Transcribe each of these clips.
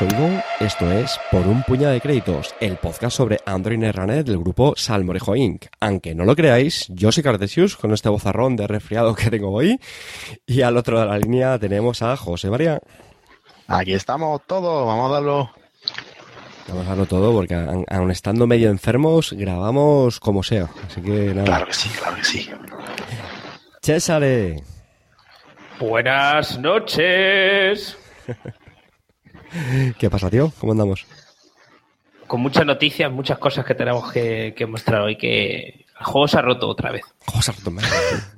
Oído, esto es Por un puñado de créditos, el podcast sobre Android Netrunner del grupo Salmorejo Inc. Aunque no lo creáis, yo soy Cartesius con este bozarrón de resfriado que tengo hoy y al otro de la línea tenemos a José María. Aquí estamos todos, vamos a darlo. Vamos a darlo todo porque aun estando medio enfermos grabamos como sea. Así que nada. Claro que sí, claro que sí. Césare. Buenas noches. ¿Qué pasa, tío? ¿Cómo andamos? Con muchas noticias, muchas cosas que tenemos que, que mostrar hoy, que el juego se ha roto otra vez. José Rotomero.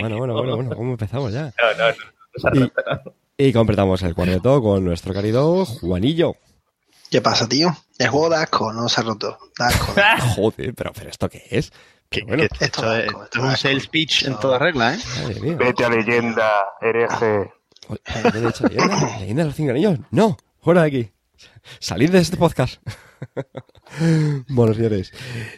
Bueno, bueno, bueno, bueno, ¿cómo empezamos ya? No, no, no, no se ha Y- roto, no. Y completamos el cuarteto con nuestro querido Juanillo. ¿Qué pasa, tío? El juego da asco, no se ha roto. Da asco. Joder, pero, pero ¿esto qué es? Que- Bueno, que esto, esto es, es- esto es un sales pitch en toda regla, ¿eh? Madre mía. Vete a leyenda, hereje. Oye, ¿qué he dicho? ¿Leyenda? ¿Leyenda de los cinco anillos? No, fuera de aquí. Salid de este podcast. bueno, señores,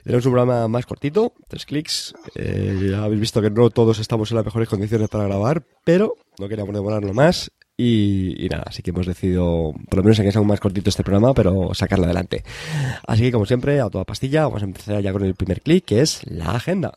tenemos un programa más cortito, tres clics. Eh, ya habéis visto que no todos estamos en las mejores condiciones para grabar, pero no queríamos demorarlo más. Y, y nada, así que hemos decidido, por lo menos en que sea un más cortito este programa, pero sacarlo adelante. Así que, como siempre, a toda pastilla, vamos a empezar ya con el primer clic, que es la agenda.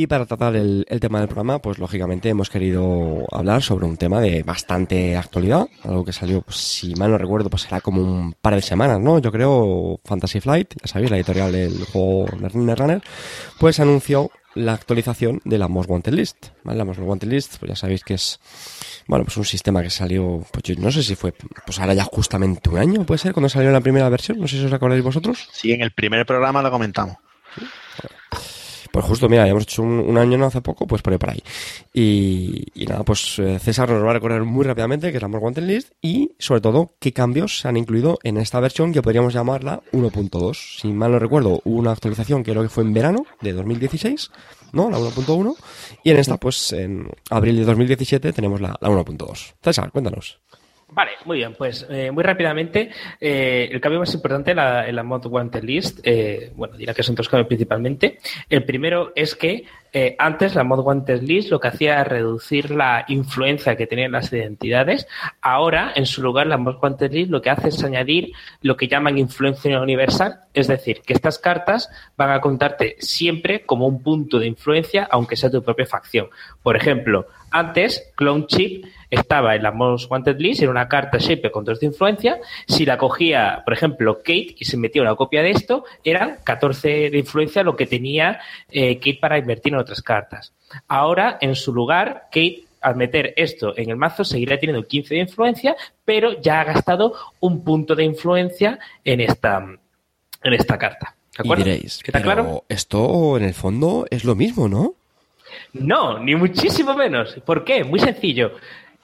Y para tratar el, el tema del programa, pues lógicamente hemos querido hablar sobre un tema de bastante actualidad, algo que salió, pues, si mal no recuerdo, pues será como un par de semanas, ¿no? Yo creo Fantasy Flight, ya sabéis, la editorial del juego Netrunner, pues anunció la actualización de la Most Wanted List, ¿vale? La Most Wanted List, pues ya sabéis que es, bueno, pues un sistema que salió, pues yo no sé si fue, pues ahora ya justamente un año, puede ser, cuando salió la primera versión, no sé si os acordáis vosotros. Sí, en el primer programa lo comentamos. Pues justo, mira, hemos hecho un, año no hace poco, pues por ahí por ahí. Y, nada, pues eh, César nos va a recordar muy rápidamente qué es la More Wanted List y, sobre todo, qué cambios se han incluido en esta versión que podríamos llamarla 1.2. Si mal no recuerdo, hubo una actualización que creo que fue en verano de 2016, ¿no? La 1.1. Y en esta, pues en abril de 2017 tenemos la, la 1.2. César, cuéntanos. Vale, muy bien, pues eh, muy rápidamente, eh, el cambio más importante en la, la Mod Wanted List, eh, bueno, dirá que son dos cambios principalmente. El primero es que eh, antes la Mod Wanted List lo que hacía era reducir la influencia que tenían las identidades. Ahora, en su lugar, la Mod Wanted List lo que hace es añadir lo que llaman influencia universal, es decir, que estas cartas van a contarte siempre como un punto de influencia, aunque sea tu propia facción. Por ejemplo, antes, Clone Chip estaba en la Most Wanted List, era una carta shape con dos de influencia. Si la cogía, por ejemplo, Kate y se metía una copia de esto, eran 14 de influencia lo que tenía eh, Kate para invertir en otras cartas. Ahora, en su lugar, Kate, al meter esto en el mazo, seguirá teniendo 15 de influencia, pero ya ha gastado un punto de influencia en esta, en esta carta. ¿De Y acuerdo? diréis, ¿Queda pero claro? esto en el fondo es lo mismo, ¿no? No, ni muchísimo menos. ¿Por qué? Muy sencillo.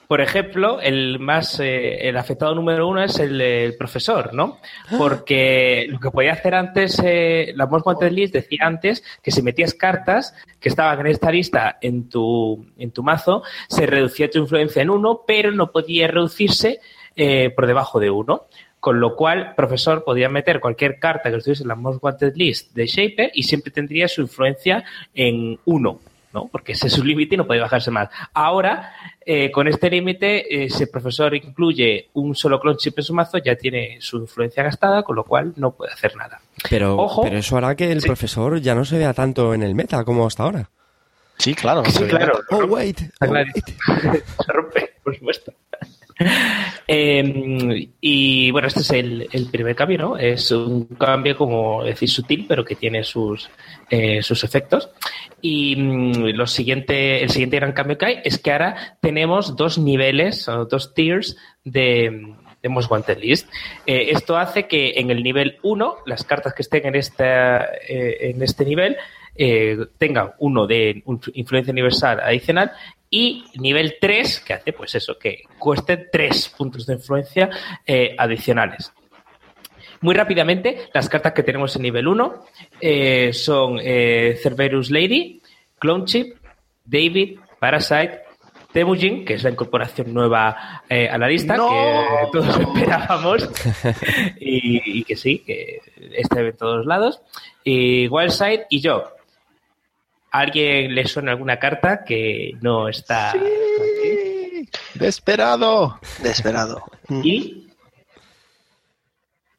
Por ejemplo, el más eh, el afectado número uno es el, el profesor, ¿no? Porque lo que podía hacer antes, eh, la Most Wanted List decía antes que si metías cartas que estaban en esta lista en tu, en tu mazo, se reducía tu influencia en uno, pero no podía reducirse eh, por debajo de uno. Con lo cual, profesor podía meter cualquier carta que estuviese en la Most Wanted List de Shaper y siempre tendría su influencia en uno. ¿No? Porque ese es su límite y no puede bajarse más. Ahora, eh, con este límite, eh, si el profesor incluye un solo clon chip en su mazo, ya tiene su influencia gastada, con lo cual no puede hacer nada. Pero, Ojo. pero eso hará que el Sí. profesor ya no se vea tanto en el meta como hasta ahora. Sí, claro. Sí, claro. Oh, wait. Oh, wait. Se rompe, por supuesto. Eh, y bueno, este es el, el primer cambio, ¿no? Es un cambio, como decir, sutil, pero que tiene sus, eh, sus efectos. Y mm, lo siguiente, el siguiente gran cambio que hay es que ahora tenemos dos niveles, o dos tiers de, de Most Wanted List. Eh, esto hace que en el nivel 1, las cartas que estén en, esta, eh, en este nivel eh, tengan uno de influencia universal adicional y nivel 3, que hace pues eso, que cueste 3 puntos de influencia eh, adicionales. Muy rápidamente, las cartas que tenemos en nivel 1 eh, son eh, Cerberus Lady, Clone Chip, David, Parasite, Temujin, que es la incorporación nueva eh, a la lista, ¡No! que todos esperábamos, y, y que sí, que está en todos lados, y Wildside y yo. ¿A alguien le suena alguna carta que no está aquí? Desesperado. Desesperado. Mm. Y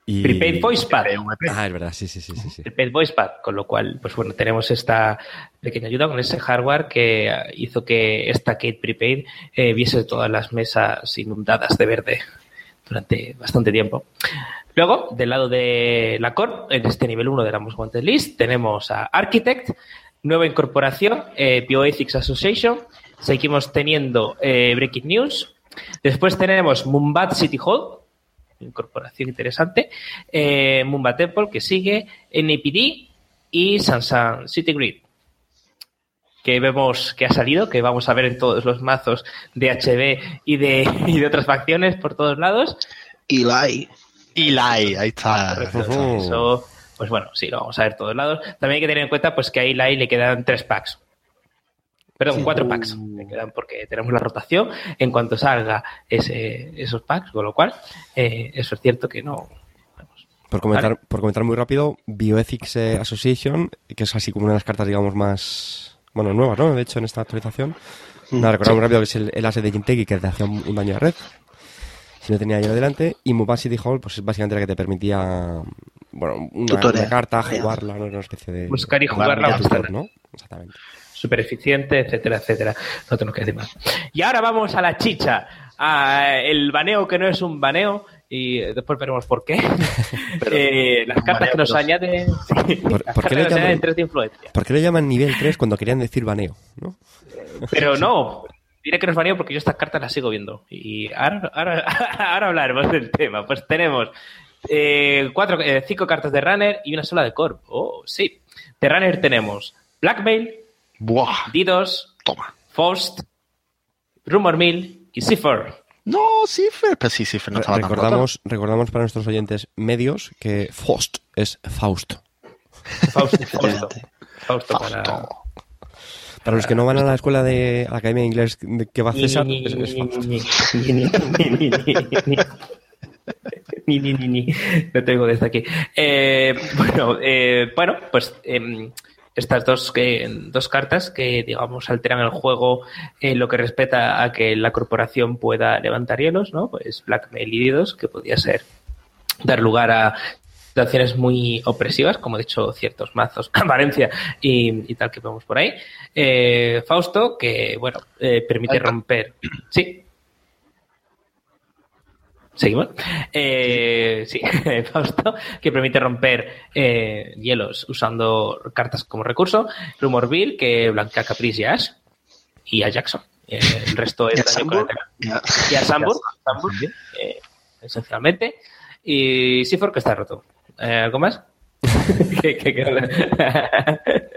Y... Prepaid Voice Pad. Ah, es verdad, sí, sí, sí, sí. sí. el Pet Voice Pad, con lo cual, pues bueno, tenemos esta pequeña ayuda con ese hardware que hizo que esta Kate Prepaid eh, viese todas las mesas inundadas de verde durante bastante tiempo. Luego, del lado de la Core, en este nivel 1 de la Most Wanted List, tenemos a Architect, nueva incorporación, eh, Bioethics Association, seguimos teniendo eh, Breaking News, después tenemos Mumbat City Hall, incorporación interesante, eh, Mumba Temple, que sigue, NAPD y Sansan City Grid, que vemos que ha salido, que vamos a ver en todos los mazos de HB y de, y de otras facciones por todos lados. Eli. Eli, ahí está. Eso, pues bueno, sí, lo vamos a ver todos lados. También hay que tener en cuenta pues que a Eli le quedan tres packs. Perdón, cuatro packs. Le quedan porque tenemos la rotación en cuanto salga ese, esos packs, con lo cual, eh, eso es cierto que no. vamos. Por comentar, por comentar muy rápido, Bioethics eh, Association, que es así como una de las cartas, digamos, más, bueno, nuevas, ¿no? De hecho, en esta actualización. Nada, recordar muy rápido que es el, el ase de Jinteki que te hacía un, daño a red. Si no tenía yo delante. Y Mubat City Hall, pues es básicamente la que te permitía, bueno, una, Tutorial. una carta, jugarla, ¿no? Una especie de... Buscar y jugarla tutor, bastante. ¿no? Exactamente. súper eficiente, etcétera, etcétera. No tengo que decir más. Y ahora vamos a la chicha, a el baneo que no es un baneo. Y después veremos por qué. Eh, las cartas que nos añaden. sí, ¿Por- qué llaman- añaden tres de influencia. ¿Por qué le llaman nivel 3 cuando querían decir baneo? ¿no? Pero no, diré que nos baneo porque yo estas cartas las sigo viendo. Y ahora, ahora, ahora hablaremos del tema. Pues tenemos eh, cuatro, eh, cinco cartas de Runner y una sola de Corp. Oh, sí. De Runner tenemos Blackmail, Buah. D2, Toma. Faust, Rumor Mill y Cipher. No, Cipher. Pero sí, Cipher no estaba tan roto. recordamos, recordamos para nuestros oyentes medios que Faust es Fausto. Fausto, Fausto. Fausto para... Fausto. Para los que no van a la escuela de a la Academia de Inglés que va César, es, es Fausto. Ni, ni, ni, ni. No tengo desde aquí. Eh, bueno, eh, bueno, pues em, estas dos, que, dos cartas que, digamos, alteran el juego en lo que respecta a que la corporación pueda levantar hielos, ¿no? Pues Blackmail y Didos, que podía ser dar lugar a situaciones muy opresivas, como he dicho ciertos mazos, Valencia y, y tal que vemos por ahí. Eh, Fausto, que, bueno, eh, permite romper. Sí. Seguimos. Eh, sí, Fausto, que permite romper eh, hielos usando cartas como recurso. Rumorville, que blanquea Caprice y Ash. Y a Jackson. Eh, el resto Y es a. Ya. Y a Sambur, Sambur, eh, esencialmente. Y Sifor, que está roto. Eh, ¿Algo más? ¿Qué- qué- qué-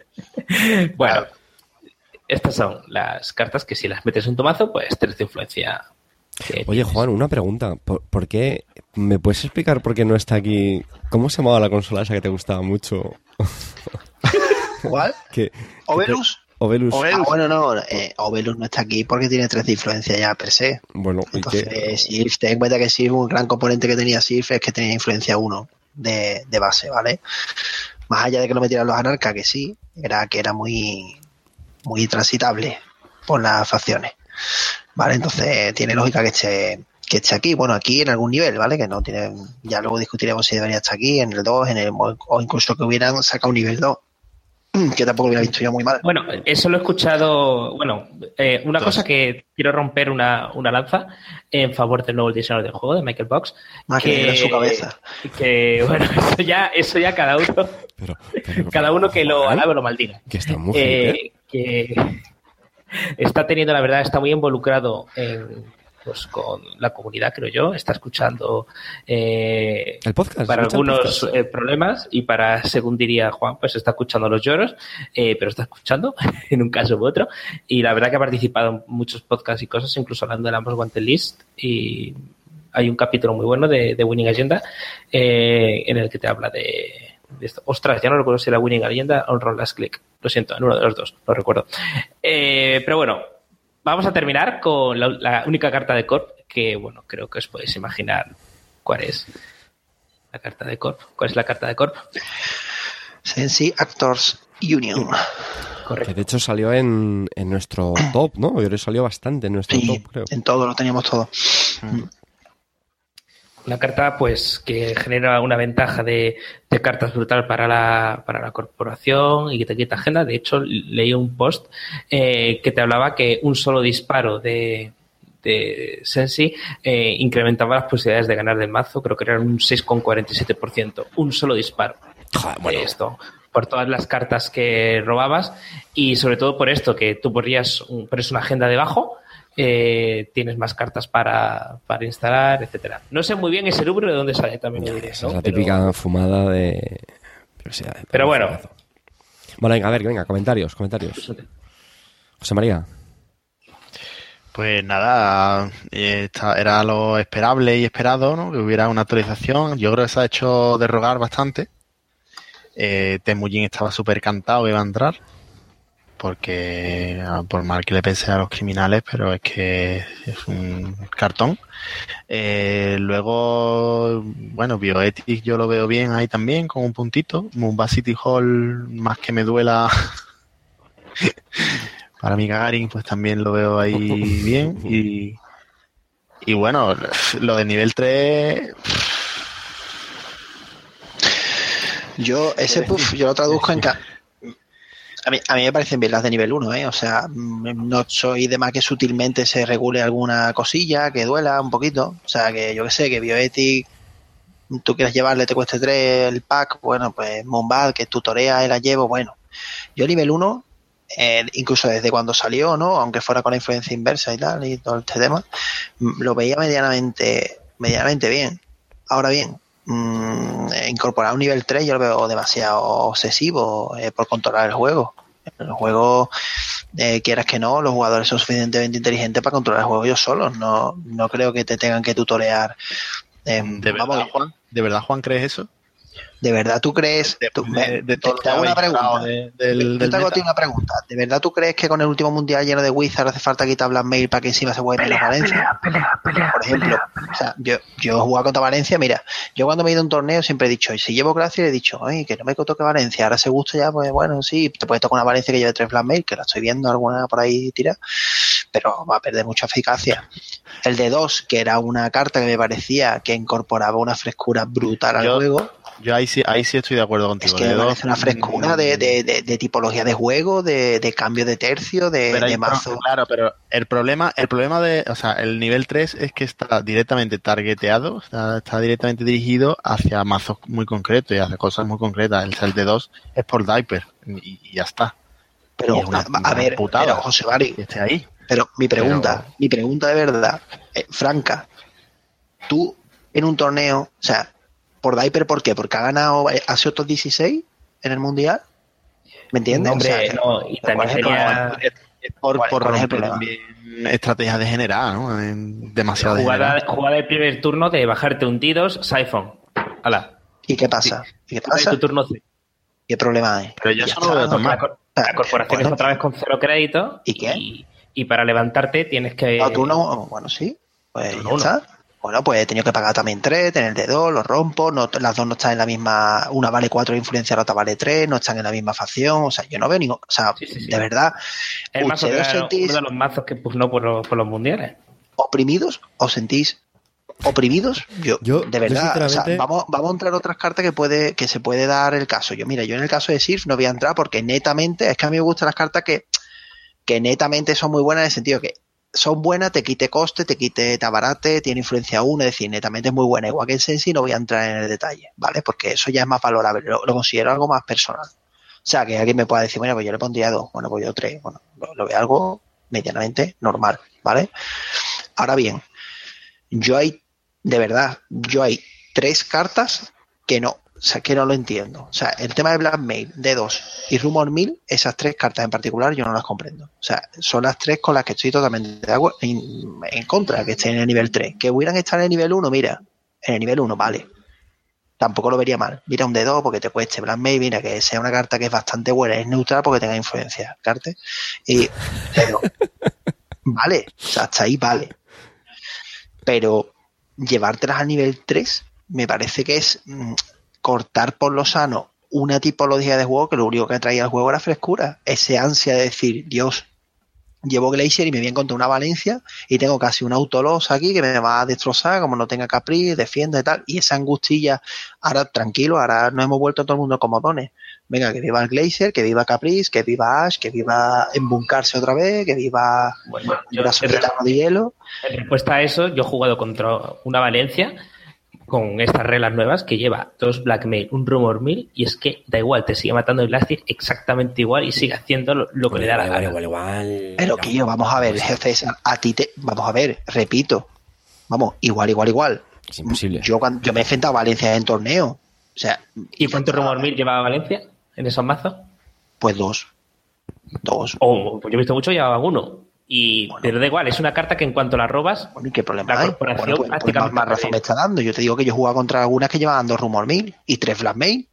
bueno, estas son las cartas que si las metes en tu mazo, pues tres de influencia. Oye. Juan, una pregunta. ¿Por, por qué? ¿Me puedes explicar por qué no está aquí? ¿Cómo se llamaba la consola esa que te gustaba mucho? ¿Cuál? Que, ¿Ovelus? Ovelus. Ah, bueno, no, eh, Ovelus no está aquí porque tiene tres de influencia ya per se. Bueno, ¿y Entonces, qué? Sif, ten en cuenta que Sif, un gran componente que tenía Sif es que tenía influencia 1 de, de base, ¿vale? Más allá de que lo metieran los anarcas, que sí, era que era muy, muy transitable por las facciones. ¿Vale? Entonces, tiene lógica que esté, que esté aquí, bueno, aquí en algún nivel, ¿vale? Que no tiene, ya luego discutiremos si debería estar aquí, en el 2, en el, o incluso que hubieran sacado un nivel 2, que tampoco hubiera visto yo muy mal. Bueno, eso lo he escuchado. Bueno, eh, una cosa que quiero romper una, una lanza en favor del nuevo diseñador del juego, de Michael Box. Más que en su cabeza. Que, bueno, eso ya, eso ya cada uno, Pero, pero- cada uno que lo alabe o lo maldiga. Que está muy. Eh, que está teniendo, la verdad, está muy involucrado en, pues, con la comunidad, creo yo. Está escuchando eh, ¿El podcast? para ¿Escucha el algunos podcast? eh, problemas y para, según diría Juan, pues está escuchando los lloros, eh, pero está escuchando en un caso u otro. Y la verdad que ha participado en muchos podcasts y cosas, incluso hablando de la Most Wanted List. Y hay un capítulo muy bueno de, de Winning Agenda eh, en el que te habla de, Ostras, ya no recuerdo si era Winning Agenda o Roll Last Click. Lo siento, en uno de los dos, no recuerdo. Eh, pero bueno, vamos a terminar con la, la única carta de Corp que, bueno, creo que os podéis imaginar cuál es. La carta de Corp. ¿Cuál es la carta de Corp? Sensi Actors Union. Que de hecho salió en, en nuestro top, ¿no? Yo le salió bastante en nuestro Sí, top, creo. en todo lo teníamos todo. Una carta, pues, que genera una ventaja de, de cartas brutal para la, para la corporación y que te quita agenda. De hecho, leí un post eh, que te hablaba que un solo disparo de, de Sensi eh, incrementaba las posibilidades de ganar del mazo. Creo que eran un 6,47%. Un solo disparo. de esto. Por todas las cartas que robabas y sobre todo por esto, que tú ponías un, pones una agenda debajo eh, tienes más cartas para, para instalar, etcétera. No sé muy bien ese número de dónde sale, también es la Pero- típica fumada de... Pero, sí, de- Pero bueno. Bueno, venga, a ver, venga, comentarios, comentarios. José María. Pues nada, eh, esta- era lo esperable y esperado, ¿no? Que hubiera una actualización. Yo creo que se ha hecho de rogar bastante. Eh, Temujin estaba súper cantado que iba a entrar. Porque, ah, por mal que le pese a los criminales, pero es que es un cartón. Eh, luego, bueno, Bioethic yo lo veo bien ahí también, con un puntito. Mumba City Hall, más que me duela para mi Gagarin, pues también lo veo ahí bien. Y, y bueno, lo de nivel 3, Yo, ese puff, yo lo traduzco en... ca- A mí, a mí me parecen bien las de nivel 1, ¿eh? O sea, mm, no soy de más que sutilmente se regule alguna cosilla, que duela un poquito. O sea, que yo que sé, que Bioethic, tú quieres llevarle, te cueste 3 el pack, bueno, pues Moonbad, que tutorea la llevo, bueno. Yo nivel 1, eh, incluso desde cuando salió, ¿no? Aunque fuera con la influencia inversa y tal, y todo este tema, mm, lo veía medianamente, medianamente bien. Ahora bien, mm, eh, incorporar un nivel 3 yo lo veo demasiado obsesivo eh, por controlar el juego. El juego, eh, quieras que no, los jugadores son suficientemente inteligentes para controlar el juego ellos solos. No, no creo que te tengan que tutorear. Eh, ¿de vamos, verdad, Juan? ¿De verdad, Juan, crees eso? ¿De verdad tú crees? tú- De, te hago una pregunta. del, te hago una pregunta. ¿De verdad tú crees que con el último mundial lleno de Wizard hace falta quitar Black Mail para que encima se vuelva a Valencia? Por ejemplo, o sea, yo, yo he jugado contra Valencia, mira, yo cuando me he ido a un torneo siempre he dicho, y si llevo gracia, he dicho, ay, que no me toque Valencia, ahora se gusta ya, pues bueno, sí, te puedes tocar una Valencia que lleve tres Black Mail, que la estoy viendo alguna por ahí tira, pero va a perder mucha eficacia. El de dos, que era una carta que me parecía que incorporaba una frescura brutal al Yo- juego, Yo ahí sí, ahí sí estoy de acuerdo es contigo. que me dos, parece una frescura de, de, de- de tipología de juego, de, de cambio de tercio, de, mazo. Claro, pero el problema, el problema de, o sea, el nivel 3 es que está directamente targeteado, sea, está directamente dirigido hacia mazos muy concretos y hacia cosas muy concretas. El, el de 2 es por Diaper y, y ya está. Pero, es una- a ver, pero, José Que esté ahí. Pero mi pregunta, Pero- mi pregunta de verdad, eh, franca, tú en un torneo, o sea, por Diaper, ¿por qué? ¿Porque ha ganado hace otros 16 en el Mundial? ¿Me entiendes? No, hombre, O sea, no, y ¿cuál también? Es por, ¿Cuál- por el romper problema? también estrategias degeneradas, ¿no? En- Demasiado Jugada, jugada de primer turno de bajarte hundidos, Siphon. Hala. ¿Y qué pasa? ¿Y qué pasa? Tu turno C. ¿Qué problema hay? Pero yo Ya eso no lo veo mal. La, la corporación Bueno. está otra vez con cero crédito. ¿Y qué? Y, y para levantarte tienes que. No, tú no, bueno, sí, pues ya uno. está. Bueno, pues he tenido que pagar también tres, tener de dos, los rompo, no, las dos no están en la misma, una vale cuatro de influencia, la otra vale tres, no están en la misma facción, o sea, yo no veo ningún, o sea, Sí, sí, sí. de verdad, el mazo que ¿ustedes era sentís uno de los mazos que pugnó por, los- por los mundiales. oprimidos? ¿Os sentís oprimidos? Yo, Yo- de yo verdad, o sea, sinceramente- vamos, vamos a entrar otras cartas que puede, que se puede dar el caso. Yo, mira, yo en el caso de Sirf no voy a entrar porque netamente, es que a mí me gustan las cartas que, que netamente son muy buenas en el sentido que son buenas, te quite coste, te quite tabarate, tiene influencia 1, es decir, netamente es muy buena. Igual que en Sensi no voy a entrar en el detalle, ¿vale? Porque eso ya es más valorable, lo, considero algo más personal. O sea, que alguien me pueda decir, bueno, pues yo le pondría dos, bueno, pues yo tres, bueno, lo, lo veo algo medianamente normal, ¿vale? Ahora bien, yo hay, de verdad, yo hay tres cartas que no, o sea, que no lo entiendo. O sea, el tema de Blackmail, D2 y Rumor 1000, esas tres cartas en particular yo no las comprendo. O sea, son las tres con las que estoy totalmente de acuerdo, en, en contra que estén en el nivel 3. Que hubieran estado en el nivel 1, mira, en el nivel 1, vale. Tampoco lo vería mal. Mira un D2 porque te cueste Blackmail, mira que sea una carta que es bastante buena, es neutral porque tenga influencia, Carte. Y, pero, vale, o sea, hasta ahí vale. Pero llevártelas al nivel 3 me parece que es mm, cortar por lo sano una tipología de juego que lo único que traía al juego era frescura. Ese ansia de decir, Dios, llevo Glacier y me voy a encontrar una Valencia y tengo casi un autolos aquí que me va a destrozar, como no tenga Capri, defienda y tal. Y esa angustilla, ahora tranquilo, ahora no hemos vuelto todo el mundo como dones. Venga, que viva el Glacier, que viva Caprice, que viva Ash, que viva embuncarse otra vez, que viva Bueno, yo, la soledad de hielo. en respuesta a eso, yo he jugado contra una Valencia con estas reglas nuevas que lleva dos Blackmail, un Rumor 1000 y es que da igual, te sigue matando el Glacier exactamente igual y sigue haciendo lo, lo que le da la igual, gana. igual, igual. Pero, No. Kio, vamos a ver, jefe, a ti te. Vamos a ver, repito. Vamos, igual, igual, igual. Es imposible. Yo, cuando, yo me he enfrentado a Valencia en torneo. O sea. ¿Y cuánto Rumor 1000 llevaba Valencia en esos mazos? Pues dos. Dos. O pues yo he visto mucho, llevaban uno. Y, Bueno. pero da igual, es una carta que en cuanto la robas, Bueno, ¿y qué problema La hay? corporación Bueno, pues, pues más, razón me está dando. Yo te digo que yo he jugado contra algunas que llevaban dos Rumor 1000 y tres Blackmail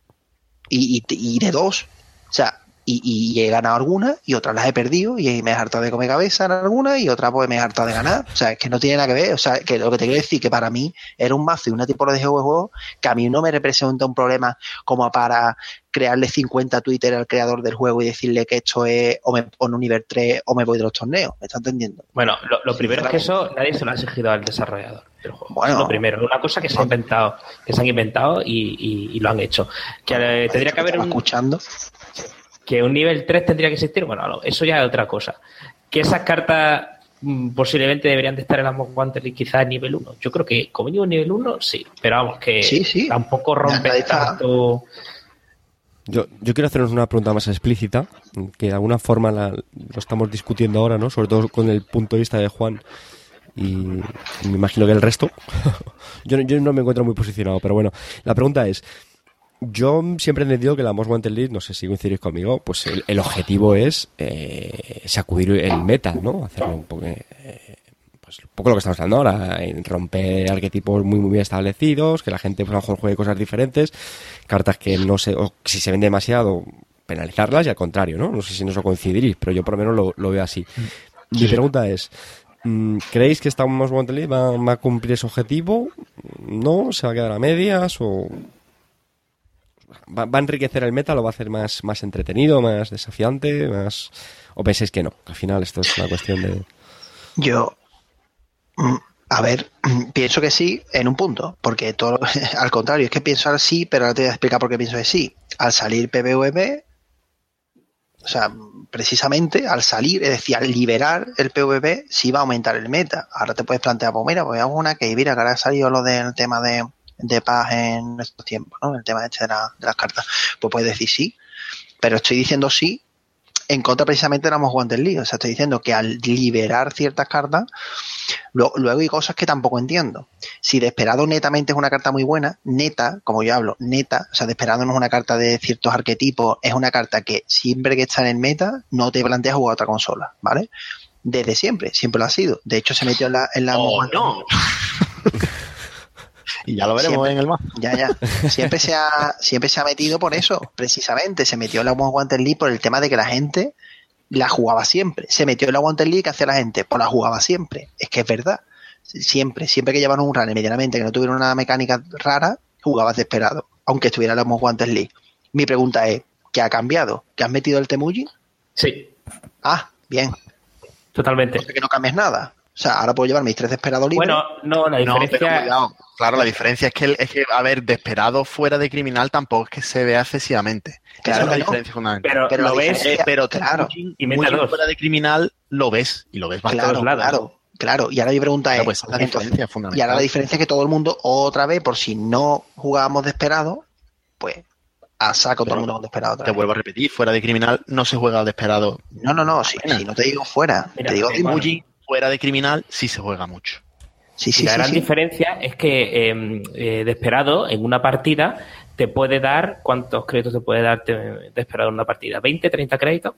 y, y, y de dos. O sea, y, y he ganado algunas y otras las he perdido y me he hartado de comer cabeza en algunas y otras pues me he hartado de ganar. O sea, es que no tiene nada que ver. O sea, que lo que te quiero decir que para mí era un mazo y una tipología de juego que a mí no me representa un problema como para crearle 50 Twitter al creador del juego y decirle que esto es o me pone un nivel 3 o me voy de los torneos. ¿Me está entendiendo? bueno, lo, lo primero es que eso nadie se lo ha exigido al desarrollador del juego. Bueno. Es lo primero, una cosa que se ha inventado, que se han inventado y, y- y lo han hecho. Que eh, tendría que haber un, escuchando. que un nivel 3 tendría que existir, bueno, no, eso ya es otra cosa. Que esas cartas mm, posiblemente deberían de estar en las Wanted League quizás en nivel 1. Yo creo que como en nivel 1, sí, pero vamos, que Sí, sí. tampoco rompe está- tanto... Yo, yo quiero haceros una pregunta más explícita, que de alguna forma la- lo estamos discutiendo ahora, ¿no? Sobre todo con el punto de vista de Juan y me imagino que el resto. yo, yo no me encuentro muy posicionado, pero bueno, la pregunta es, yo siempre he entendido que la Most Wanted League, no sé si coincidís conmigo, pues el, el objetivo es eh, sacudir el meta, ¿no? Hacerlo un poco... eh, pues un poco lo que estamos hablando ahora, en romper arquetipos muy muy bien establecidos, que la gente pues, a lo mejor juegue cosas diferentes, cartas que no se, o si se ven demasiado, penalizarlas y al contrario, ¿no? No sé si nos lo coincidiréis, pero yo por lo menos lo, lo veo así. Mi pregunta es, mm, ¿creéis que esta Most Wanted League va, va a cumplir ese objetivo? ¿No? ¿Se va a quedar a medias? ¿O va, va a enriquecer el meta? ¿Lo va a hacer más, más entretenido, más desafiante? más ¿O pensáis que no? Que al final esto es una cuestión de... Yo, mm, a ver, pienso que sí en un punto, porque todo, al contrario, es que pienso al sí, pero ahora te voy a explicar por qué pienso que sí. Al salir PvP, o sea, precisamente al salir, es decir, al liberar el PvP, sí va a aumentar el meta. Ahora te puedes plantear, pues mira, pues hago una que mira, que ahora ha salido lo del tema de, de paz en estos tiempos, ¿no? El tema este de, la- de las cartas. Pues puedes decir sí, pero estoy diciendo sí en contra precisamente de la Most Wanted League. O sea, estoy diciendo que al liberar ciertas cartas, lo- luego hay cosas que tampoco entiendo. Si Desperado netamente es una carta muy buena, neta, como yo hablo, neta, o sea, Desperado no es una carta de ciertos arquetipos, es una carta que siempre que está en el meta, no te planteas jugar a otra consola, ¿vale? Desde siempre, siempre lo ha sido. De hecho, se metió en la, en la Oh, no. y ya lo veremos Siempre. en el mazo. Ya, ya. Siempre se ha, siempre se ha metido por eso, precisamente. Se metió en la Wanted League por el tema de que la gente la jugaba siempre. Se metió en la Wanted League que hacía la gente, pues la jugaba siempre. Es que es verdad. Siempre, siempre que llevaron un runner medianamente que no tuviera una mecánica rara, jugabas desesperado, aunque estuviera en la Wanted League. Mi pregunta es, ¿qué ha cambiado? ¿Que has metido el Temuji? Sí, Ah, bien. totalmente. O sea que no cambies nada. O sea, ahora puedo llevar mis tres desperados libres. Bueno, no, la No, pero diferencia... cuidado. Claro, la diferencia es que, es que, a ver, desesperado fuera de criminal tampoco es que se vea excesivamente. Claro Esa es la no. diferencia fundamental. pero, pero lo ves... diferencia- Eh, pero claro. Y fuera de criminal lo ves y lo ves bastante. claro, lados. claro, claro. Y ahora mi pregunta es, pues esa es la entonces, diferencia fundamental. Y ahora la diferencia es que todo el mundo, otra vez, por si no jugábamos desesperado, pues a saco todo el mundo con desesperado otra Te vez. vuelvo a repetir, fuera de criminal no se juega desesperado. No, no, no, si, no te digo fuera, Mira, te digo eh, bueno. Fuera de criminal sí se juega mucho. sí, Y sí, la sí, gran sí. diferencia es que eh, eh, Desperado en una partida te puede dar, ¿cuántos créditos te puede dar te- de esperar una partida? ¿20, 30 créditos?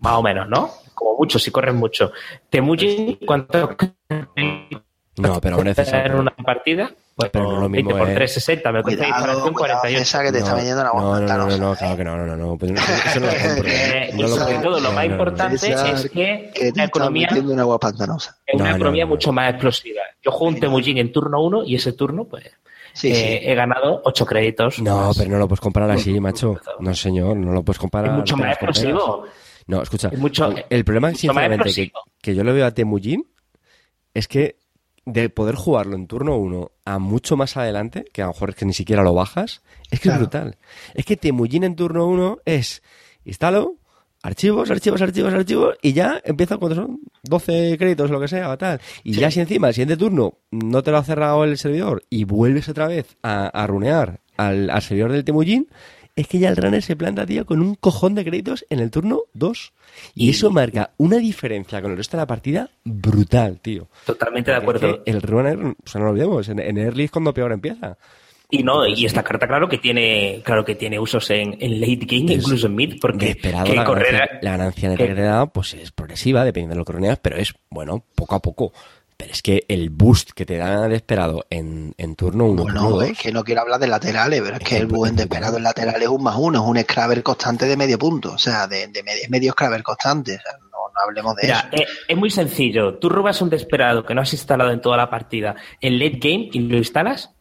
Más o menos, ¿no? Como mucho, si corres mucho. Temujin, ¿cuántos créditos No, pero te da en César, una partida? Pues Pero no lo 20 mismo por es- 360, me Cuidado, instalación cuidado, 48. César, que te está vendiendo una no, no, no, no, pantanosa, no, ¿eh? claro que no, no, no, no, pues eso, eso no lo compro. Eh, No y lo sobre todo, lo No, más no, no. importante es que Que la está economía una agua pantanosa. es una No, no, economía no. mucho más explosiva. Yo juego un Temujin en turno 1 y ese turno, pues, Sí, eh, sí. he ganado 8 créditos. No, más. pero no lo puedes comparar así, macho. No, señor, no lo puedes comparar. es mucho no más explosivo. No, escucha. Es mucho- el problema, sinceramente, que, que yo le veo a Temujin es que de poder jugarlo en turno 1 a mucho más adelante, que a lo mejor es que ni siquiera lo bajas, es que Claro. es brutal. Es que Temujin en turno 1 es instalo, archivos, archivos, archivos, archivos, y ya empieza cuando son 12 créditos o lo que sea, o tal. Y ya si encima el siguiente turno no te lo ha cerrado el servidor y vuelves otra vez a, a runear al, al servidor del Temujin, es que ya el runner se planta, tío, con un cojón de créditos en el turno 2. Y, Y- eso marca una diferencia con el resto de la partida brutal, tío. Totalmente de acuerdo. es que el runner, o sea, no lo olvidemos, en, en early es cuando peor empieza. Y no, y esta carta, claro que tiene, claro que tiene usos en, en late game, Es incluso en mid, porque De esperado que la, correr ganancia, la ganancia neta que- que te da, pues es progresiva, dependiendo de lo que runeas, pero es, bueno, poco a poco. Pero es que el boost que te da de esperado en, en turno 1, turno Bueno, 2, es que no quiero hablar de laterales, pero es que Es el muy- buen muy desesperado bueno. en lateral es un más uno, es un scrabber constante de medio punto, o sea, de, de medio, medio scrabber constante, o sea, no, no hablemos de Mira, eso. eh, es muy sencillo. Tú robas un desesperado que no has instalado en toda la partida en late game y lo instalas.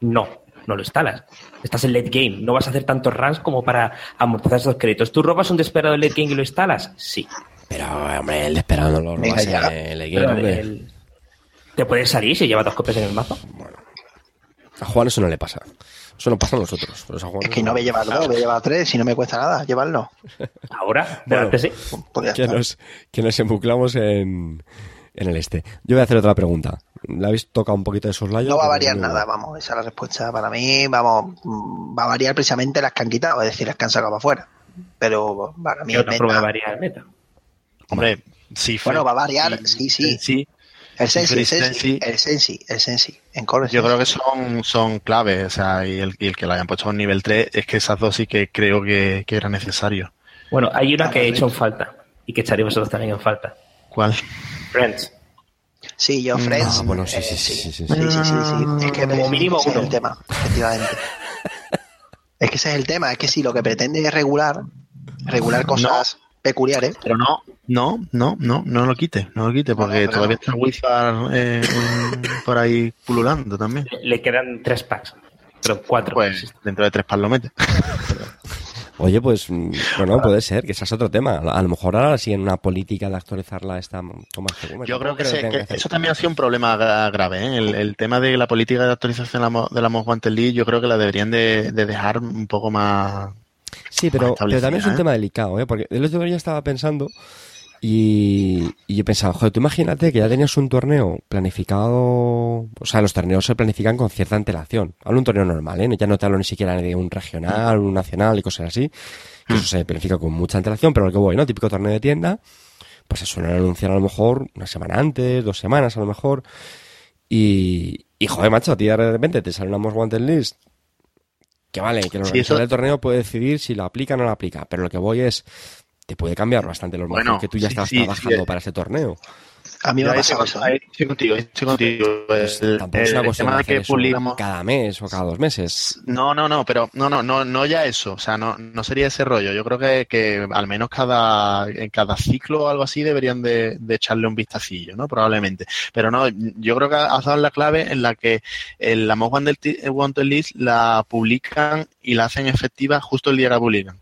No, no lo instalas. Estás en late game. No vas a hacer tantos runs como para amortizar esos créditos. ¿Tú robas un desesperado en late game y lo instalas? Sí. Pero, hombre, el de esperado no lo robas en el Pero hombre. el- Te puedes salir si lleva dos copias en el mazo. A Juan eso no le pasa. Eso no pasa a nosotros. pero eso a Juan Es que no voy a llevar dos, voy a llevar tres, si no me cuesta nada llevarlo. Ahora, Bueno. delante sí. Pues que nos, que nos embuclamos en, en el este. Yo voy a hacer otra pregunta. ¿La habéis tocado un poquito de soslayo? No va a variar yo- nada, vamos, esa es la respuesta para mí, vamos, mm, va a variar precisamente las que han quitado, es decir, las que han sacado para afuera. Pero para mí Y otra meta- prueba de variar el meta. Hombre, sí. fue- Bueno, va a variar, sí, sí. Sí, el sensi, el sensi, el sensi, el sensi, en core yo creo que son, son claves. O sea, y el, y el que lo hayan puesto a un nivel 3 es que esas dos sí que creo que, que era necesario. Bueno, hay una Ah, que he hecho en falta y que echaréis vosotros también en falta. ¿Cuál? Friends. Sí, yo Friends. Ah, bueno, sí, eh, sí, sí, sí, sí, Sí, sí, sí, sí. Es que Como ese mínimo es el uno. tema, efectivamente. es que ese es el tema, es que si lo que pretende es regular, regular cosas peculiares, Pero no, no, no, no, no lo quite, no lo quite, porque todavía está Wizard eh, por ahí pululando también. Le- quedan tres packs. Pero cuatro. Pues dentro de tres par lo mete. Oye, pues, mm, bueno, puede ser, que ese es otro tema. A lo mejor ahora sí en una política de actualizarla esta con más frecuencia. Yo creo que, que eso también ha sido un problema gra- grave. ¿eh? El, el tema de la política de actualización de la, de la Most Wanted League, yo creo que la deberían de, de dejar un poco más. Sí, pero, pero también es un ¿eh? tema delicado, ¿eh? Porque el otro día estaba pensando y, y yo pensaba, joder, tú imagínate que ya tenías un torneo planificado, o sea, los torneos se planifican con cierta antelación. Hablo un torneo normal, ¿eh? Ya no te hablo ni siquiera de un regional, un nacional y cosas así, que eso se planifica con mucha antelación, pero lo que voy, ¿no? Típico torneo de tienda, pues se suelen anunciar a lo mejor una semana antes, dos semanas a lo mejor, y, y joder, macho, a ti de repente te sale una Most Wanted List que vale, que el Sí, organizador eso- del torneo puede decidir si lo aplica o no lo aplica, pero lo que voy es, te puede cambiar bastante los Bueno, que tú ya sí, estás sí, sí, trabajando eh. para ese torneo. A mí me ha pasado estoy, eso. ahí ¿eh? estoy contigo, estoy contigo. Pues El, tampoco es una cuestión de que publicamos. cada mes o cada dos meses. No, no, no, pero no, no, no, no ya eso. O sea, no, no sería ese rollo. Yo creo que, que al menos cada, en cada ciclo o algo así deberían de, de echarle un vistacillo, ¿no? Probablemente. Pero no, yo creo que has dado la clave en la que el, la Most Wanted List la publican y la hacen efectiva justo el día que la publican.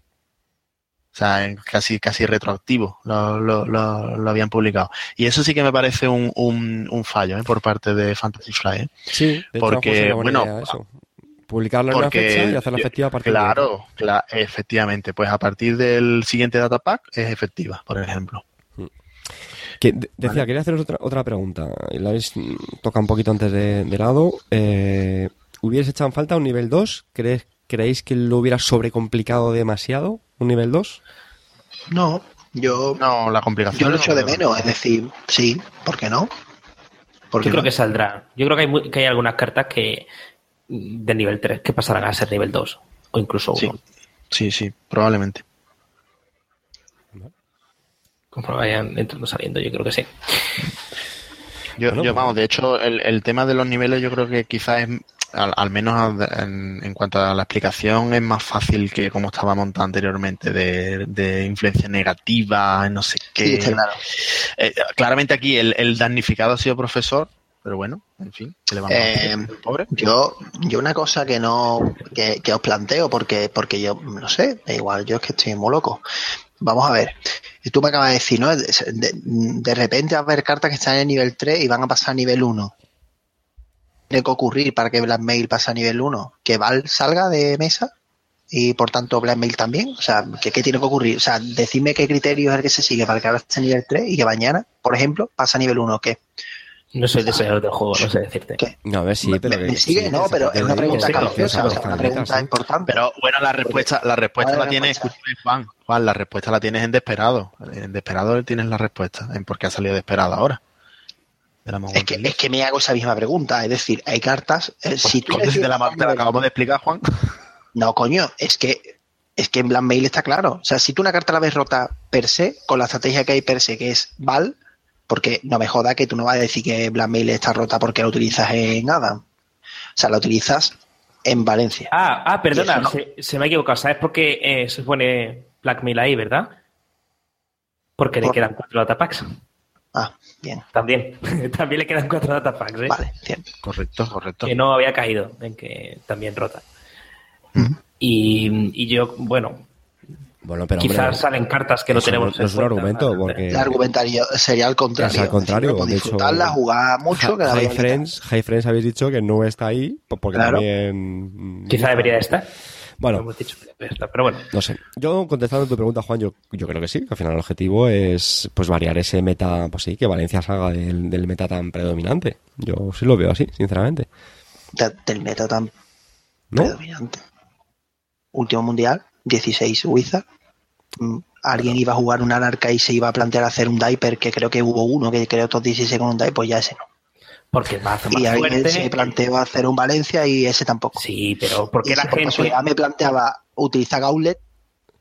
Sea, casi, casi retroactivo lo, lo, lo, lo habían publicado. Y eso sí que me parece un, un, un fallo ¿eh? por parte de Fantasy Fly. ¿eh? Sí, de hecho, Porque, buena bueno, idea eso. Publicarlo en una porque fecha y hacerla efectiva a partir de Claro, cla- efectivamente. Pues a partir del siguiente data pack es efectiva, por ejemplo. Que de- decía, quería haceros otra, otra pregunta. Y la habéis tocado un poquito antes de, de lado. Eh, ¿Hubierais echado en falta un nivel 2? ¿Crees, ¿Creéis que lo hubiera sobrecomplicado demasiado un nivel 2? No, yo, No, la complicación. yo lo no echo de menos, es decir, sí, ¿por qué no? ¿Por qué Yo creo no? que saldrá. Yo creo que hay, muy- que hay algunas cartas que, de nivel 3 que pasarán a ser nivel 2 o incluso 1. Sí, sí, sí, probablemente. Como vayan entrando saliendo, yo creo que sí. Yo, Bueno, yo, pues- vamos, de hecho, el, el tema de los niveles yo creo que quizás es, al, al menos en, en cuanto a la explicación, es más fácil que como estaba montado anteriormente, de, de influencia negativa, no sé qué. Sí, está claro. Eh, claramente aquí el, el damnificado ha sido profesor, pero bueno, en fin, ¿qué le vamos a? Eh, pobre. Yo, yo una cosa que no, que, que os planteo, porque, porque yo, no sé, igual, yo es que estoy muy loco. Vamos a ver, tú me acabas de decir, ¿no? De, de- de repente va a haber cartas que están en el nivel 3 y van a pasar a nivel 1. Tiene que ocurrir para que Blackmail pase a nivel 1, que Val salga de mesa y por tanto Blackmail también. O sea, ¿qué, qué tiene que ocurrir? O sea, decidme qué criterio es el que se sigue para que ahora esté a nivel 3 y que mañana, por ejemplo, pase a nivel 1. ¿Qué? No soy diseñador del juego, no sé decirte. ¿Qué? No, a ver, sí, ¿Me- pero... me, me sigue? sí, no, pero es una pregunta o sea, una pregunta sí. importante. Pero bueno, la respuesta, la respuesta ¿Cuál la la tienes, Juan, Juan, la respuesta la tienes en Desperado. En Desperado tienes la respuesta, en por qué ha salido Desperado ahora. De Es que, es que me hago esa misma pregunta. Es decir, hay cartas. eh, si tú Coño, si te la, te la acabamos de explicar, Juan. No, coño, es que es que en Black Mail está claro. O sea, si tú una carta la ves rota per se, con la estrategia que hay per se, que es Val, porque no me joda que tú no vas a decir que Black Mail está rota porque la utilizas en Adam. O sea, la utilizas en Valencia. Ah, ah, perdona, no. se, se me ha equivocado. ¿Sabes por qué eh, se pone Blackmail ahí, verdad? Porque le quedan cuatro datapacks. Ah, bien. También. también le quedan cuatro datapacks, ¿eh? Vale, bien. Correcto, correcto. Que no había caído en que también rota. Ujú. Y, y yo, bueno, Bueno, pero quizás hombre, salen cartas que no tenemos no es un argumento, porque- El argumentario sería al contrario. Es al contrario, decir, de hecho, disfrutarla, jugar mucho, que la High. Friends, High Friends habéis dicho que no está ahí, po- porque Claro. también... mm, Quizá debería de estar. Bueno, hemos dicho pero bueno. no sé. Yo, contestando a tu pregunta, Juan, yo, yo creo que sí, que al final el objetivo es pues variar ese meta, pues sí, que Valencia salga del, del meta tan predominante. Yo sí lo veo así, sinceramente. De- del meta tan ¿No? predominante. Último mundial, 16 Wizard. Mm, Alguien iba a jugar un anarca y se iba a plantear hacer un diaper, que creo que hubo uno que creó todos 16 con un diaper, pues ya ese no. Porque el mazo más Y alguien fuerte. se planteó hacer un Valencia y ese tampoco. Sí, pero ¿por Y qué la si por gente. casualidad me planteaba utilizar Gauntlet,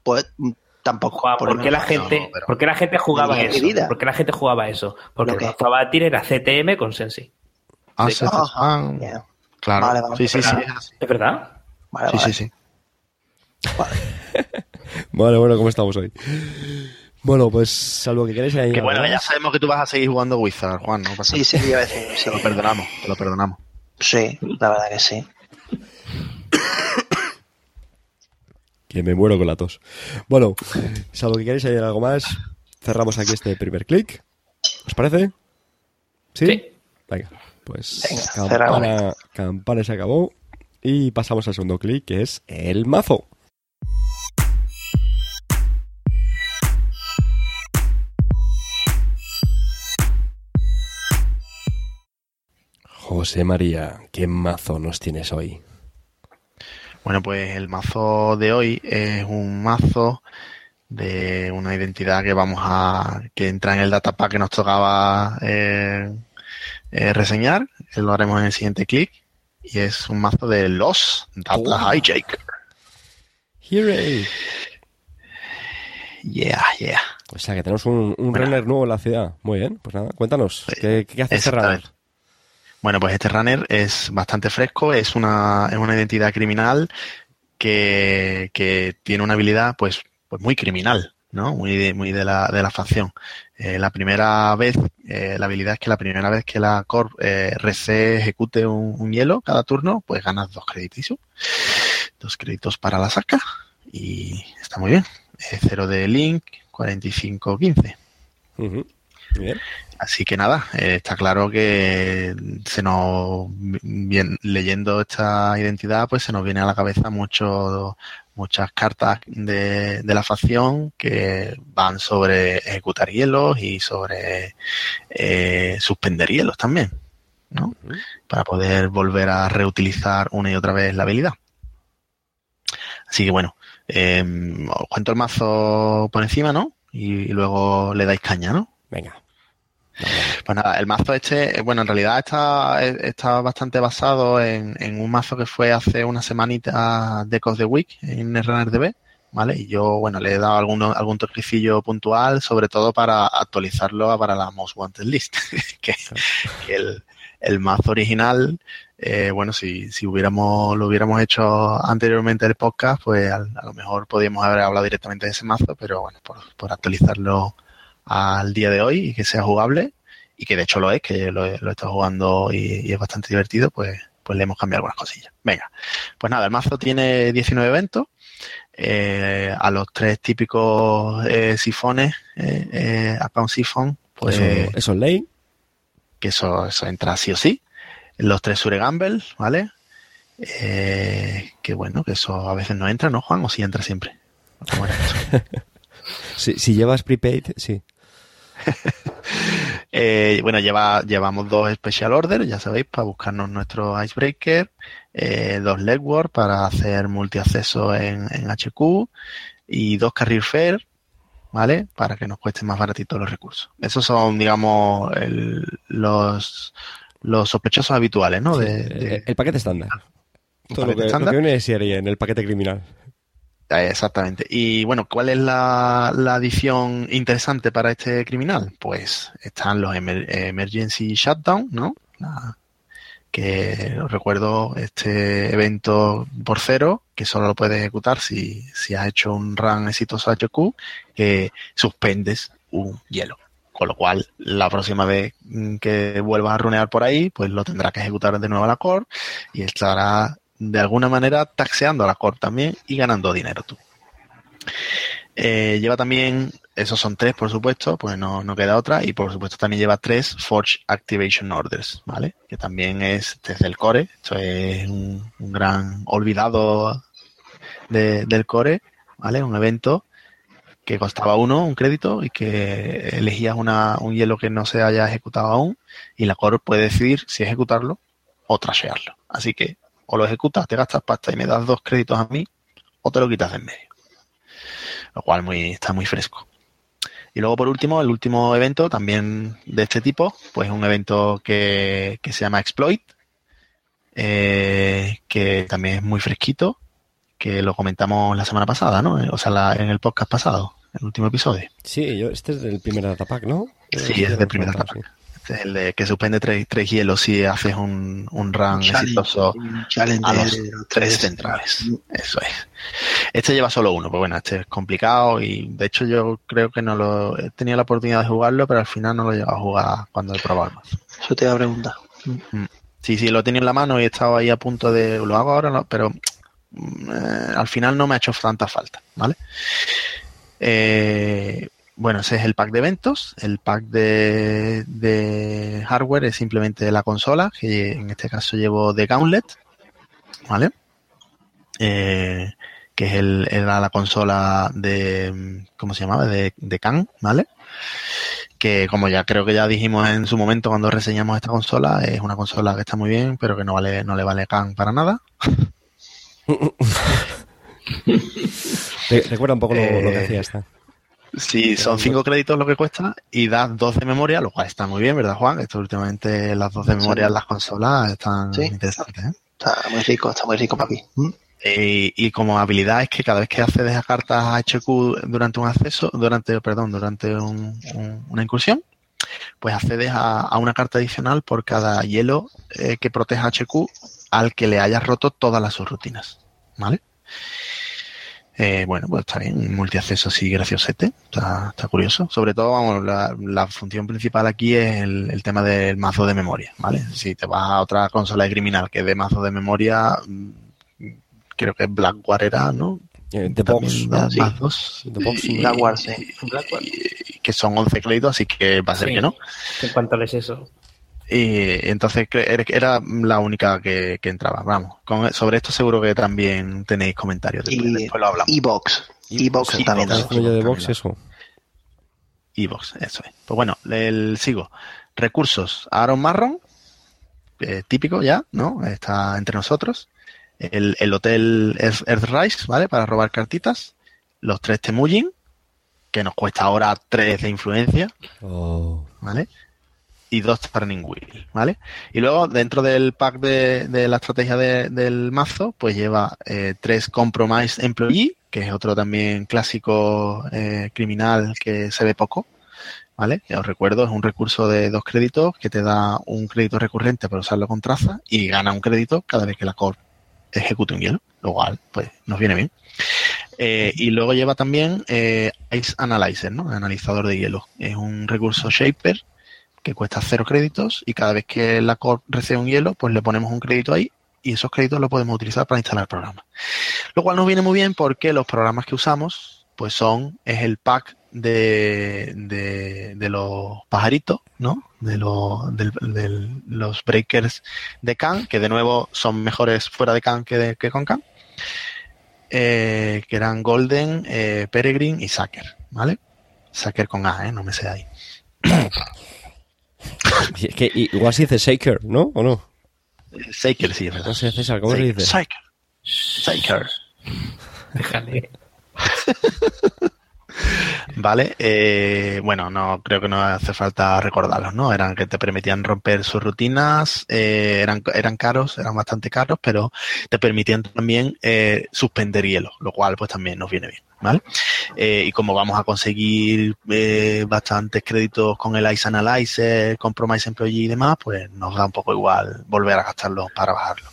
pues mm, tampoco. Juan, Por ¿por qué la no, gente, pero- por qué la gente jugaba eso? vida. ¿Por qué la gente jugaba eso? Porque ¿Lo mazo Abatir era CTM con Sensi. Ah, Sí. ah, claro. Vale, vale. sí, sí, sí. Es así. ¿Es verdad? Vale, Sí, vale. sí, sí. Bueno, bueno, ¿cómo estamos hoy? Bueno, pues salvo que queréis añadir Que bueno, ya sabemos que tú vas a seguir jugando Wizard, Juan, no pasa Sí, sí, a decir, sí. Te lo perdonamos, te lo perdonamos. Sí, la verdad que sí. Que me muero con la tos. Bueno, salvo que queréis añadir algo más, cerramos aquí este primer clic. ¿Os parece? ¿Sí? Sí. Venga, pues Venga, campana, campana se acabó. Y pasamos al segundo clic, que es el mazo. José María, ¿qué mazo nos tienes hoy? Bueno, pues el mazo de hoy es un mazo de una identidad que vamos a que entra en el datapack que nos tocaba eh, eh, reseñar. Eh, Lo haremos en el siguiente clic. Y es un mazo de los Data. Hijacker. Hooray. Yeah, yeah. O sea que tenemos un, un Bueno. runner nuevo en la ciudad. Muy bien, pues nada, cuéntanos, ¿qué, qué hace este runner? Bueno, pues este runner es bastante fresco, es una, es una identidad criminal que, que tiene una habilidad pues, pues muy criminal, ¿no? Muy de, muy de la, de la facción. Eh, la primera vez, eh, la habilidad es que la primera vez que la Corp eh, RC ejecute un, hielo cada turno, pues ganas dos créditos. Dos créditos para la saca y está muy bien. Eh, cero de Link, 45-15. Ujú, Muy bien. Así que nada, eh, está claro que se nos, bien, leyendo esta identidad, pues se nos viene a la cabeza mucho, muchas cartas de, de la facción que van sobre ejecutar hielos y sobre eh, suspender hielos también, ¿no? Para poder volver a reutilizar una y otra vez la habilidad. Así que bueno, eh, os cuento el mazo por encima, ¿no? Y, y luego le dais caña, ¿no? Venga. Pues nada, el mazo este, eh, bueno, en realidad está, eh, está bastante basado en, en un mazo que fue hace una semanita de of the Week en RunnerDB, ¿vale? Y yo, bueno, le he dado alguno, algún toquecillo puntual, sobre todo para actualizarlo para la Most Wanted List, que, que el, el mazo original, eh, bueno, si, si hubiéramos, lo hubiéramos hecho anteriormente el podcast, pues a, a lo mejor podríamos haber hablado directamente de ese mazo, pero bueno, por, por actualizarlo al día de hoy y que sea jugable y que de hecho lo es, que lo, he- lo estado jugando y, y es bastante divertido, pues, pues le hemos cambiado algunas cosillas. Venga, pues nada, el mazo tiene 19 eventos. eh, a los tres típicos eh, sifones, eh, eh, a un sifón, pues eso, eso es ley. que eso, eso entra sí o sí. Los tres Sure Gamble, ¿vale? Que bueno, que eso a veces no entra, ¿no, Juan? O sí entra siempre. ¿Cómo era eso? Si, si llevas prepaid, sí. Eh, bueno, lleva, llevamos dos Special Order, ya sabéis, para buscarnos nuestro Icebreaker, eh, dos Legwork para hacer multiacceso en, en HQ y dos Career Fair, ¿vale? Para que nos cuesten más baratitos los recursos. Esos son, digamos, el- los, los sospechosos habituales, ¿no? De, de- Eh, el paquete estándar. Todo lo paquete que, lo estándar. que viene de serie en el paquete criminal. Exactamente. Y bueno, ¿cuál es la, la adición interesante para este criminal? Pues están los emer- emergency shutdown, ¿no? La- que recuerdo este evento por cero, que solo lo puedes ejecutar si, si has hecho un run exitoso HQ, que suspendes un hielo. Con lo cual, la próxima vez que vuelvas a runear por ahí, pues lo tendrás que ejecutar de nuevo a la core y estará de alguna manera taxeando a la core también y ganando dinero tú. Eh, lleva también, esos son tres por supuesto, pues no, no queda otra, y por supuesto también lleva tres Forge Activation Orders, ¿vale? Que también es desde el core, esto es un, gran olvidado de- del core, ¿vale? Un evento que costaba uno, un crédito, y que elegías una, un hielo que no se haya ejecutado aún, y la core puede decidir si ejecutarlo o trashearlo. Así que o lo ejecutas, te gastas pasta y me das dos créditos a mí, o te lo quitas de en medio. Lo cual muy, está muy fresco. Y luego, por último, el último evento, también de este tipo, pues un evento que, que se llama Exploit, eh, que también es muy fresquito, que lo comentamos la semana pasada, ¿no? O sea, la- en el podcast pasado, el último episodio. Sí, yo, este es del primer datapack, ¿no? Sí, es del primer datapack. El de que suspende tres, tres hielos si haces un, un run Challenge, exitoso un a los tres centrales. Eso es. Este lleva solo uno, pues bueno, este es complicado y de hecho yo creo que no lo he tenido la oportunidad de jugarlo, pero al final no lo he llegado a jugar cuando he probado el mazo. Eso te iba a preguntar. Sí, sí, lo he tenido en la mano y he estado ahí a punto de lo hago ahora, no, pero mm, eh, al final no me ha hecho tanta falta, ¿vale? Eh, bueno, ese es el pack de eventos. El pack de, de hardware es simplemente la consola, que en este caso llevo de Gauntlet, ¿vale? Eh, que es el, era la consola de, ¿cómo se llamaba? De, de Khan, ¿vale? Que como ya creo que ya dijimos en su momento cuando reseñamos esta consola, es una consola que está muy bien, pero que no vale, no le vale Khan para nada. Re- Recuerda un poco lo, lo que Eh, hacía esta. Sí, son cinco créditos lo que cuesta y da dos de memoria, lo cual está muy bien, ¿verdad, Juan? Esto últimamente las dos de memoria en las consolas están Sí. interesantes, ¿eh? Está muy rico, está muy rico, papi. ¿Mm? Y como habilidad es que cada vez que accedes a cartas HQ durante un acceso, durante, perdón, durante un- un- una incursión, pues accedes a, a una carta adicional por cada hielo eh, que proteja HQ al que le hayas roto todas las subrutinas, ¿vale? Eh, bueno, pues está bien, multiacceso así graciosete, está, está curioso. Sobre todo, vamos, la, la función principal aquí es el, el tema del mazo de memoria, ¿vale? Si te vas a otra consola de criminal que de mazo de memoria, mm, creo que Blackwater era, ¿no? Eh, The Box, Sí. más dos. The Box, Y- Blackwater, sí. Y- que son 11 créditos, así que va a ser Sí. que no. En cuanto es eso. Y entonces era- la única que, que entraba. Vamos, con, sobre esto seguro que también tenéis comentarios. Después, Y después lo hablamos. Evox. Evox también. Evox. eso. Evox, eso es. Pues bueno, el sigo. Recursos. Aaron Marron, eh, típico ya, ¿no? Está entre nosotros. El, el hotel Earth- Earthrise, ¿vale? Para robar cartitas. Los tres Temujin, que nos cuesta ahora tres de influencia, Oh. ¿vale? Y dos Turning Wheel, ¿vale? Y luego dentro del pack de, la estrategia de- del mazo, pues lleva eh, tres Compromise Employee, que es otro también clásico eh, criminal que se ve poco, ¿vale? Ya os recuerdo, es un recurso de dos créditos que te da un crédito recurrente para usarlo con traza y gana un crédito cada vez que la core ejecute un hielo, lo cual, pues, nos viene bien. Eh, y luego lleva también Ice Analyzer, ¿no? Analizador de hielo. Es un recurso Shaper que cuesta cero créditos y cada vez que la core recibe un hielo, pues le ponemos un crédito ahí y esos créditos los podemos utilizar para instalar programas. Lo cual nos viene muy bien porque los programas que usamos, pues son, es el pack de, de, de los pajaritos, ¿no? De del- del- los breakers de Khan, que de nuevo son mejores fuera de Khan que, de- que con Khan, eh, que eran Golden, eh, Peregrine y Sacker, ¿vale? Sacker con A, ¿eh? No me sé ahí. Y es que igual se dice Shaker, ¿no? ¿O no? Saker, sí, verdad. No sé, César, ¿cómo se dice? Saker. Saker. Déjale. Vale, eh, bueno, no creo que no hace falta recordarlos, ¿no? Eran que te permitían romper sus rutinas, eh, eran, eran caros, eran bastante caros, pero te permitían también eh, suspender hielo, lo cual pues también nos viene bien, ¿vale? Eh, y como vamos a conseguir bastantes créditos con el Ice Analyzer, Compromise Employee y demás, pues nos da un poco igual volver a gastarlos para bajarlo.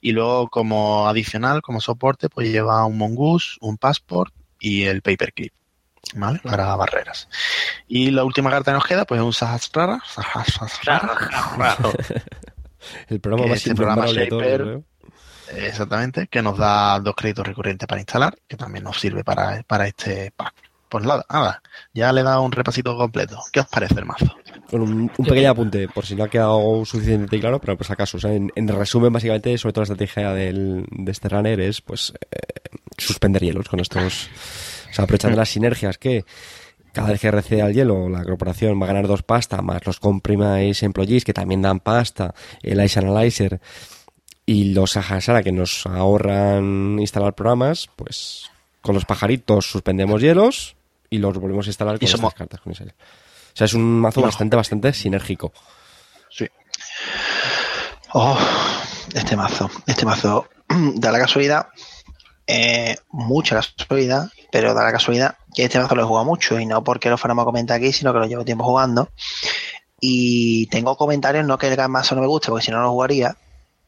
Y luego como adicional, como soporte, pues lleva un Mongoose, un Passport y el Paperclip. ¿Vale? Para barreras. Y la última carta que nos queda, pues es un Sahasrara. Sahasrara. El programa Que más este programa Shaper- creo. Exactamente, que nos da dos créditos recurrentes para instalar, que también nos sirve para, para este pack. Pues nada, nada, ya le he dado un repasito completo. ¿Qué os parece el mazo? Con un, un pequeño apunte, por si no ha quedado suficientemente claro, pero pues acaso, o sea, en, en resumen, básicamente, sobre todo la estrategia del, de este runner es, pues, eh, suspender hielos con estos, o sea, aprovechando las sinergias que cada vez que recibe al hielo, la corporación va a ganar dos pasta, más los compromise employees, que también dan pasta, el Ice Analyzer y los Ahasara, que nos ahorran instalar programas, pues, con los pajaritos suspendemos hielos y los volvemos a instalar con Y somos- estas cartas. Con. O sea, es un mazo bastante, bastante sinérgico. Sí. Oh, este mazo, este mazo da la casualidad, eh, mucha casualidad, pero da la casualidad que este mazo lo he jugado mucho y no porque lo fuéramos a comentar aquí, sino que lo llevo tiempo jugando. Y tengo comentarios, no que el mazo no me guste, porque si no lo jugaría,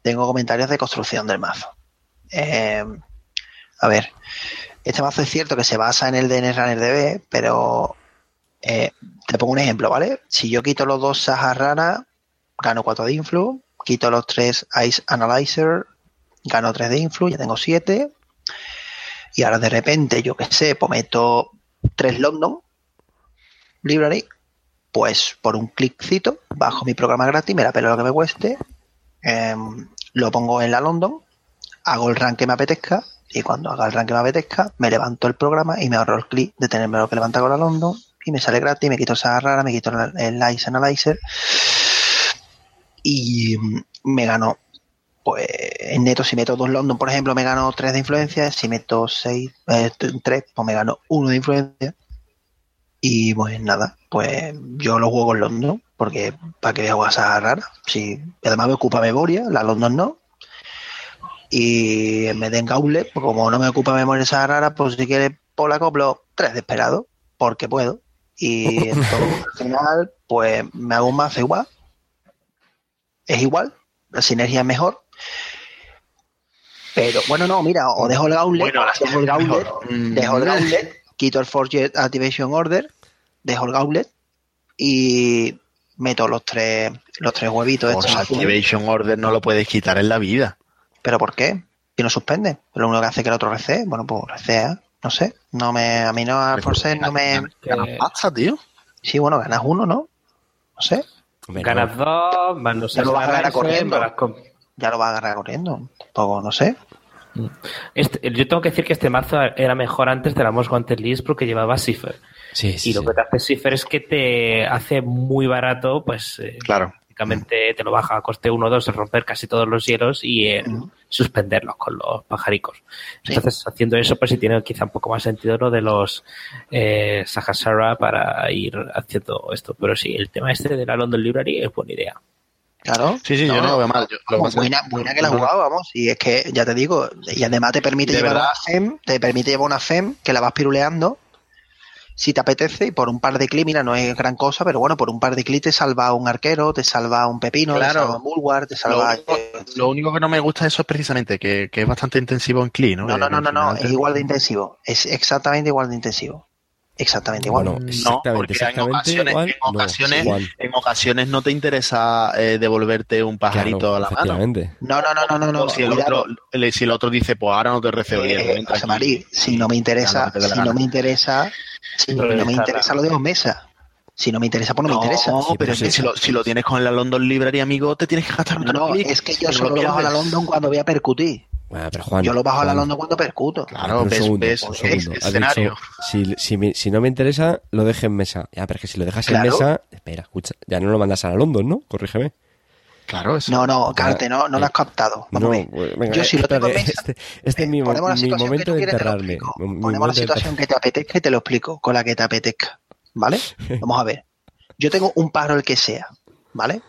tengo comentarios de construcción del mazo. Eh, a ver, este mazo es cierto que se basa en el DN Runner DB, pero eh, te pongo un ejemplo, ¿vale? Si yo quito los dos Sahara, gano 4 de Influ, quito los 3 Ice Analyzer, gano 3 de Influ, ya tengo 7. Y ahora de repente, yo que sé, pues 3 London Library, pues por un cliccito, bajo mi programa gratis, me la pelo lo que me cueste, em, lo pongo en la London, hago el rank que me apetezca, y cuando haga el rank que me apetezca, me levanto el programa y me ahorro el clic de tenerme lo que levanta con la London, y me sale gratis, me quito esa rara, me quito el, el Ice Analyzer, y mm, me gano pues en neto si meto dos London por ejemplo me gano 3 de influencia. Si meto 6 eh, 3 pues me gano 1 de influencia. Y pues nada. Pues yo lo juego en London porque para que voy a esas raras. Si además me ocupa memoria la London no. Y en vez de en Gauntlet pues como no me ocupa memoria esa rara pues si quieres pues la acoplo 3 de esperado porque puedo. Y entonces, al final pues me hago un mazo igual. Es igual, la sinergia es mejor. Pero bueno, no, mira, o dejo el gauntlet, Bueno, la dejo el gauntlet, mejor. Mm. dejo el gauntlet, quito el Forget Activation Order, dejo el gauntlet y meto los tres los tres huevitos Force estos azules. Activation Order no lo puedes quitar en la vida. ¿Pero por qué? Y no suspende. Lo único que hace que el otro recee. Bueno, pues recea. No sé. No me, a mí no, al Force no me. Ganas pasta, tío. Sí, bueno, ganas uno, ¿no? No sé. No. Ganas dos, más Ya lo vas a ganar corriendo. Ya lo va a agarrar corriendo. Tampoco, no sé. Este- yo tengo que decir que este mazo era mejor antes de la Most Wanted List porque llevaba Cipher. Sí, sí, y lo sí. que te hace Cipher es que te hace muy barato, pues, eh, Claro. Básicamente te lo baja a coste 1 o 2 en romper casi todos los hielos y Ujú. suspenderlos con los pajaricos. Sí. Entonces, haciendo eso, pues sí tiene quizá un poco más sentido lo de los eh, Sahasrara para ir haciendo esto. Pero sí, el tema este de la London Library es buena idea. Claro. Sí, sí, yo no lo veo mal. Yo- lo Vamos, buena, buena que la has jugado, vamos. Y es que, ya te digo, y además te permite llevar verdad. una FEM, te permite llevar una FEM que la vas piruleando si te apetece y por un par de clics, mira, no es gran cosa, pero bueno, por un par de clics te salva un arquero, te salva un pepino, te salva un bulwark, te Lo, salva... único- lo único que no me gusta de eso es precisamente que, que es bastante intensivo en CLI, ¿no? No, no, no, no, es igual de intensivo. Es exactamente igual de intensivo. Exactamente igual. Bueno, No, exactamente, porque en ocasiones, igual. en no, ocasiones, igual. en ocasiones no te interesa eh, devolverte un pajarito Claro, a la mano. No, no, no, no, no, no. Si el, otro, el- si el otro dice, pues ahora no te recebo Eh, si no me interesa, si no me interesa, si no, me interesa lo dejo en mesa. Si no me interesa, pues no, No, me interesa. Sí, pero es que sí. si lo, si lo tienes con la London Library, amigo, te tienes que gastar No, no, es que yo no solo lo bajo a la. London cuando voy a percutir. Bueno, pero Juan. Yo lo bajo a la Juan, London cuando percuto. Claro, un ves, segundo, ves, escenario. dicho, si, si, si no me interesa, lo deje en mesa. Ya, pero es que si lo dejas Claro. en mesa, espera, escucha, ya no lo mandas a la London, ¿no? Corrígeme. Claro, eso. No, no, Carte, no, no lo has captado. Vamos no, a ver. pues, venga, Yo si lo tengo en mesa, este, este es mi, la mi situación momento de enterrarme. Mi- mi Ponemos la situación que te apetezca y te lo explico, con la que te apetezca. ¿Vale? Vamos a ver. Yo tengo un pájaro el que sea, ¿vale?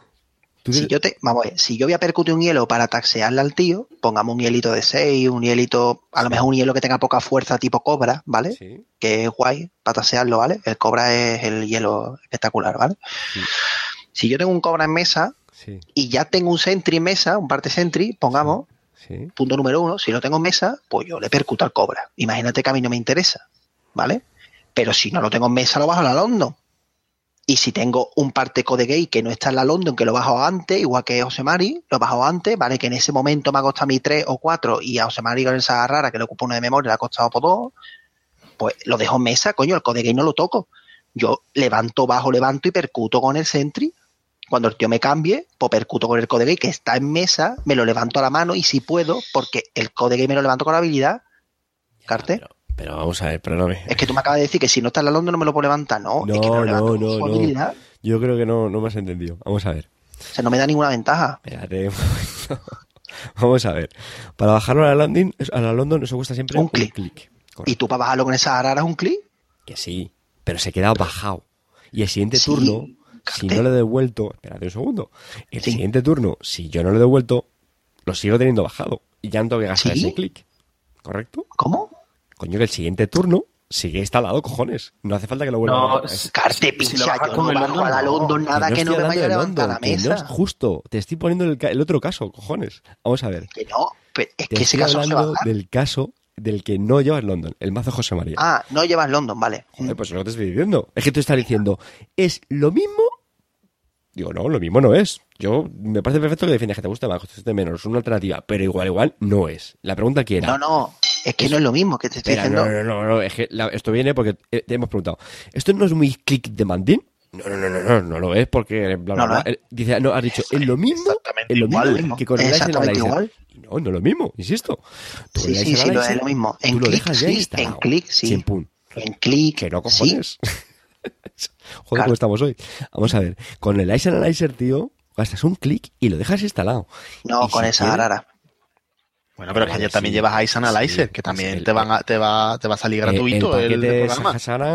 ¿Tú Si yo te, vamos a ver, si yo voy a percutir un hielo para taxearle al tío, pongamos un hielito de 6, un hielito, a lo mejor un hielo que tenga poca fuerza tipo cobra, ¿vale? Sí, Que es guay para tasearlo, ¿vale? El cobra es el hielo espectacular, ¿vale? Sí. Si yo tengo un cobra en mesa sí, y ya tengo un sentry en mesa, un parte sentry, pongamos, sí. punto número uno, si lo tengo en mesa, pues yo le percuto al cobra. Imagínate que a mí no me interesa, ¿vale? Pero si no lo tengo en mesa, lo bajo a la London. Y si tengo un parte code gay que no está en la London, que lo bajo antes, igual que José Mari, lo bajo antes, ¿vale? Que en ese momento me ha costado a mí 3 o 4 y a José Mari con esa rara que le ocupa una de memoria le ha costado por 2, pues lo dejo en mesa, coño, el code gay no lo toco. Yo levanto, bajo, levanto y percuto con el sentry. Cuando el tío me cambie, pues percuto con el code gay que está en mesa, me lo levanto a la mano y si puedo, porque el code gay me lo levanto con la habilidad, Carte, Pero, pero vamos a ver, perdóname. es que tú me acabas de decir que si no está en la London no me lo puedo levantar, no, es que me No, lo no, con no, no. Yo creo que no, no me has entendido. Vamos a ver. O sea, no me da ninguna ventaja. Espérate un momento. Vamos a ver. Para bajarlo a la London, a la London eso cuesta siempre Un clic. clic. Y tú para bajarlo con esa rara es un clic. Que sí, pero se queda bajado. Y el siguiente Sí, turno, si no lo he devuelto, espérate un segundo. El Sí. siguiente turno, si yo no lo he devuelto, lo sigo teniendo bajado. Y ya no tengo que gastar ¿Sí? ese clic. ¿Correcto? ¿Cómo? Coño, que el siguiente turno sigue instalado, cojones. No hace falta que lo vuelva No, a Carte, Si- si pincha, bajas yo no el bajo a la London, London no. nada que, no me vaya a levantar la que mesa. no es justo. Te estoy poniendo el, otro caso, cojones. Vamos a ver. Que no, pero es Te que ese estoy caso no se va a hablando dar. del caso del que no llevas London, el mazo José María. Ah, no llevas London, vale. Joder, pues es lo que te estoy diciendo. Es que tú estás diciendo, ¿es lo mismo? Digo, no, lo mismo no es. Yo, me parece perfecto que defiendes que te guste más, que te guste menos, es una alternativa, pero igual, igual, no es. La pregunta aquí era... No, no, es que no es lo mismo que te estoy diciendo. no, no, no, no, es que esto viene porque eh, te hemos preguntado, ¿esto no es muy click demanding? No, no, no, no, no, no lo es porque bla, bla, No. Eh, Dice, no, has dicho, es lo mismo, es lo mismo que con el Exactamente Analyzer. igual. No, no es lo mismo, insisto. Sí, sí, sí, lo es lo mismo. En tú lo click, sí, instalado. en click, sí. En click, Que no cojones. Joder, cómo estamos hoy. Vamos a ver. Con el Ice Analyzer, tío, gastas un clic y lo dejas instalado. No, con esa rara. Bueno, pero es que ya también llevas Ice Analyzer, Sí, que pues también el- te, van a- te, va, te va a salir gratuito el, el, el programa.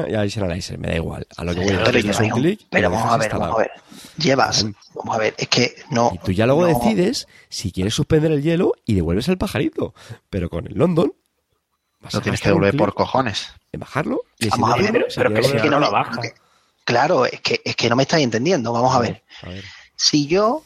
Y Ice Analyzer, me da igual. A lo que voy Pero, a decir es un clic pero vamos a ver, instalado. vamos a ver. Llevas, vamos a ver, es que no. Y tú ya luego no- decides si quieres suspender el hielo y devuelves al pajarito. Pero con el London vas Lo a tienes que devolver por cojones. en bajarlo y el Vamos a ver, pero si que no a- lo baja. Claro, es que, es que no me estáis entendiendo. Vamos a ver. A ver. Si yo,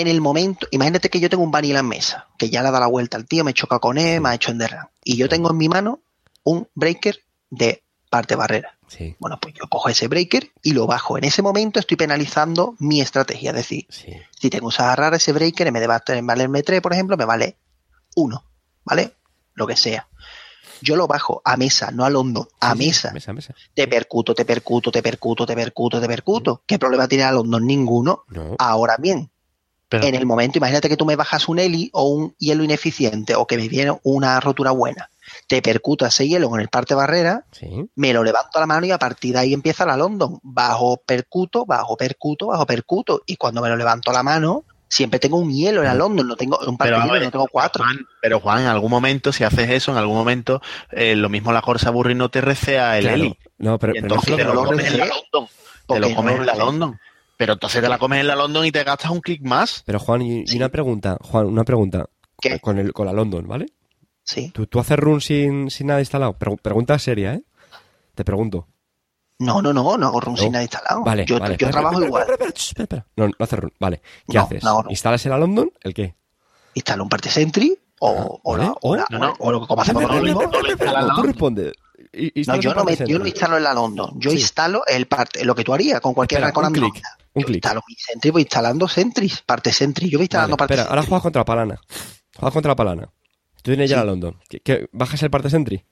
en el momento, imagínate que yo tengo un vanilla en mesa, que ya le ha dado la vuelta al tío, me choca con él, me ha hecho enderrar. Y yo tengo en mi mano un breaker de parte barrera. Sí, Bueno, pues yo cojo ese breaker y lo bajo. En ese momento estoy penalizando mi estrategia. Es decir, sí. si tengo que agarrar ese breaker, en vez de va- valerme 3, por ejemplo, me vale 1. ¿Vale? Lo que sea. Yo lo bajo a mesa, no al hondo, a sí, mesa. Mesa, mesa. Te percuto, te percuto, te percuto, te percuto, te percuto. ¿Qué problema tiene al hondo? Ninguno. No. Ahora bien, Pero- en el momento, imagínate que tú me bajas un Eli o un hielo ineficiente o que me viene una rotura buena. te percuto ese hielo con el parte barrera, Sí. me lo levanto a la mano y a partir de ahí empieza la London. Bajo percuto, bajo percuto, bajo percuto. Y cuando me lo levanto a la mano, siempre tengo un hielo en la London, no tengo un par de Pero, hielo, no tengo cuatro. Juan, pero Juan, en algún momento, si haces eso, en algún momento, eh, lo mismo la Corsa Burri no te recea el Claro. Eli. No, pero, Y pero no entonces te lo lo comes en la. London. Te lo comes en la. London. Pero entonces te la comes en la London y te gastas un clic más. Pero Juan, y, Sí. una pregunta, Juan, una pregunta. ¿Qué? Con, el, con la London, ¿vale? Sí. ¿Tú, tú haces run sin, sin nada instalado? Pregu- pregunta seria, ¿eh? Te pregunto. No, no, no, no hago run No. sin nada instalado. Vale, yo vale. yo Espera, trabajo espera, igual. espera. No, no haces run. Vale. ¿Qué No, haces? ¿Instalas en la London? ¿El qué? Instalo un parte Sentry o, Ah, o, vale. la- o, la- No, no. o lo que como hacemos la Tú London. responde. I- No, yo no, me, yo no instalo en la London. Yo Sí. instalo el parte, lo que tú harías con cualquier Espera, con un Android. clic, un Yo clic. instalo mi Sentry, voy instalando Sentries, parte Sentry. Yo voy Vale, instalando parte espera, ahora juegas contra Palana. Juegas contra Palana. Tú tienes ya la London. ¿Qué, qué- bajas el parte Sentry?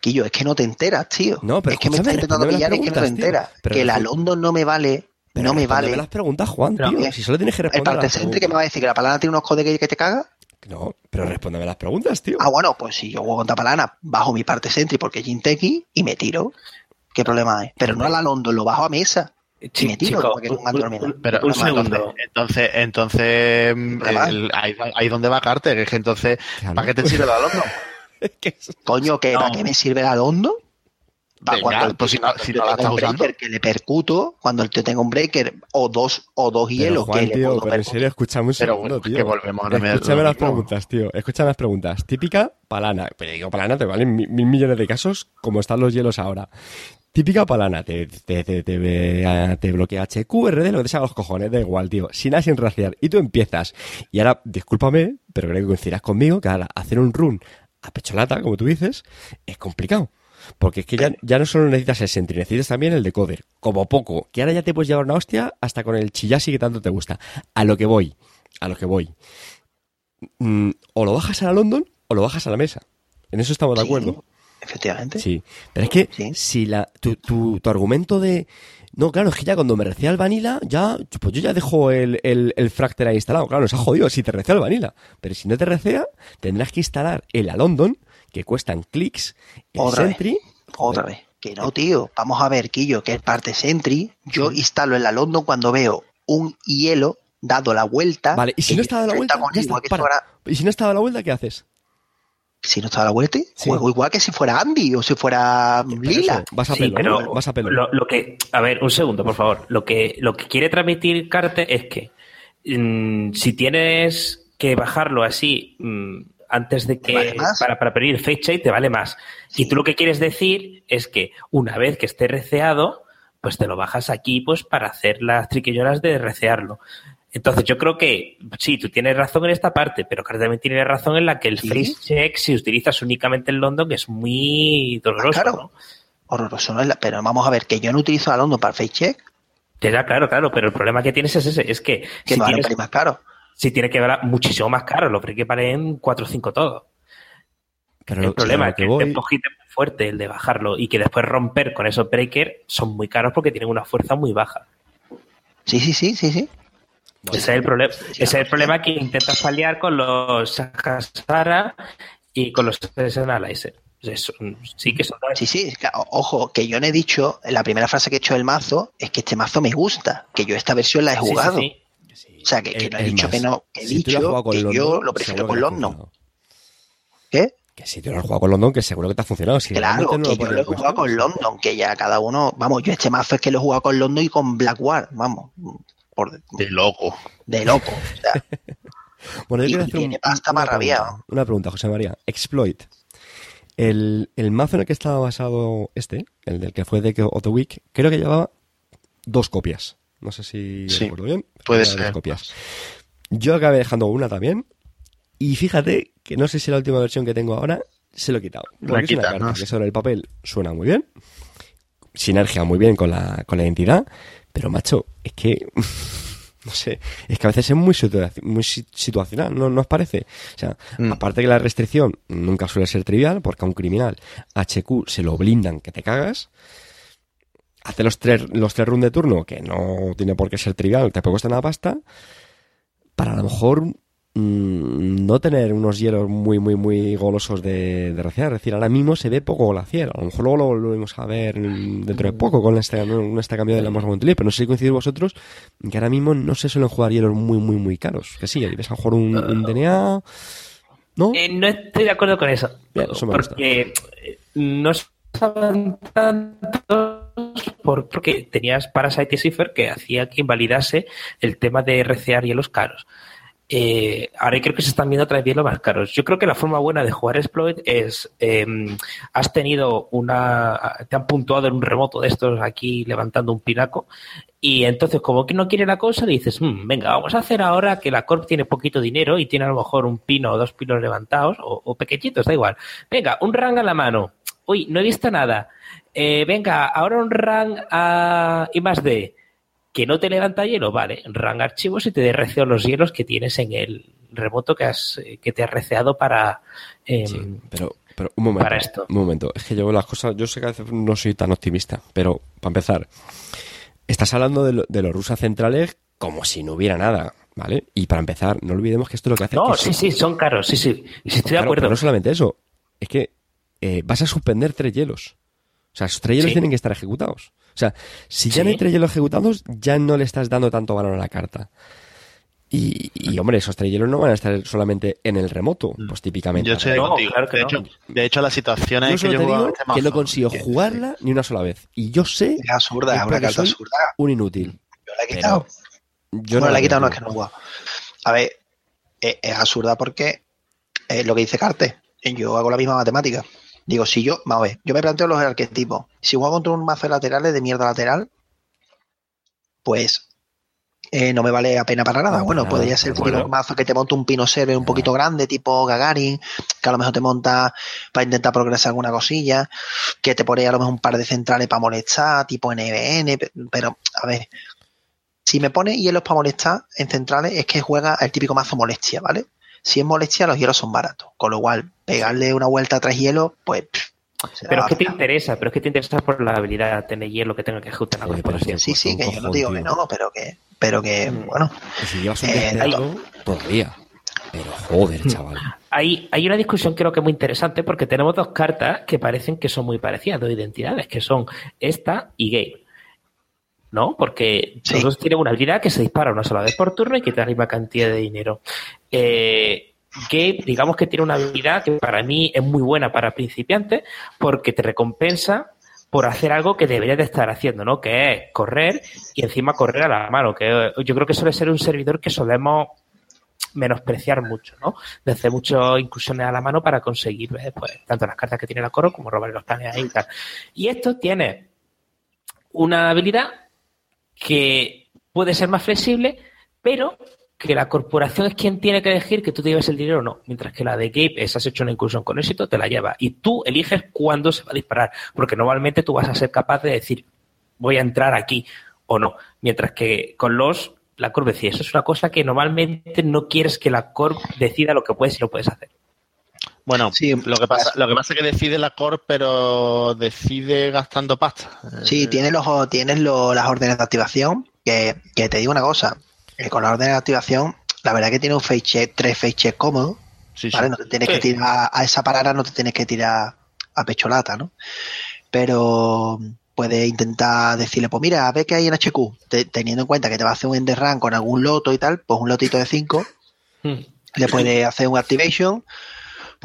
Quillo, es que no te enteras, tío. No, pero es que me escúchame, está intentando pillar, es que no te enteras. Pero que la London no me vale, Pero no me vale. las preguntas, Juan, Pero, tío. ¿qué? Si solo tienes que El responder a parte Sentry que me va a decir que la palana tiene unos codecs que te caga. No, pero respóndeme las preguntas, tío. Ah, bueno, pues si yo juego contra palana, bajo mi parte Sentry porque es Jinteki y me tiro. ¿Qué problema hay? Pero no a la London, lo bajo a mesa. Chi- me tiro, chico, porque con un- un- Pero un entonces- segundo. Entonces, entonces, mm, el- ahí, ahí donde va Carter, que es que entonces, Claro. ¿para qué te sirve? Que es- Coño, ¿que No. ¿para qué me sirve? Pa' Venga, cuando, pues si no- si no la estás un breaker usando. que le percuto, cuando el tío tenga un breaker o dos o dos Pero, hielos Juan, que le tío, puedo pero en serio, escúchame un Pero segundo, bueno, tío. que volvemos a. Escúchame las preguntas, tío. Escúchame las preguntas. Típica palana. Pero digo palana, te valen mil, mil millones de casos como están los hielos ahora. Típica palana. Te, te, te, te, te bloquea HQ, RD, lo que te salga los cojones. Da igual, tío. Sin nada, sin raciar. Y tú empiezas. Y ahora, discúlpame, pero creo que coincidirás conmigo que ahora hacer un run a pecholata, como tú dices, es complicado. Porque es que ya, ya no solo necesitas el sentry, necesitas también el decoder. Como poco. Que ahora ya te puedes llevar una hostia hasta con el chillasi que tanto te gusta. A lo que voy. A lo que voy. Mm, o lo bajas a la London o lo bajas a la mesa. En eso estamos de acuerdo. Efectivamente. Sí. Pero es que Sí. si la, tu, tu, tu argumento de. No, claro, es que ya cuando me recea el vanilla, ya, pues yo ya dejo el, el, el Fractal ahí instalado. Claro, nos ha jodido si te recea el vanilla. Pero si no te recea, tendrás que instalar el a London, que cuestan clics, el Otra vez. Sentry. Otra vez. Que no, tío. Vamos a ver, Quillo, que es parte Sentry. Yo instalo en la London cuando veo un hielo dado la vuelta. Vale, y si que no está dado la vuelta, está, para. Y si no está dado la vuelta, ¿qué haces? Si no está la vuelta, Sí. juego igual que si fuera Andy o si fuera Lila. eso, vas a Sí, pelo, pero ¿no? Vas a pelo. Lo, lo que, a ver, un segundo, por favor. Lo que, lo que quiere transmitir Carte es que mm, si tienes que bajarlo así mm, antes de ¿Te que vale más? para, para pedir face check te vale más. Y tú lo que quieres decir es que una vez que esté receado, pues te lo bajas aquí pues para hacer las triquillonas de recearlo. Entonces yo creo que sí, tú tienes razón en esta parte, pero Carte también tiene razón en la que el Sí. face check si utilizas únicamente el London que es muy doloroso, claro. ¿no? Horroroso, ¿no? Es la- Pero vamos a ver, que yo no utilizo la London para el face check, Ya, claro, claro, pero el problema que tienes es ese, es que que si, tienes, más caro. si tiene que valer muchísimo más caro, lo que valen 4 o 5 todo. Pero el lo- problema a es que que el voy- empujite muy fuerte, el de bajarlo, y que después romper con esos breakers son muy caros porque tienen una fuerza muy baja. Sí, sí, sí, sí, sí. Ese es el, problema ese es el problema que intentas paliar con los Sahasara y con los Analyzer. Eso, sí que son Sí, sí, ojo, que yo no he dicho, la primera frase que he hecho del mazo es que este mazo me gusta, que yo esta versión la he Sí, sí, jugado. sí. O sea, que, no he dicho más, que no, que he si dicho que London, yo lo prefiero con London. ¿Qué? Que si tú lo has jugado con London, que seguro que te ha funcionado. Si Claro, no que yo lo he jugado con. London, que ya cada uno, vamos, yo este mazo es que lo he jugado con London y con Blackguard, vamos, por, De loco. de loco. O sea, Bueno, yo Y quiero hacer un- tiene pasta una, más rabiado. pregunta, una pregunta, José María. Exploit. El, el mazo en el que estaba basado este, el del que fue de Otto Week, creo que llevaba dos copias. No sé si Sí, recuerdo bien. puede ser. Dos copias. Yo acabé dejando una también. Y fíjate que no sé si la última versión que tengo ahora se lo he quitado. Porque es una carta ¿no? que sobre el papel suena muy bien. Sinergia muy bien con la, con la identidad. Pero macho, es que no sé, es que a veces es muy, situa- muy si- situacional, ¿no, ¿no os parece? O sea, Mm. aparte que la restricción nunca suele ser trivial, porque a un criminal HQ se lo blindan que te cagas. Hace los tres, los tres runs de turno, que no tiene por qué ser trivial, te puede costar una pasta. Para a lo mejor no tener unos hielos muy, muy, muy golosos de, de reciar. Es decir, ahora mismo se ve poco glaciar. A lo mejor luego lo volvemos a ver dentro de poco con este, con este cambio de la Wanted List, pero no sé si coincidís vosotros que ahora mismo no se suelen jugar hielos muy, muy, muy caros. Que sí, ahí ves a lo mejor un, un DNA, ¿no? Eh, no estoy de acuerdo con eso. Bien, porque eh, no estaban tantos por- porque tenías Parasite y Cipher que hacía que invalidase el tema de recear hielos caros. Eh, ahora creo que se están viendo otra vez hielos más caros. Yo creo que la forma buena de jugar Exploit es eh, has tenido una te han puntuado en un remoto de estos aquí levantando un pinaco y entonces como que no quiere la cosa dices "Mm, venga vamos a hacer ahora que la Corp tiene poquito dinero y tiene a lo mejor un pino o dos pinos levantados o, pequeñitos da igual. Venga un rang a la mano. Uy no he visto nada. Eh, venga ahora un rang a I más D que no te levanta hielo, vale, rang archivos y te derreceo los hielos que tienes en el remoto que has eh, que te has receado para em, Sí, pero, pero un momento. para esto. Un momento. Es que yo las cosas, yo sé que a veces no soy tan optimista, pero para empezar, estás hablando de, lo- de los rusas centrales como si no hubiera nada, ¿vale? Y para empezar, no olvidemos que esto lo que hace No, es que sí, sí, son caros, sí, sí. Y sí, estoy de acuerdo. pero no solamente eso, es que eh, vas a suspender tres hielos. O sea, esos tres hielos Sí. tienen que estar ejecutados. O sea, si ya no hay Sí. tres hielos ejecutados, ya no le estás dando tanto valor a la carta. Y, y, hombre, esos tres hielos no van a estar solamente en el remoto, pues típicamente. Yo estoy No, contigo. claro que de, no. hecho, de hecho, las situaciones Yo que yo digo este que no mazo, consigo jugarla ni una sola vez. Y yo sé Es absurda, Es es una porque carta absurda. un inútil. Yo la he quitado. Yo bueno, la he quitado, no es que no jugado. A ver, es, es absurda porque es lo que dice Carte. Yo hago la misma matemática. Digo, si yo, vamos a ver, yo me planteo los arquetipos. Si juego contra un mazo de laterales de mierda lateral, pues eh, no me vale la pena para nada. No, bueno, podría ser un mazo que te monte un pino server un poquito grande, tipo Gagarin, que a lo mejor te monta para intentar progresar alguna cosilla, que te pone a lo mejor un par de centrales para molestar, tipo NBN, pe- pero a ver, si me pone hielos para molestar en centrales es que juega el típico mazo molestia, ¿vale? Si es molestia, los hielos son baratos. Con lo cual, pegarle una vuelta a tres hielos, pues. pff, Pero es que te interesa, pero es que te interesa por la habilidad de tener hielo que tenga que ejecutar la es Sí, sí, que yo no digo tío. que no, pero que, pero que, bueno, Y si llevas un Eh, todavía. Pero joder, chaval. Hay, hay una discusión creo que muy interesante porque tenemos dos cartas que parecen que son muy parecidas, dos identidades, que son esta y Game. ¿No? Porque Sí. los dos tienen una habilidad que se dispara una sola vez por turno y que te da la misma cantidad de dinero. Eh, Gabe, digamos que tiene una habilidad que para mí es muy buena para principiantes porque te recompensa por hacer algo que deberías de estar haciendo, ¿no? Que es correr y encima correr a la mano, que yo creo que suele ser un servidor que solemos menospreciar mucho, ¿no? De hacer muchas incursiones a la mano para conseguir, eh, pues, tanto las cartas que tiene la coro como robar los planes ahí y tal. Y esto tiene una habilidad que puede ser más flexible, pero que la corporación es quien tiene que elegir que tú te lleves el dinero o no. Mientras que la de Gabe es has hecho una incursión con éxito, te la lleva. Y tú eliges cuándo se va a disparar. Porque normalmente tú vas a ser capaz de decir, voy a entrar aquí o no. Mientras que con los, la Corp decide. Eso es una cosa que normalmente no quieres que la Corp decida lo que puedes y no puedes hacer. Bueno, Sí, lo, que pasa, lo que pasa es que decide la Corp, pero decide gastando pasta. sí, Eh, tienes, los, tienes lo- las órdenes de activación, que, que te digo una cosa, que con las órdenes de activación, la verdad que tiene un face check, tres face check cómodos, sí, sí. ¿vale? No te tienes Sí. que tirar a esa parada, no te tienes que tirar a pecholata, ¿no? Pero puedes intentar decirle, pues mira, a ver qué hay en HQ, Te- teniendo en cuenta que te va a hacer un end run con algún loto y tal, pues un lotito de 5, Hmm. le puedes hacer un activation,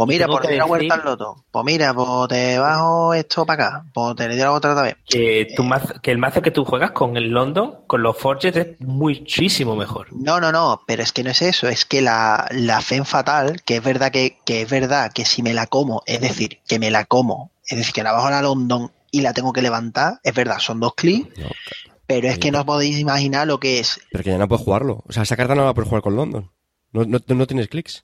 pues mira, por una vuelta al loto, pues mira, pues te bajo esto para acá, pues te le doy la otra otra vez. Que, tu mazo- que el mazo que tú juegas con el London, con los Forges, es muchísimo mejor. No, no, no, pero es que no es eso, es que la, la FEM fatal, que es verdad que, que es verdad que si me la como, es decir, que me la como, es decir, que la bajo a la London y la tengo que levantar, es verdad, son dos clics, No, pero es que no os podéis imaginar lo que es. pero que ya no puedes jugarlo. O sea, esa carta no la puedes jugar con London. No, no, no tienes clics.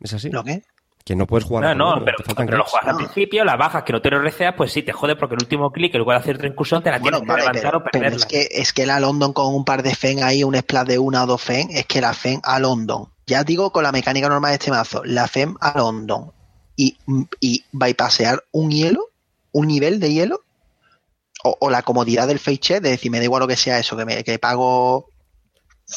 ¿Es así? ¿Lo que? Que no puedes jugar No, con no, pero, te faltan pero lo juegas al principio, la bajas que no te lo receas, pues sí, te jode porque el último clic, en lugar de hacer otra incursión, te la Bueno, tienes que vale, levantar pero, o pero perderla. es que es que la London con un par de FEN ahí, un splash de una o dos FEN, es que la FEN a London, ya digo con la mecánica normal de este mazo, la FEN a London. Y, y bypassear un hielo, un nivel de hielo, o, o la comodidad del face check, de decir, me da igual lo que sea eso, que, me, que pago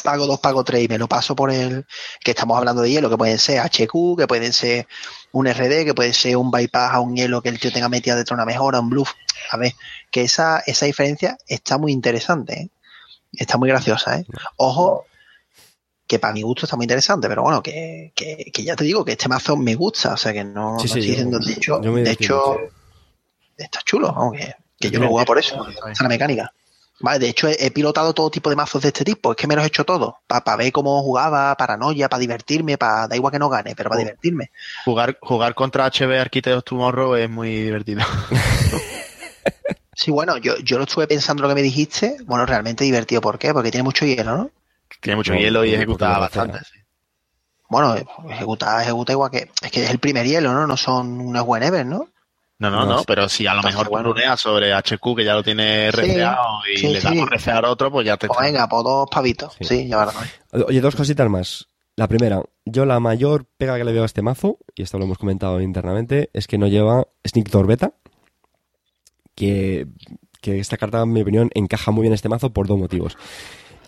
pago 2, pago 3 y me lo paso por el que estamos hablando de hielo, que pueden ser HQ, que pueden ser un RD, que puede ser un bypass a un hielo que el tío tenga metida dentro una mejora, un bluff. A ver, que esa, esa diferencia está muy interesante, ¿eh? está muy graciosa. ¿eh? Ojo, que para mi gusto está muy interesante, pero bueno, que, que, que ya te digo que este mazo me gusta, o sea que no, Sí, no sí, estoy diciendo, de hecho, de hecho está chulo, vamos, que, yo lo juego por eso, es la mecánica. Vale, de hecho he, he pilotado todo tipo de mazos de este tipo, es que me los he hecho todos, para ver cómo jugaba, paranoia, para divertirme, para da igual que no gane, pero para divertirme. Jugar, jugar contra HB Architects Tomorrow es muy divertido. Sí, bueno, yo, yo lo estuve pensando lo que me dijiste, bueno, realmente divertido, ¿por qué? Porque tiene mucho hielo, ¿no? Tiene mucho No, hielo y ejecuta bastante. sí. Bueno, ejecuta, ejecuta igual que, es que es el primer hielo, ¿no? No son unos whenever, ¿no? No, no, No, pero si a lo mejor tú bueno. runeas sobre HQ que ya lo tiene Sí, receado y sí, le das sí. por recear otro, pues ya te Pues venga, pues dos pavitos, Sí. sí, ya Oye, dos cositas más. La primera, yo la mayor pega que le veo a este mazo, y esto lo hemos comentado internamente, es que no lleva Sneak Beta, que, que esta carta, en mi opinión, encaja muy bien en este mazo por dos motivos.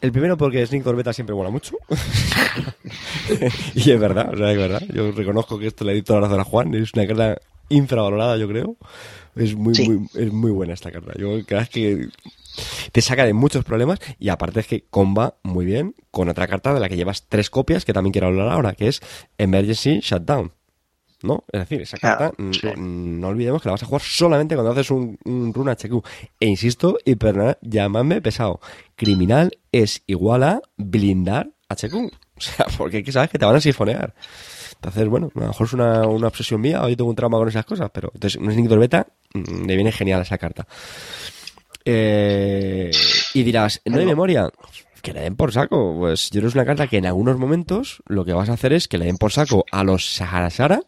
El primero porque Sneak Beta siempre mola mucho. y es verdad, o sea, es verdad. Yo reconozco que esto le di toda la razón a Juan, es una carta infravalorada, yo creo. Es muy, Sí. muy, es muy buena esta carta. Yo creo que te saca de muchos problemas y aparte es que comba muy bien con otra carta de la que llevas tres copias que también quiero hablar ahora, que es Emergency Shutdown. ¿No? Es decir, esa carta, sí. no olvidemos que la vas a jugar solamente cuando haces un, un run HQ. E insisto, y perdonad, llamadme pesado. Criminal es igual a blindar HQ. O sea, porque sabes que te van a sifonear. Entonces, bueno, a lo mejor es una, una obsesión mía o yo tengo un trauma con esas cosas, pero entonces un Sneak Beta mm, le viene genial esa carta. Eh, y dirás, ¿no hay memoria? Que le den por saco. Pues yo creo que es una carta que en algunos momentos lo que vas a hacer es que le den por saco a los Sahara Sara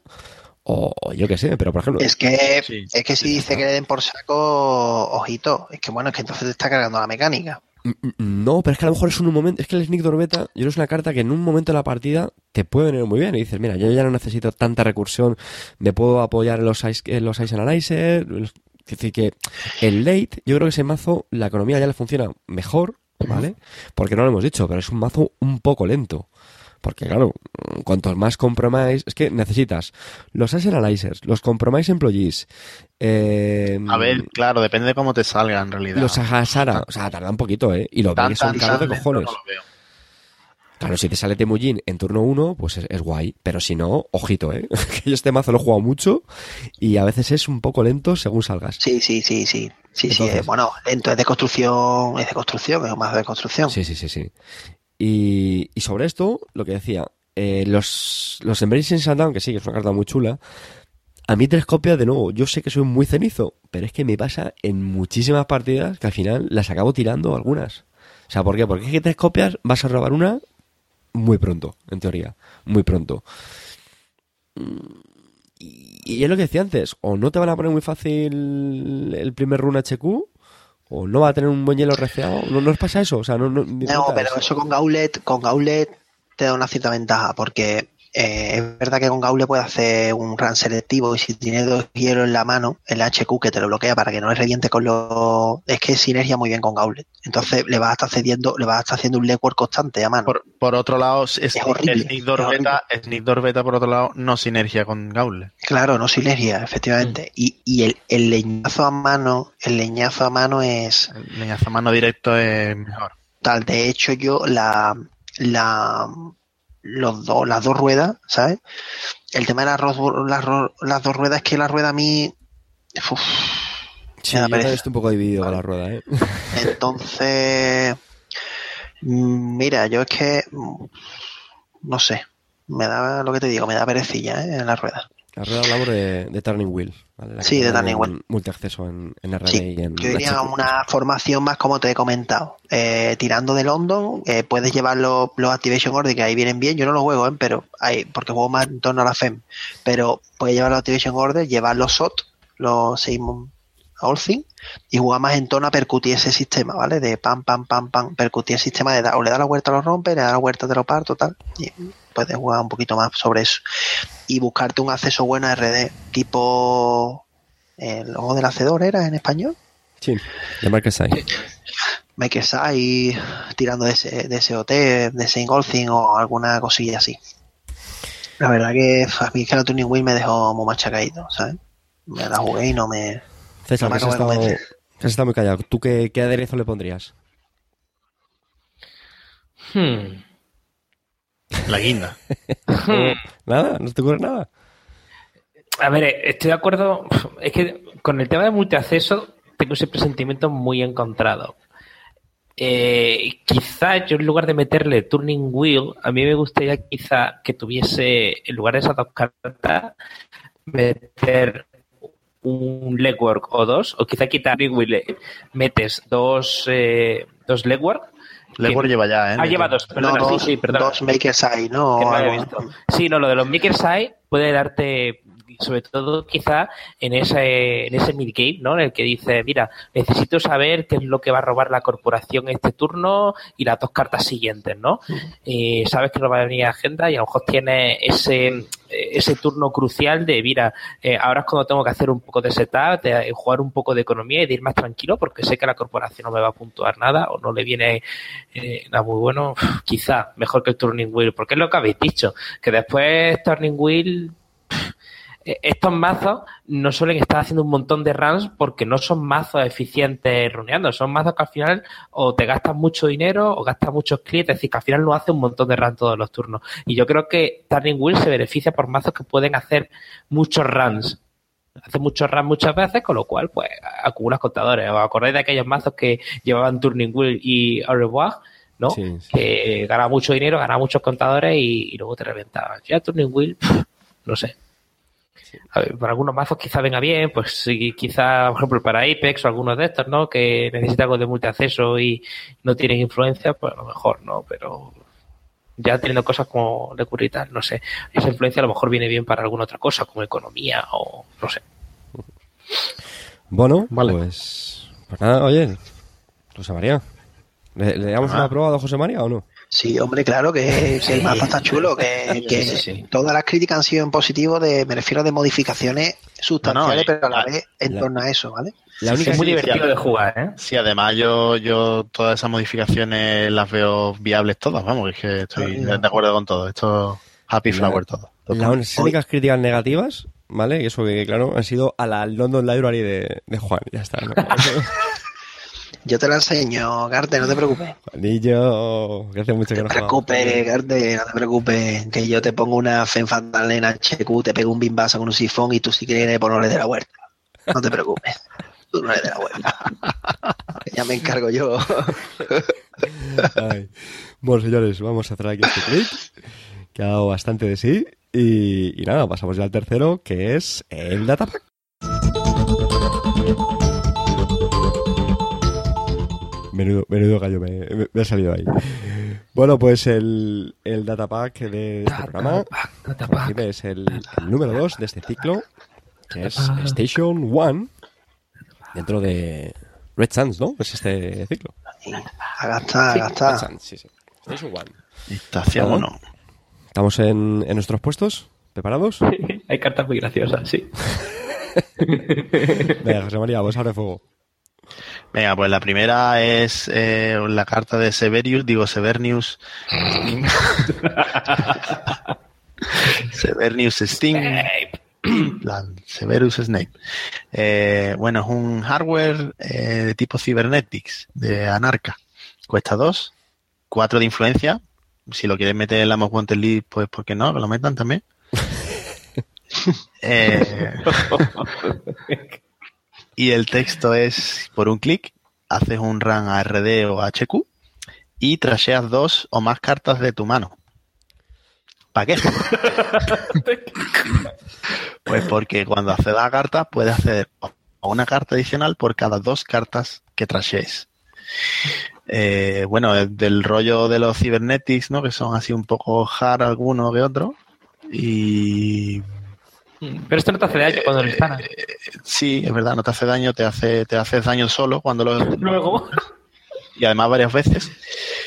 o, yo qué sé, pero por ejemplo... Es que, Sí, es que si dice que le den por saco, ojito, es que bueno, es que entonces te está cargando la mecánica. Mm, No, pero es que a lo mejor es un momento, es que el Sneak Beta, yo creo es una carta que en un momento de la partida te puede venir muy bien y dices, mira, yo ya no necesito tanta recursión, me puedo apoyar en los Ice, en los ice Analyzer, es decir, que el late, yo creo que ese mazo, la economía ya le funciona mejor, ¿vale? Porque no lo hemos dicho, pero es un mazo un poco lento. Porque claro, cuantos más compromise, es que necesitas los Ice Analyzers, los compromise employees, eh, A ver, claro, depende de cómo te salga en realidad. los Sahasara, o sea, tarda un poquito, ¿eh? Y los Tan, son caros de cojones. no lo veo. Claro, si te sale Temujin en turno 1, pues es, es guay. Pero si no, ojito, ¿eh? que yo este mazo lo he jugado mucho y a veces es un poco lento según salgas. Sí, sí, sí, sí. Sí, sí, Entonces- eh, bueno, lento es de construcción, es de construcción, es un mazo de construcción. Sí, sí, sí, sí. Y, sobre esto, lo que decía, eh, los, los Embracing Sundown, que sí, que es una carta muy chula, a mí tres copias, de nuevo, yo sé que soy muy cenizo, pero es que me pasa en muchísimas partidas que al final las acabo tirando algunas. O sea, ¿por qué? Porque es que tres copias vas a robar una muy pronto, en teoría, muy pronto. Mm, Y, y es lo que decía antes, o no te van a poner muy fácil el primer run HQ, o no va a tener un buen hielo receado. ¿No, no os pasa eso? O sea, no, no, No, pero es- eso con Gauntlet, con Gauntlet te da una cierta ventaja, porque eh, es verdad que con Gauntlet puede hacer un run selectivo y si tiene dos hielos en la mano, el HQ que te lo bloquea para que no le reviente con los... Es que sinergia muy bien con Gauntlet. Entonces le vas a estar cediendo, le vas a estar haciendo un legwork constante a mano. Por, por otro lado, es, Es horrible, Sneak es Beta, Sneak Beta, por otro lado, no sinergia con Gauntlet. Claro, no sinergia, efectivamente. Y, y el, el leñazo a mano, el leñazo a mano es El leñazo a mano directo es mejor. tal. De hecho, yo la, la, los dos, las dos ruedas, ¿sabes? El tema de las, las, dos ruedas es que la rueda a mí, uf, Sí, me da yo estoy un poco dividido con la rueda, ¿eh? entonces, mm, mira, yo es que, mm, no sé, me da lo que te digo, me da perecilla, ¿eh? En la rueda. Hablamos de, de Turning Wheel. Sí, de Turning Wheel. Multiacceso en, en RD Sí, y en Yo diría una formación más como te he comentado. Eh, tirando de London, eh, puedes llevar los, los Activation Order, que ahí vienen bien. Yo no los juego, ¿eh? pero hay, porque juego más en torno a la FEM. Pero puedes llevar los Activation Order, llevar los SOT, los Simon Allthing, y jugar más en torno a percutir ese sistema, ¿vale? De pam, pam, pam, pam, percutir el sistema de da- o le da la vuelta a los rompe, le da la vuelta te lo parto, tal. Y puedes jugar un poquito más sobre eso. Y buscarte un acceso bueno a RD, tipo el logo del hacedor era en español. Sí, de. Maker Sai tirando de ese, de ese OT, de ese Ingolfing o alguna cosilla así. La verdad que a mí es que la Turning Wheel me dejó muy machacadito, ¿sabes? Me la jugué y no me... César, No me estado, has estado muy callado. ¿Tú qué, qué aderezo le pondrías? Hmm. La guinda. ¿Nada? ¿No te ocurre nada? A ver, estoy de acuerdo. Es que con el tema de multiacceso tengo ese presentimiento muy encontrado. Eh, quizá yo en lugar de meterle Turning Wheel, a mí me gustaría quizá que tuviese, en lugar de esas dos cartas, meter un legwork o dos, o quizá quitar Turning Wheel, eh, metes dos, eh, dos legwork. Lebor lleva ya, ¿eh? Ah, lleva dos, perdona, no, sí, dos, sí, perdona. dos Maker Sai, ¿no? Sí, no, lo de los Makers Eye puede darte, sobre todo quizá en ese, en ese midgame, ¿no? En el que dice, mira, necesito saber qué es lo que va a robar la corporación este turno y las dos cartas siguientes, ¿no? Eh, sabes que no va a venir a agenda y a lo mejor tiene ese, ese turno crucial de, mira, eh, ahora es cuando tengo que hacer un poco de setup, de jugar un poco de economía y de ir más tranquilo porque sé que la corporación no me va a puntuar nada o no le viene eh, nada muy bueno, quizá mejor que el Turning Wheel, porque es lo que habéis dicho, que después Turning Wheel, eh, estos mazos no suelen estar haciendo un montón de runs porque no son mazos eficientes runeando, son mazos que al final o te gastas mucho dinero o gastas muchos clics, es decir, que al final no hace un montón de runs todos los turnos. Y yo creo que Turning Wheel se beneficia por mazos que pueden hacer muchos runs. Hace muchos runs muchas veces, con lo cual, pues, acumulas contadores. ¿Os acordáis de aquellos mazos que llevaban Turning Wheel y Au revoir? ¿no? Sí, sí. Que ganaba mucho dinero, ganaba muchos contadores y, y luego te reventaba. Ya Turning Wheel, no sé. A ver, para algunos mazos quizá venga bien, pues sí, quizá, por ejemplo, para Apex o algunos de estos, ¿no? Que necesitan algo de multiacceso y no tienen influencia, pues a lo mejor, ¿no? Pero ya teniendo cosas como Lecur y tal, no sé. Esa influencia a lo mejor viene bien para alguna otra cosa, como economía o no sé. Bueno, Vale. pues, pues nada, oye, José María. ¿Le, le damos Ah. una prueba a José María o no? Sí, hombre, claro que, que el mapa está chulo, que, que Sí, sí. todas las críticas han sido en positivo, de, me refiero de modificaciones sustanciales, No, no, pero a la vez en la- torno a eso, ¿vale? La única Es muy divertido de jugar, ¿eh? Sí, además yo, yo todas esas modificaciones las veo viables todas, vamos, es que estoy Sí. de acuerdo con todo. Esto Happy La- Flower todo. Las únicas críticas negativas, ¿vale? Y eso que, claro, han sido a la London Library de, de Juan. Ya está, ¿no? Yo te la enseño, Garte, no te preocupes. Juanillo, que hace mucho que No te preocupes, Garte, no te preocupes. Que yo te pongo una Fen Fatal en HQ, te pego un bimbasa con un sifón y tú si quieres pues no le de la huerta. No te preocupes. Tú no le de la huerta. Ya me encargo yo. Ay. Bueno, señores, vamos a cerrar aquí este clip, que ha dado bastante de sí. Y, y nada, pasamos ya al tercero, que es el Datapack. Menudo, menudo gallo me, me- me ha salido ahí. Bueno, pues el, el Datapack de este programa como decir, es el, el número 2 de este ciclo, que es Station One, dentro de Red Sands, ¿no? Es este ciclo. A gastar, a Red. Sands, sí, sí. Station One. Estación ¿Cómo? 1. ¿Estamos en, en nuestros puestos? ¿Preparados? Hay cartas muy graciosas, sí. Venga, José María, vos abre fuego. Venga, pues la primera es eh, la carta de Severius, digo Severnius. Severnius Sting. Severus Snape. Eh, bueno, es un hardware eh, de tipo Cybernetics, de Anarca. Cuesta 2, 4 de influencia. Si lo quieres meter en la Most Wanted List, pues ¿por qué no? Que lo metan también. Eh, y el texto es, por un clic, haces un run a RD o a HQ y trasheas dos o más cartas de tu mano. ¿Para qué? pues porque cuando accedas a carta puedes hacer una carta adicional por cada dos cartas que trashees. Eh, bueno, del rollo de los cybernetics, ¿no? Que son así un poco hard alguno que otro. Y Pero esto no te hace daño cuando lo instalas. sí, es verdad, no te hace daño, te hace, te haces daño solo cuando lo, Luego. y además varias veces.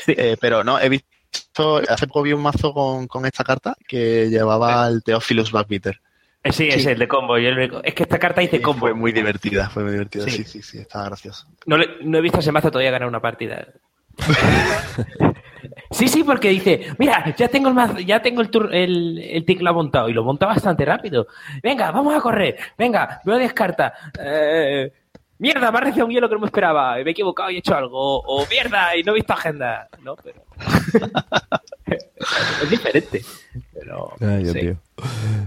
Sí. Eh, pero no, he visto, hace poco vi un mazo con, con esta carta que llevaba el Theophilus Backbeater. Eh, Sí, es Sí. el de combo. Yo el- es que esta carta dice combo. Fue muy divertida, fue muy divertida. Sí. Sí, sí, sí, estaba gracioso. No, le- no he visto a ese mazo todavía ganar una partida. Sí, sí, porque dice, mira, ya tengo el mazo, ya tengo el tur- el, el teclado montado y lo monta bastante rápido. Venga, vamos a correr. Venga, me lo descarta. Eh, mierda, me ha recibido un hielo que no me esperaba. Me he equivocado y he hecho algo. O, o mierda, y no he visto agenda. No, pero. es diferente. Pero. Ay, Dios sí.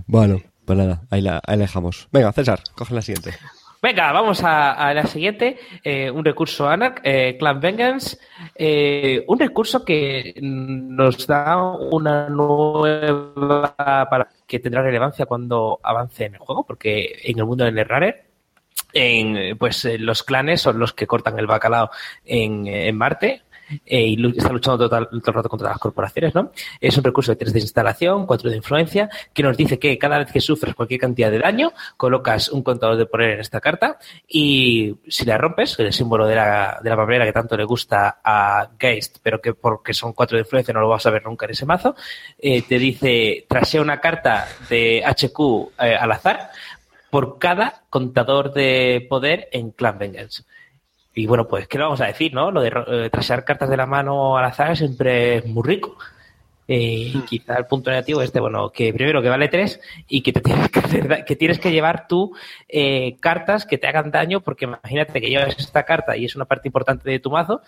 Bueno, pues nada, ahí la, ahí la dejamos. Venga, César, coge la siguiente. Venga, vamos a, la siguiente. Eh, un recurso Anarch, eh, Clan Vengeance. Eh, un recurso que nos da una nueva. para que tendrá relevancia cuando avance en el juego, porque en el mundo del Rare. En, pues eh, los clanes son los que cortan el bacalao en Marte eh, y está luchando todo el rato contra las corporaciones, ¿no? Es un recurso de 3 de instalación, 4 de influencia, que nos dice que cada vez que sufres cualquier cantidad de daño, colocas un contador de poder en esta carta y si la rompes, el símbolo de la, de la papelera que tanto le gusta a Geist, pero que porque son 4 de influencia no lo vas a ver nunca en ese mazo, eh, te dice, trasea una carta de HQ eh, al azar por cada contador de poder en Clan Vengeance. Y bueno, pues, ¿qué le vamos a decir, no? Lo de eh, trasear cartas de la mano al azar siempre es muy rico. Eh, y quizá el punto negativo es este, bueno, que primero que vale 3 y que te tienes que hacer que tienes que llevar tú eh, cartas que te hagan daño, porque imagínate que llevas esta carta y es una parte importante de tu mazo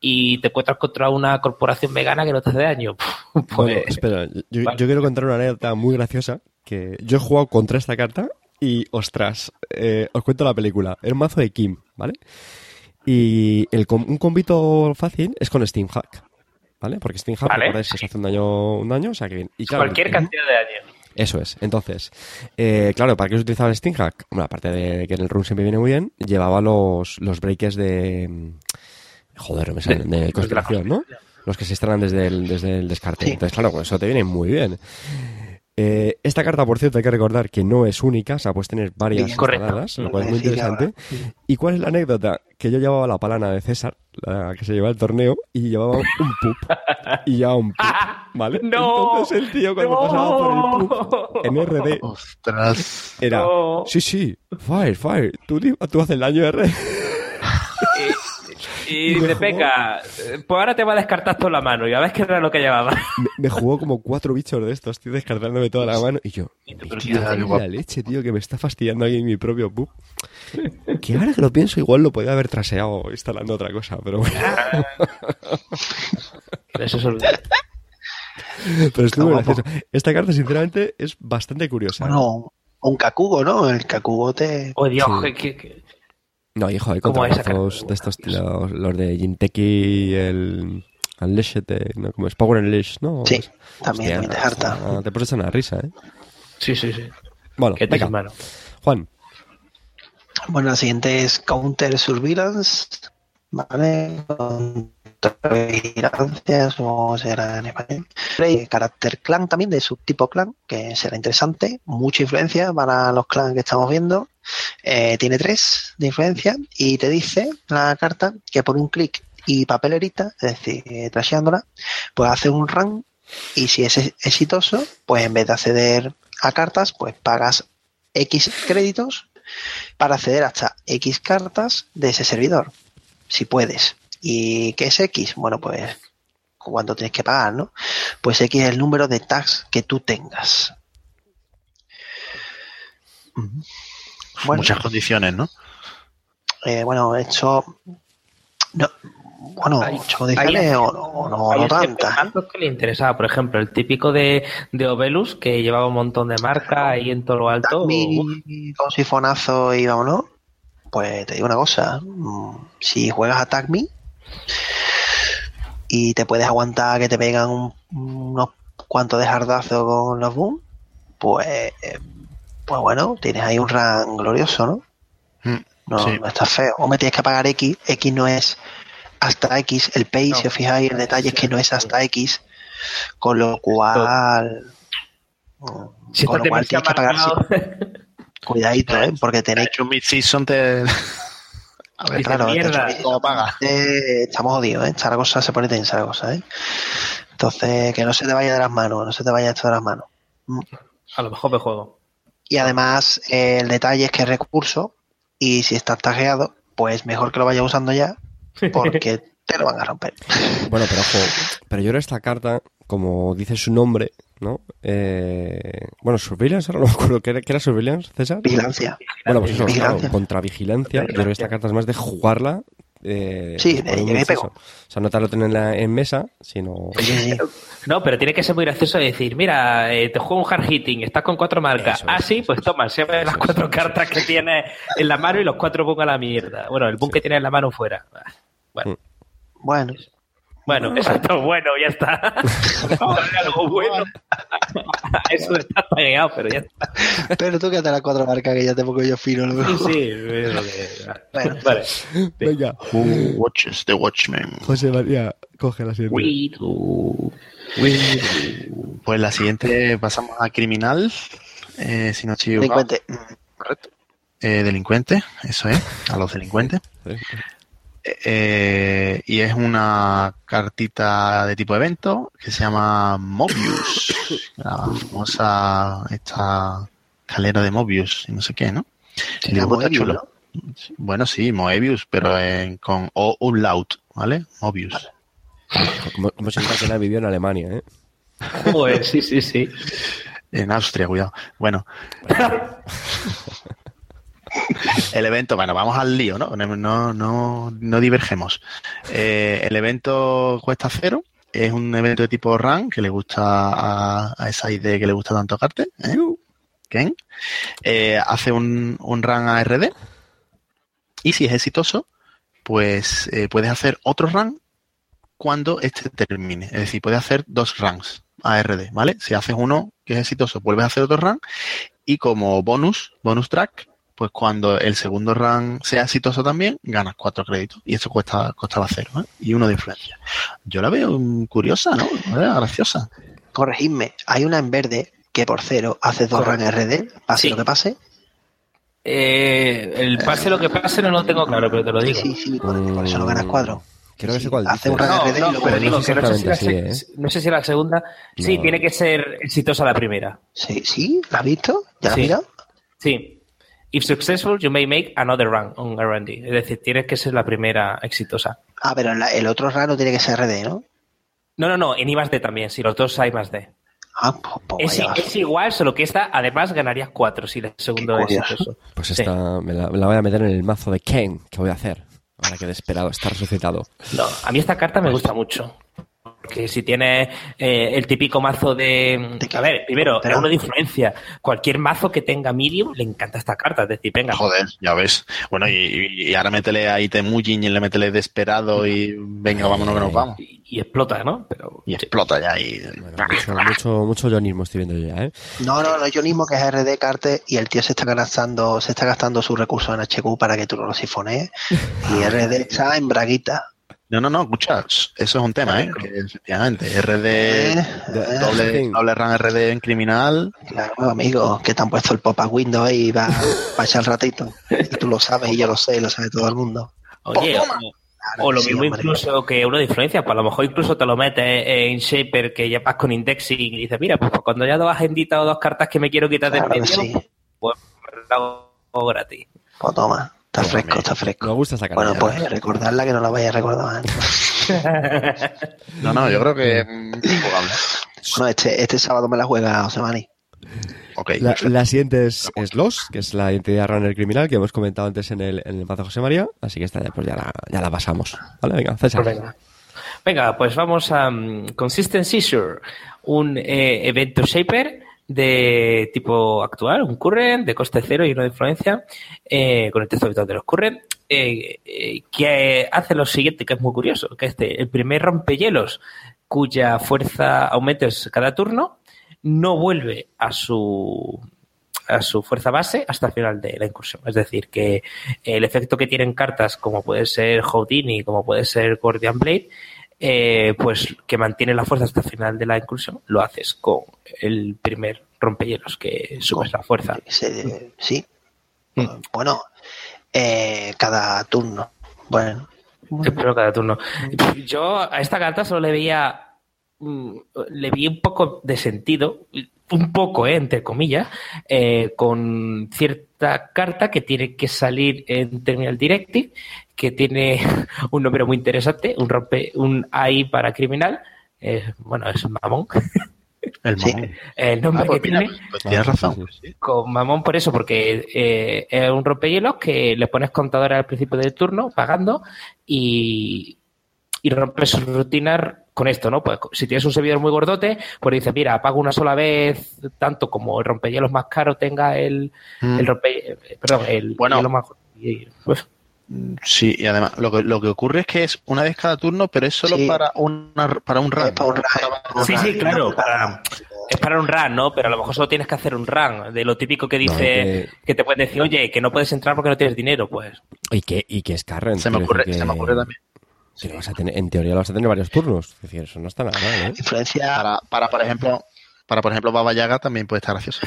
y te encuentras contra una corporación vegana que no te hace daño. Pues, Bueno, espera, yo, vale. yo quiero contar una anécdota muy graciosa que yo he jugado contra esta carta y, ostras, eh, os cuento la película. Un mazo de Kim, ¿vale? Y el, un combito fácil es con Steam Hack, ¿vale? Porque Steam Hack, Vale. se hace un daño, un daño, o sea que bien. Y claro, cualquier cantidad de daño. Eso es. Entonces, eh, claro, ¿para qué se utilizaba el Steam Hack? Bueno, aparte de que en el run siempre viene muy bien, llevaba los, los breakers de... Joder, me salen, de constelación, ¿no? Los que se instalan desde el, desde el descarte. Sí. Entonces, claro, con eso te viene muy bien. Eh, esta carta, por cierto, hay que recordar que no es única, o sea, puedes tener varias instaladas, lo cual es muy interesante. ¿Y cuál es la anécdota? Que yo llevaba la palana de César, la que se lleva el torneo, y llevaba un pup. Y llevaba un pup, ¿vale? ¡No! Entonces el tío cuando pasaba por el pup en RD Ostras. era, sí, sí, fire, fire, tú, tú haces el daño R. Y Y me jugó- Peca, pues ahora te va a descartar toda la mano. Ya ves que era lo que llevaba. Me, me jugó como cuatro bichos de estos, tío, descartándome toda la mano. Y yo, Y me qué en la leche, tío, que me está fastidiando aquí mi propio pup. Que ahora que lo pienso, igual lo podía haber traseado instalando otra cosa, pero bueno. Eso es. Pero estuvo gracioso. Esta carta, sinceramente, es bastante curiosa. Bueno, un cacugo, ¿no? El cacugo te. Oh, Dios, Sí. que- que- No, hijo, hay ¿Cómo esa contrabrazos carta? de estos, los, los de Jinteki, el Unleashed, eh, ¿no? como es Power Unleashed, ¿no? Sí, Pues, también hostia, harta. ah, Te pones una risa, ¿eh? Sí, sí, sí. Bueno, Que te venga, mano. Juan. Bueno, la siguiente es Counter Surveillance, ¿vale? Carácter clan también, de subtipo clan, que será interesante. Mucha influencia para los clans que estamos viendo. Eh, tiene tres de influencia y te dice la carta que por un clic y papelerita, es decir, trasheándola, pues hace un run y si es ex- exitoso, pues en vez de acceder a cartas, pues pagas X créditos para acceder hasta X cartas de ese servidor, si puedes. ¿Y qué es X? Bueno, pues cuánto tienes que pagar, ¿no? Pues X es el número de tags que tú tengas. Bueno, Muchas condiciones, ¿no? eh, bueno, hecho... No, bueno, Hay- ocho condiciones hay- o, o no, Hay no ejemplos tantas. tantos que le interesaba. Por ejemplo, el típico de, de Obelus, que llevaba un montón de marca ahí en todo lo alto. Tagme con sifonazo y vámonos. Pues te digo una cosa, mm, si juegas a Tagme y te puedes aguantar que te pegan un- unos cuantos de jardazos con los boom, pues, eh, pues bueno, tienes ahí un run glorioso, ¿no? Mm, No, sí. no está feo. O me tienes que pagar X, X no es hasta X, el pay, No. si os fijáis, el detalle es que no es hasta X, con lo cual... si con lo cual tienes que pagar Cuidadito, ¿eh? Porque He tenéis hecho un mid-season te... Dice, claro, mierda. te- ¿Cómo paga? eh, estamos jodidos, ¿eh? Esta la cosa se pone tensa la cosa, ¿eh? Entonces, que no se te vaya de las manos, no se te vaya esto de las manos. Mm. a lo mejor me juego. Y además, eh, el detalle es que es recurso y si estás tagueado, pues mejor que lo vayas usando ya porque te lo van a romper. Bueno, pero ojo, pero yo creo que esta carta, como dice su nombre, ¿no? Eh, bueno, Surveillance, ahora no me acuerdo, ¿qué era, qué era Surveillance, César? Vigilancia. Bueno, pues eso, Vigilancia. claro, contra vigilancia. Yo creo que esta carta es más de jugarla. Eh, Sí, de exceso. pego. O sea, no te lo tenerla en mesa, sino. Sí, sí. No, pero tiene que ser muy gracioso decir, mira, eh, te juego un hard hitting, estás con cuatro marcas. Eso ah, sí, eso pues es. toma, se ve las cuatro cartas que tienes en la mano y los cuatro ponga la mierda. Bueno, el boom que tienes en la mano fuera. Ah, Bueno, Bueno, bueno, exacto, bueno, ya está. Algo bueno. Eso está tagueado, pero ya está. pero tú quédate las cuatro marcas que ya te pongo yo fino. Sí, sí. es lo que- Bueno. Vale. Venga, Who watches the Watchmen? José María, coge la siguiente. Wiru. Wiru. Pues la siguiente pasamos a criminal, eh, si no. Delincuente. Correcto. Eh, delincuente, eso es, a los delincuentes. Eh, y es una cartita de tipo evento que se llama Mobius. La famosa esta escalera de Mobius y no sé qué, ¿no? El dibujo está chulo. ¿no? Bueno, sí, Moebius, pero en- con O umlaut, ¿vale? Mobius. Como, como si nunca que la vivió en Alemania, ¿eh? Joder, sí, sí, sí. En Austria, cuidado. Bueno. El evento, bueno, vamos al lío, ¿no? No, no, divergemos. Eh, el evento cuesta cero. Es un evento de tipo run que le gusta a, a esa idea que le gusta tanto a Carte. ¿eh? Ken. Eh, hace un, un run ARD. Y si es exitoso, pues eh, puedes hacer otro run cuando este termine. Es decir, puedes hacer dos runs ARD, ¿vale? Si haces uno que es exitoso, vuelves a hacer otro run y como bonus, bonus track, pues cuando el segundo run sea exitoso también, ganas cuatro créditos y eso cuesta costaba cero, ¿eh? Y uno de influencia. Yo la veo mm, curiosa, ¿no? ¿Eh? Graciosa. Corregidme, hay una en verde que por cero hace dos Correcto. rangs RD, pase Sí. lo que pase. Eh, el pase lo que pase no lo tengo claro, pero te lo digo. sí, sí, por, por eso no ganas cuatro. Creo que sé cuál hace un No, RD y no, pero el digo no que no sé, si la, no sé si la segunda. Sí, No. tiene que ser exitosa la primera. Sí, sí, ¿la has visto? ¿Ya la has Sí. mirado? Sí. If successful, you may make another run on R&D. Es decir, tienes que ser la primera exitosa. Ah, pero la- el otro run no tiene que ser RD, ¿no? No, no, no, en I más D también. Si los dos hay más D. Ah, pues, pues Es, es igual, solo que esta, además, ganarías cuatro si el segundo es exitoso. Pues Sí. esta me, la, me la voy a meter en el mazo de Ken, que voy a hacer. Ahora que he esperado, está resucitado. No, a mí esta carta me gusta mucho. Porque si tienes eh, el típico mazo de. A ver, primero, es uno de influencia. Cualquier mazo que tenga medium le encanta esta carta. Es decir, venga, Joder, ya ves. Bueno, y, ahora métele ahí Temujin y le métele Desperado y venga, vámonos que nos vamos. y, y explota, ¿no? Pero. Y explota ya y... Bueno, mucho, mucho, mucho yonismo estoy viendo yo ya, ¿eh? No, no, no, yo mismo que es RD Carte y el tío se está gastando, se está gastando sus recursos en HQ para que tú no lo sifonees. Y RD está en braguita. No, no, no, escucha, eso es un tema, ¿eh? Que efectivamente, RD, Eh, de- eh, doble, doble run RD en criminal, Claro, amigo, que te han puesto el pop-up window ahí va a echar el ratito. Y tú lo sabes y yo lo sé y lo sabe todo el mundo. Oye, o, o lo sí, mismo incluso que uno de influencia, pues a lo mejor incluso te lo metes en Shaper que ya vas con indexing y dices, mira, pues cuando ya dos has editado dos cartas que me quiero quitar de Claro que medio, sí. pues lo hago gratis. Pues toma, está Toma, fresco, está Me fresco. gusta esta carta. Bueno, pues recordarla que no la vaya a recordar más. No, no, yo creo que mm. Bueno, este, este sábado me la juega José Mani. Ok, La, la siguiente es, es Los, que es la identidad runner criminal que hemos comentado antes en el, en el mazo José María. Así que esta ya, pues ya la, ya la pasamos. Vale, venga, César. Pues venga. Venga, pues vamos a um, Consistent Seizure, un eh, evento Shaper de tipo actual, un current de coste cero y uno de influencia, eh, con el texto habitual de los current, eh, eh, que hace lo siguiente, que es muy curioso, que este, el primer rompehielos cuya fuerza aumenta cada turno, no vuelve a su a su fuerza base hasta el final de la incursión. Es decir, que el efecto que tienen cartas como puede ser Houdini, como puede ser Guardian Blade, eh, pues que mantiene la fuerza hasta el final de la incursión, lo haces con el primer rompehielos que subes la fuerza. Sí. Mm. Bueno, eh, cada turno. Bueno, El primero cada turno. Yo a esta carta solo le veía mm, le vi un poco de sentido. un poco, eh, entre comillas, eh, con cierta carta que tiene que salir en Terminal Directive, que tiene un número muy interesante, un rompe, un AI para criminal. eh, bueno, es mamón. El Sí. El nombre Ah, pues que mira, tiene. pues tienes razón. Pues sí. Con mamón por eso, porque eh, es un rompehielos que le pones contadores al principio del turno, pagando, y, y rompes sus rutinas con esto, ¿no? Pues si tienes un servidor muy gordote, pues dices, mira, pago una sola vez, tanto como el rompehielos más caro tenga el, Mm. el rompe, perdón, el Bueno. hielo más y, pues, Sí, y además lo que, lo que ocurre es que es una vez cada turno, pero es solo Sí. para, una, para un run. Es para un run. Para- Sí, sí, claro, para- es para un run, ¿no? Pero a lo mejor solo tienes que hacer un run, de lo típico que dice, que- que te pueden decir, oye, que no puedes entrar porque no tienes dinero, pues. Y que, y que es Carren. Se me ocurre, se me que- ocurre también. lo vas a tener- en teoría lo vas a tener varios turnos. Es decir, eso no está nada mal, ¿eh? Influencia Para, para, por ejemplo, para, por ejemplo, Baba Yaga también puede estar gracioso.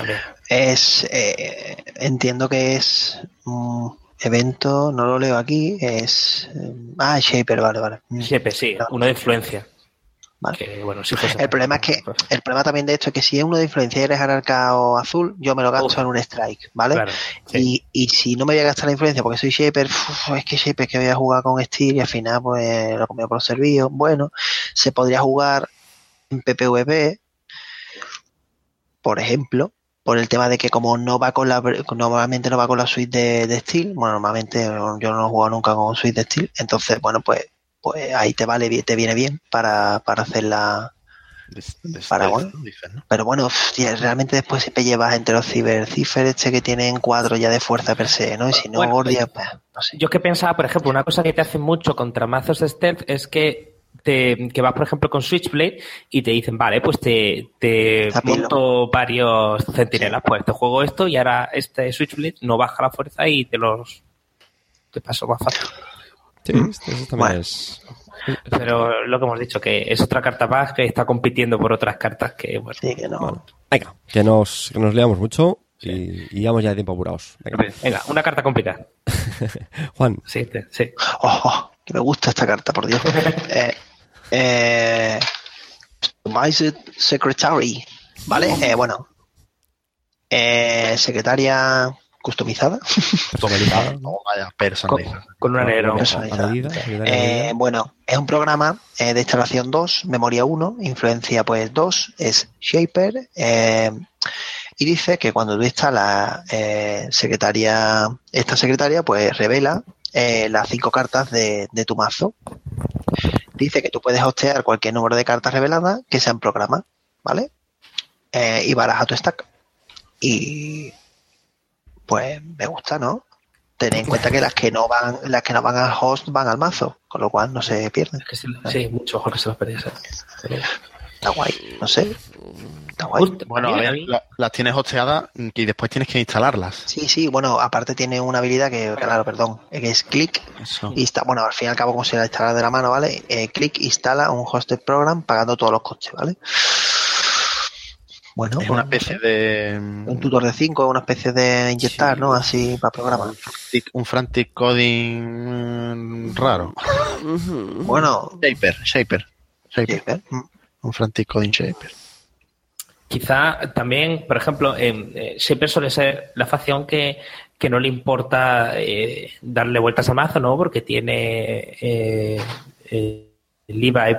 es, eh, entiendo que es un evento, no lo leo aquí, es... eh, ah, Shaper, vale, vale. Mm. Siempre, sí, uno de influencia. Vale. Que, bueno, sí fuese- El problema es que el problema también de esto es que si es uno de influencia y eres anarca o azul, yo me lo gasto Uf. en un strike, ¿vale? Claro, sí. Y, y si no me voy a gastar la influencia porque soy Shaper, uf, es que Shaper que voy a jugar con Steel y al final pues lo comía por los servicios. Bueno, se podría jugar en PPVP, por ejemplo, por el tema de que como no va con la normalmente no va con la suite de, de Steel, bueno, normalmente yo no he jugado nunca con suite de Steel, entonces bueno pues pues ahí te vale bien- te viene bien para, para hacer la De- de- Para bueno. pero bueno, realmente después siempre llevas entre los ciber cifer este que tienen cuatro ya de fuerza per se, ¿no? Y si no, Bueno, Gordia, pues, no sé. Yo que pensaba, por ejemplo, una cosa que te hace mucho contra mazos de stealth es que te, que vas, por ejemplo, con Switchblade y te dicen, vale, pues te, monto varios centinelas, pues te juego esto y ahora este Switchblade no baja la fuerza y te los te paso más fácil. Sí, esto, eso también Bueno. es. Pero lo que hemos dicho, que es otra carta más que está compitiendo por otras cartas que, bueno, Sí, que no. Bueno, venga, que nos, que nos leamos mucho y, y vamos ya de tiempo apurados. Venga. venga, una carta complicada. Juan, Sí, sí. Oh, oh, que me gusta esta carta, por Dios. eh, eh, Customized Secretary, ¿vale? Eh, bueno, eh, secretaria customizada. personalizada. No, vaya, Con, personalizado. con un anero. Personalizada. Eh, bueno, es un programa eh, de instalación 2, memoria 1, influencia pues 2, es Shaper. eh, y dice que cuando tú instalas eh, secretaria, esta secretaria, pues revela eh, las cinco cartas de, de tu mazo. Dice que tú puedes hostear cualquier número de cartas reveladas que sean programa, ¿vale? Eh, y baraja tu stack. Y pues me gusta, ¿no? Ten en cuenta que las que no van, las que no van al host van al mazo, con lo cual no se pierden. Que sí, sí, mucho mejor que se los perdiese. Pero- Está guay, no sé. Está guay. Gusta- Bueno, a ver, la- las tienes hosteadas y después tienes que instalarlas. Sí, sí, bueno, aparte tiene una habilidad que, claro, perdón, que es click Eso. y está, bueno, al fin y al cabo como se la instala de la mano, ¿vale? Eh, click instala un hosted program pagando todos los costes, ¿vale? Bueno, Es una pues, especie de. un tutor de 5, una especie de inyectar, Sí. ¿no? Así para programar. Un frantic, un frantic coding raro. Bueno, Shaper, Shaper. Shaper. Un frantic coding Shaper. Quizá también, por ejemplo, eh, Shaper suele ser la facción que, que no le importa eh, darle vueltas al mazo, ¿no? Porque tiene eh, eh,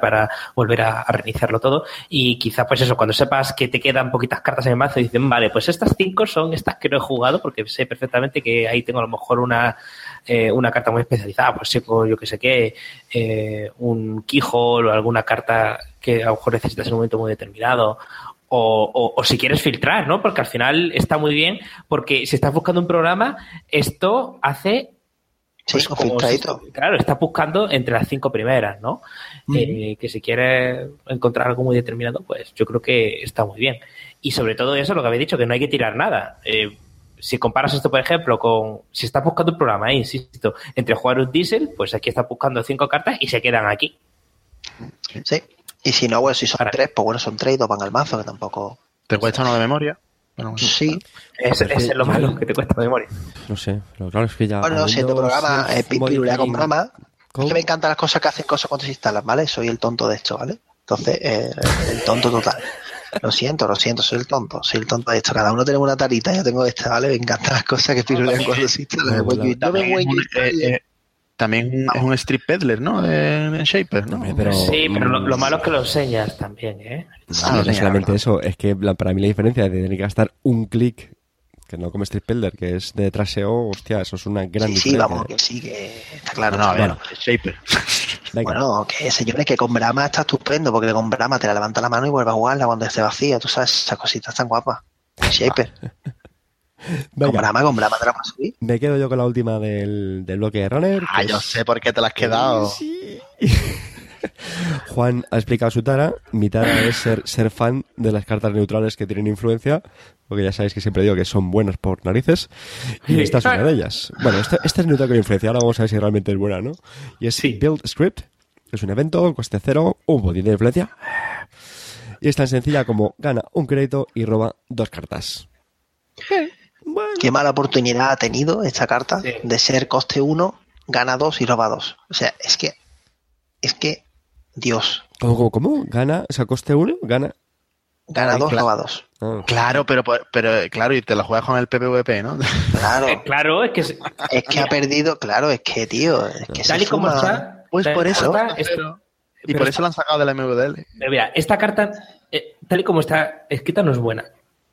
para volver a, reiniciarlo todo. Y quizá, pues eso, cuando sepas que te quedan poquitas cartas en el mazo, dicen, vale, pues estas cinco son estas que no he jugado, porque sé perfectamente que ahí tengo a lo mejor una, eh, una carta muy especializada, pues pues yo que sé qué, eh, un Keyhole o alguna carta que a lo mejor necesitas en un momento muy determinado. O, o- o si quieres filtrar, ¿no? Porque al final está muy bien, porque si estás buscando un programa, esto hace Sí, pues un como si- claro, está buscando entre las cinco primeras, ¿no? Eh, que si quieres encontrar algo muy determinado, pues yo creo que está muy bien. Y sobre todo eso, lo que habéis dicho, que no hay que tirar nada. Eh, si comparas esto, por ejemplo, con si estás buscando un programa, eh, insisto, entre jugar un diesel, pues aquí estás buscando cinco cartas y se quedan aquí. Sí. Y si no, bueno, si son Ahora- tres, pues bueno, son tres y dos van al mazo, que tampoco. ¿Te cuesta uno de memoria? Bueno. Sí, Es, ese es lo malo que te cuesta memoria. No sé, pero claro, es que ya. bueno, siendo programa, es eh, pirulea con programa, Es que me encantan las cosas que hacen cosas cuando se instalan, ¿vale? Soy el tonto de esto, ¿vale? Entonces, eh, el tonto total. Lo siento, lo siento, soy el tonto, soy el tonto de esto. Cada uno tenemos una tarita, yo tengo esta, ¿vale? Me encantan las cosas que pirulean cuando se instalan. Bueno, Yo me voy es eh, eh, también es un street peddler, ¿no? En, en Shaper, ¿no? Pero, sí, pero lo, mm, lo malo es que lo enseñas también, ¿eh? No, Ah, no es solamente eso, es que la- para mí la diferencia de tener que gastar un clic, que no como Street Builder, que es de traseo, hostia, eso es una gran Sí, sí, diferencia. vamos, que sí, que está claro. No, no, a ver, Bueno. es Shaper. Venga, Bueno, que señores, que con Brahma está estupendo, porque con Brahma te la levanta la mano y vuelve a jugarla cuando se vacía, tú sabes, esas cositas tan guapas. Shaper. Con venga, Brahma, con Brahma te la subir. me quedo yo con la última del, del bloque de Runner. Ah, yo es- sé por qué te la has quedado. Sí. Juan ha explicado su tara. Mi tara es ser, ser fan de las cartas neutrales que tienen influencia, porque ya sabéis que siempre digo que son buenas por narices, y esta es una de ellas. Bueno, esta, esta es neutral con influencia, ahora vamos a ver si realmente es buena, ¿no? Y es Sí. Build Script, es un evento, coste cero, un botín de influencia, y es tan sencilla como gana un crédito y roba dos cartas. Bueno, Qué mala oportunidad ha tenido esta carta Sí. de ser coste 1, gana 2 y roba 2. O sea, es que, es que, Dios, ¿cómo, cómo, cómo? ¿Gana? O sea, coste uno, gana... gana Ay, 2, claro. roba 2. Ah. Claro, pero, pero claro, y te la juegas con el PPVP, ¿no? Claro, Eh, claro, es que se- es que ha perdido, claro, es que, tío, es que tal se y como está. Pues tal y por como eso. está, Y pero por eso la han sacado de la MVDL. Pero mira, esta carta, eh, tal y como está escrita, no es buena.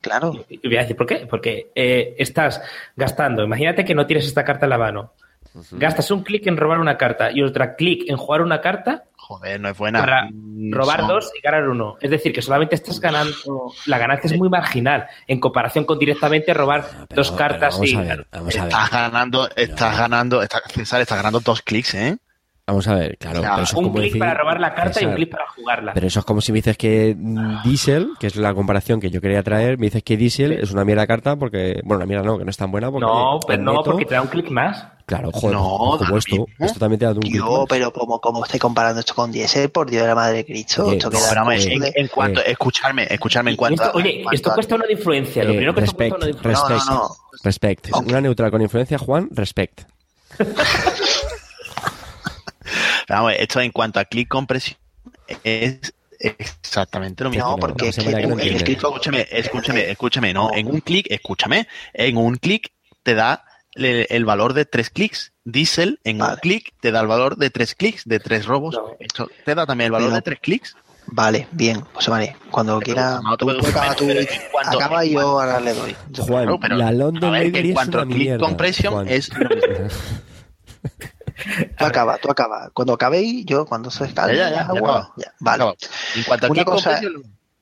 Claro, Y voy a decir por qué. Porque eh, estás gastando, imagínate que no tienes esta carta en la mano. Gastas un clic en robar una carta y otra clic en jugar una carta Joder, no es buena. para Mm, robar dos y ganar uno. Es decir, que solamente estás ganando. La ganancia es muy marginal en comparación con directamente robar Pero- dos pero cartas vamos y. a ver, vamos a ver. Estás ganando, estás ganando, estás, César, estás ganando dos clics, ¿eh? Vamos a ver, claro. O sea, pero eso es Un como clic decir- para robar la carta y un clic para jugarla. Pero eso es como si me dices que Diesel, que es la comparación que yo quería traer, me dices que Diesel es una mierda carta porque, bueno, una mierda no, que no es tan buena porque... no, pero no, porque te da un clic más. Claro, joder, No, lo esto, mismo. esto también te da un clic yo, más. pero como, como estoy comparando esto con Diesel, por Dios de la madre de Cristo, esto no, queda Pero, hombre, eh, en, en cuanto, eh. escucharme, escucharme, en cuanto esto- a- oye, en cuanto esto cuesta una de influencia. Lo Eh, primero que esto respect, cuesta una de influencia. respect, No, no, no. Una neutral con influencia, Juan, respect. Vamos, esto en cuanto a clic compresión es exactamente lo mismo. No, porque no, es que no un- clic Escúchame, escúchame, escúchame, no, en un clic, escúchame, en un clic te da el, el valor de tres clics. Diesel en un clic te da el valor de tres clics, de tres robos. No. Esto te da también el valor Pero- de tres clics. Vale, bien, pues vale. Cuando quiera, tú, acaba, tú, pero en cuanto- acaba y en yo ahora le doy. Juan, pero, la London a ver, en cuanto a click compression Juan. es lo mismo. Tú acaba, tú acaba. Cuando acabéis, yo cuando se calme, Ya, ya, ya, Vale. En cuanto a Una cosa-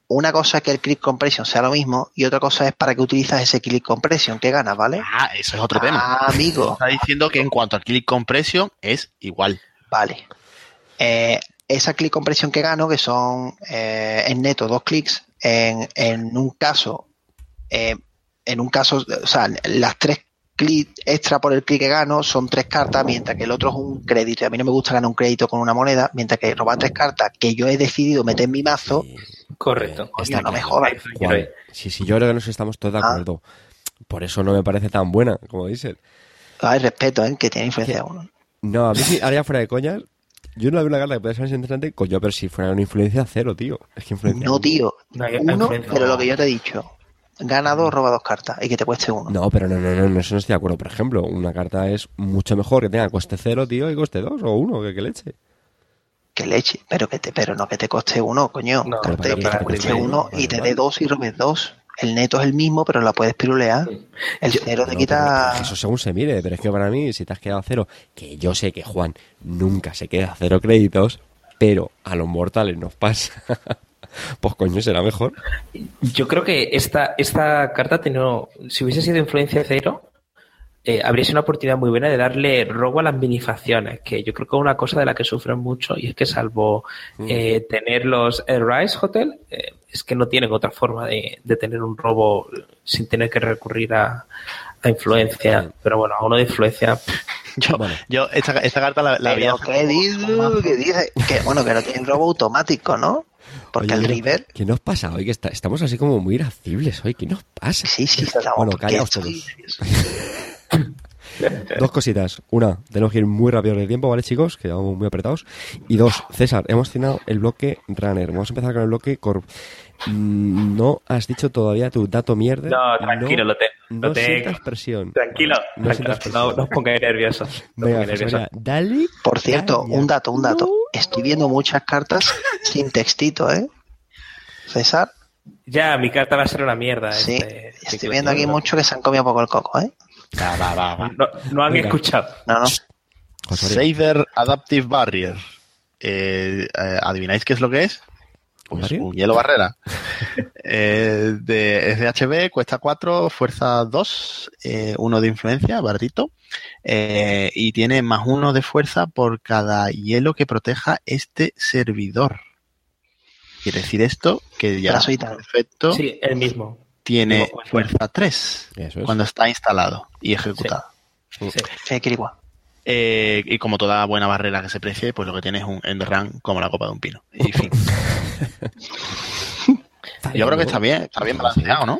Una cosa es que el click compression sea lo mismo y otra cosa es para que utilizas ese click compression que ganas, ¿vale? ah, eso es otro tema. Ah, amigo. Está diciendo que en cuanto a click compression es igual. Vale. Eh, esa click compression que gano, que son eh, en neto dos clics, en, en un caso, eh, en un caso, o sea, las tres clics extra por el clic que gano son tres cartas, mientras que el otro es un crédito. Y a mí no me gusta ganar un crédito con una moneda, mientras que robar tres cartas que yo he decidido meter en mi mazo, Correcto. Está no me jodas. Juan, sí, sí, yo creo que nos estamos todos de Ah. acuerdo. Por eso no me parece tan buena, como dicen. hay respeto, ¿eh? que tiene influencia uno. No, a mí sí, ahora ya fuera de coñas, yo no veo una carta que puede ser más interesante, coño, pero si fuera una influencia cero, tío. Es que influencia. No, tío. No Uno, pero lo que yo te he dicho. Gana dos, roba dos cartas y que te cueste uno. No, pero no, no, no, no, eso no estoy de acuerdo. Por ejemplo, una carta es mucho mejor que tenga coste cero, tío, y coste dos o uno, que, que leche. Que leche, pero que te, pero no que te coste uno, coño. No, que te, para que qué te te cueste cueste uno y te dé dos y robes dos. El neto es el mismo, pero la puedes pirulear. El cero te No, quita. pero Eso según se mire, pero es que para mí, si te has quedado a cero, que yo sé que Juan nunca se queda a cero créditos, pero a los mortales nos pasa. pues coño, será mejor. Yo creo que esta, esta carta, tenido, si hubiese sido influencia cero, eh, habría sido una oportunidad muy buena de darle robo a las minifacciones, que yo creo que es una cosa de la que sufren mucho y es que salvo eh, tener los Air Rise Hotel, eh, es que no tienen otra forma de, de tener un robo sin tener que recurrir a, a influencia. Pero bueno, a uno de influencia, Yo, Bueno. yo esta, esta carta la, la había Pero ¿qué dice? ¿Qué dice? Que bueno, que no tiene robo automático, ¿no? Porque Oye, el ¿qué- River. ¿Qué nos pasa hoy? Que está- estamos así como muy irascibles hoy. ¿Qué nos pasa? Sí, sí, estamos. Bueno, callaos todos. Dos cositas. Una, tenemos que ir muy rápido de tiempo, ¿vale, chicos? Que vamos muy apretados. Y dos, César, hemos cenado el bloque Runner. Vamos a empezar con el bloque Corp. Mm, No has dicho todavía tu dato mierda. No, tranquilo, lo, te, No lo tengo. sientas presión. Tranquilo, No tranquilo, sientas no, presión. no os pongáis nerviosos. No os Venga, dale. Por cierto, un dato, un dato. Estoy viendo muchas cartas sin textito, ¿eh? César, Ya, mi carta va a ser una mierda. sí. este Estoy ciclo, viendo aquí mucho que se han comido poco el coco, ¿eh? Va, va, va, va. No, no han escuchado. No, no. Saber Adaptive Barrier. Eh, eh, ¿Adivináis qué es lo que es? ¿Un Pues un hielo barrera. Eh, de, es de HB, cuesta 4, fuerza 2, 1 de influencia, baratito. eh, y tiene más 1 de fuerza por cada hielo que proteja este servidor. Quiere decir esto que ya defecto Sí, el mismo. tiene mismo fuerza. fuerza 3 Eso es. cuando está instalado y ejecutado. Sí. Eh, Kirigua. Eh, y como toda buena barrera que se precie, pues lo que tiene es un end run como la copa de un pino. Y fin. Yo creo que está bien, está bien balanceado, ¿no?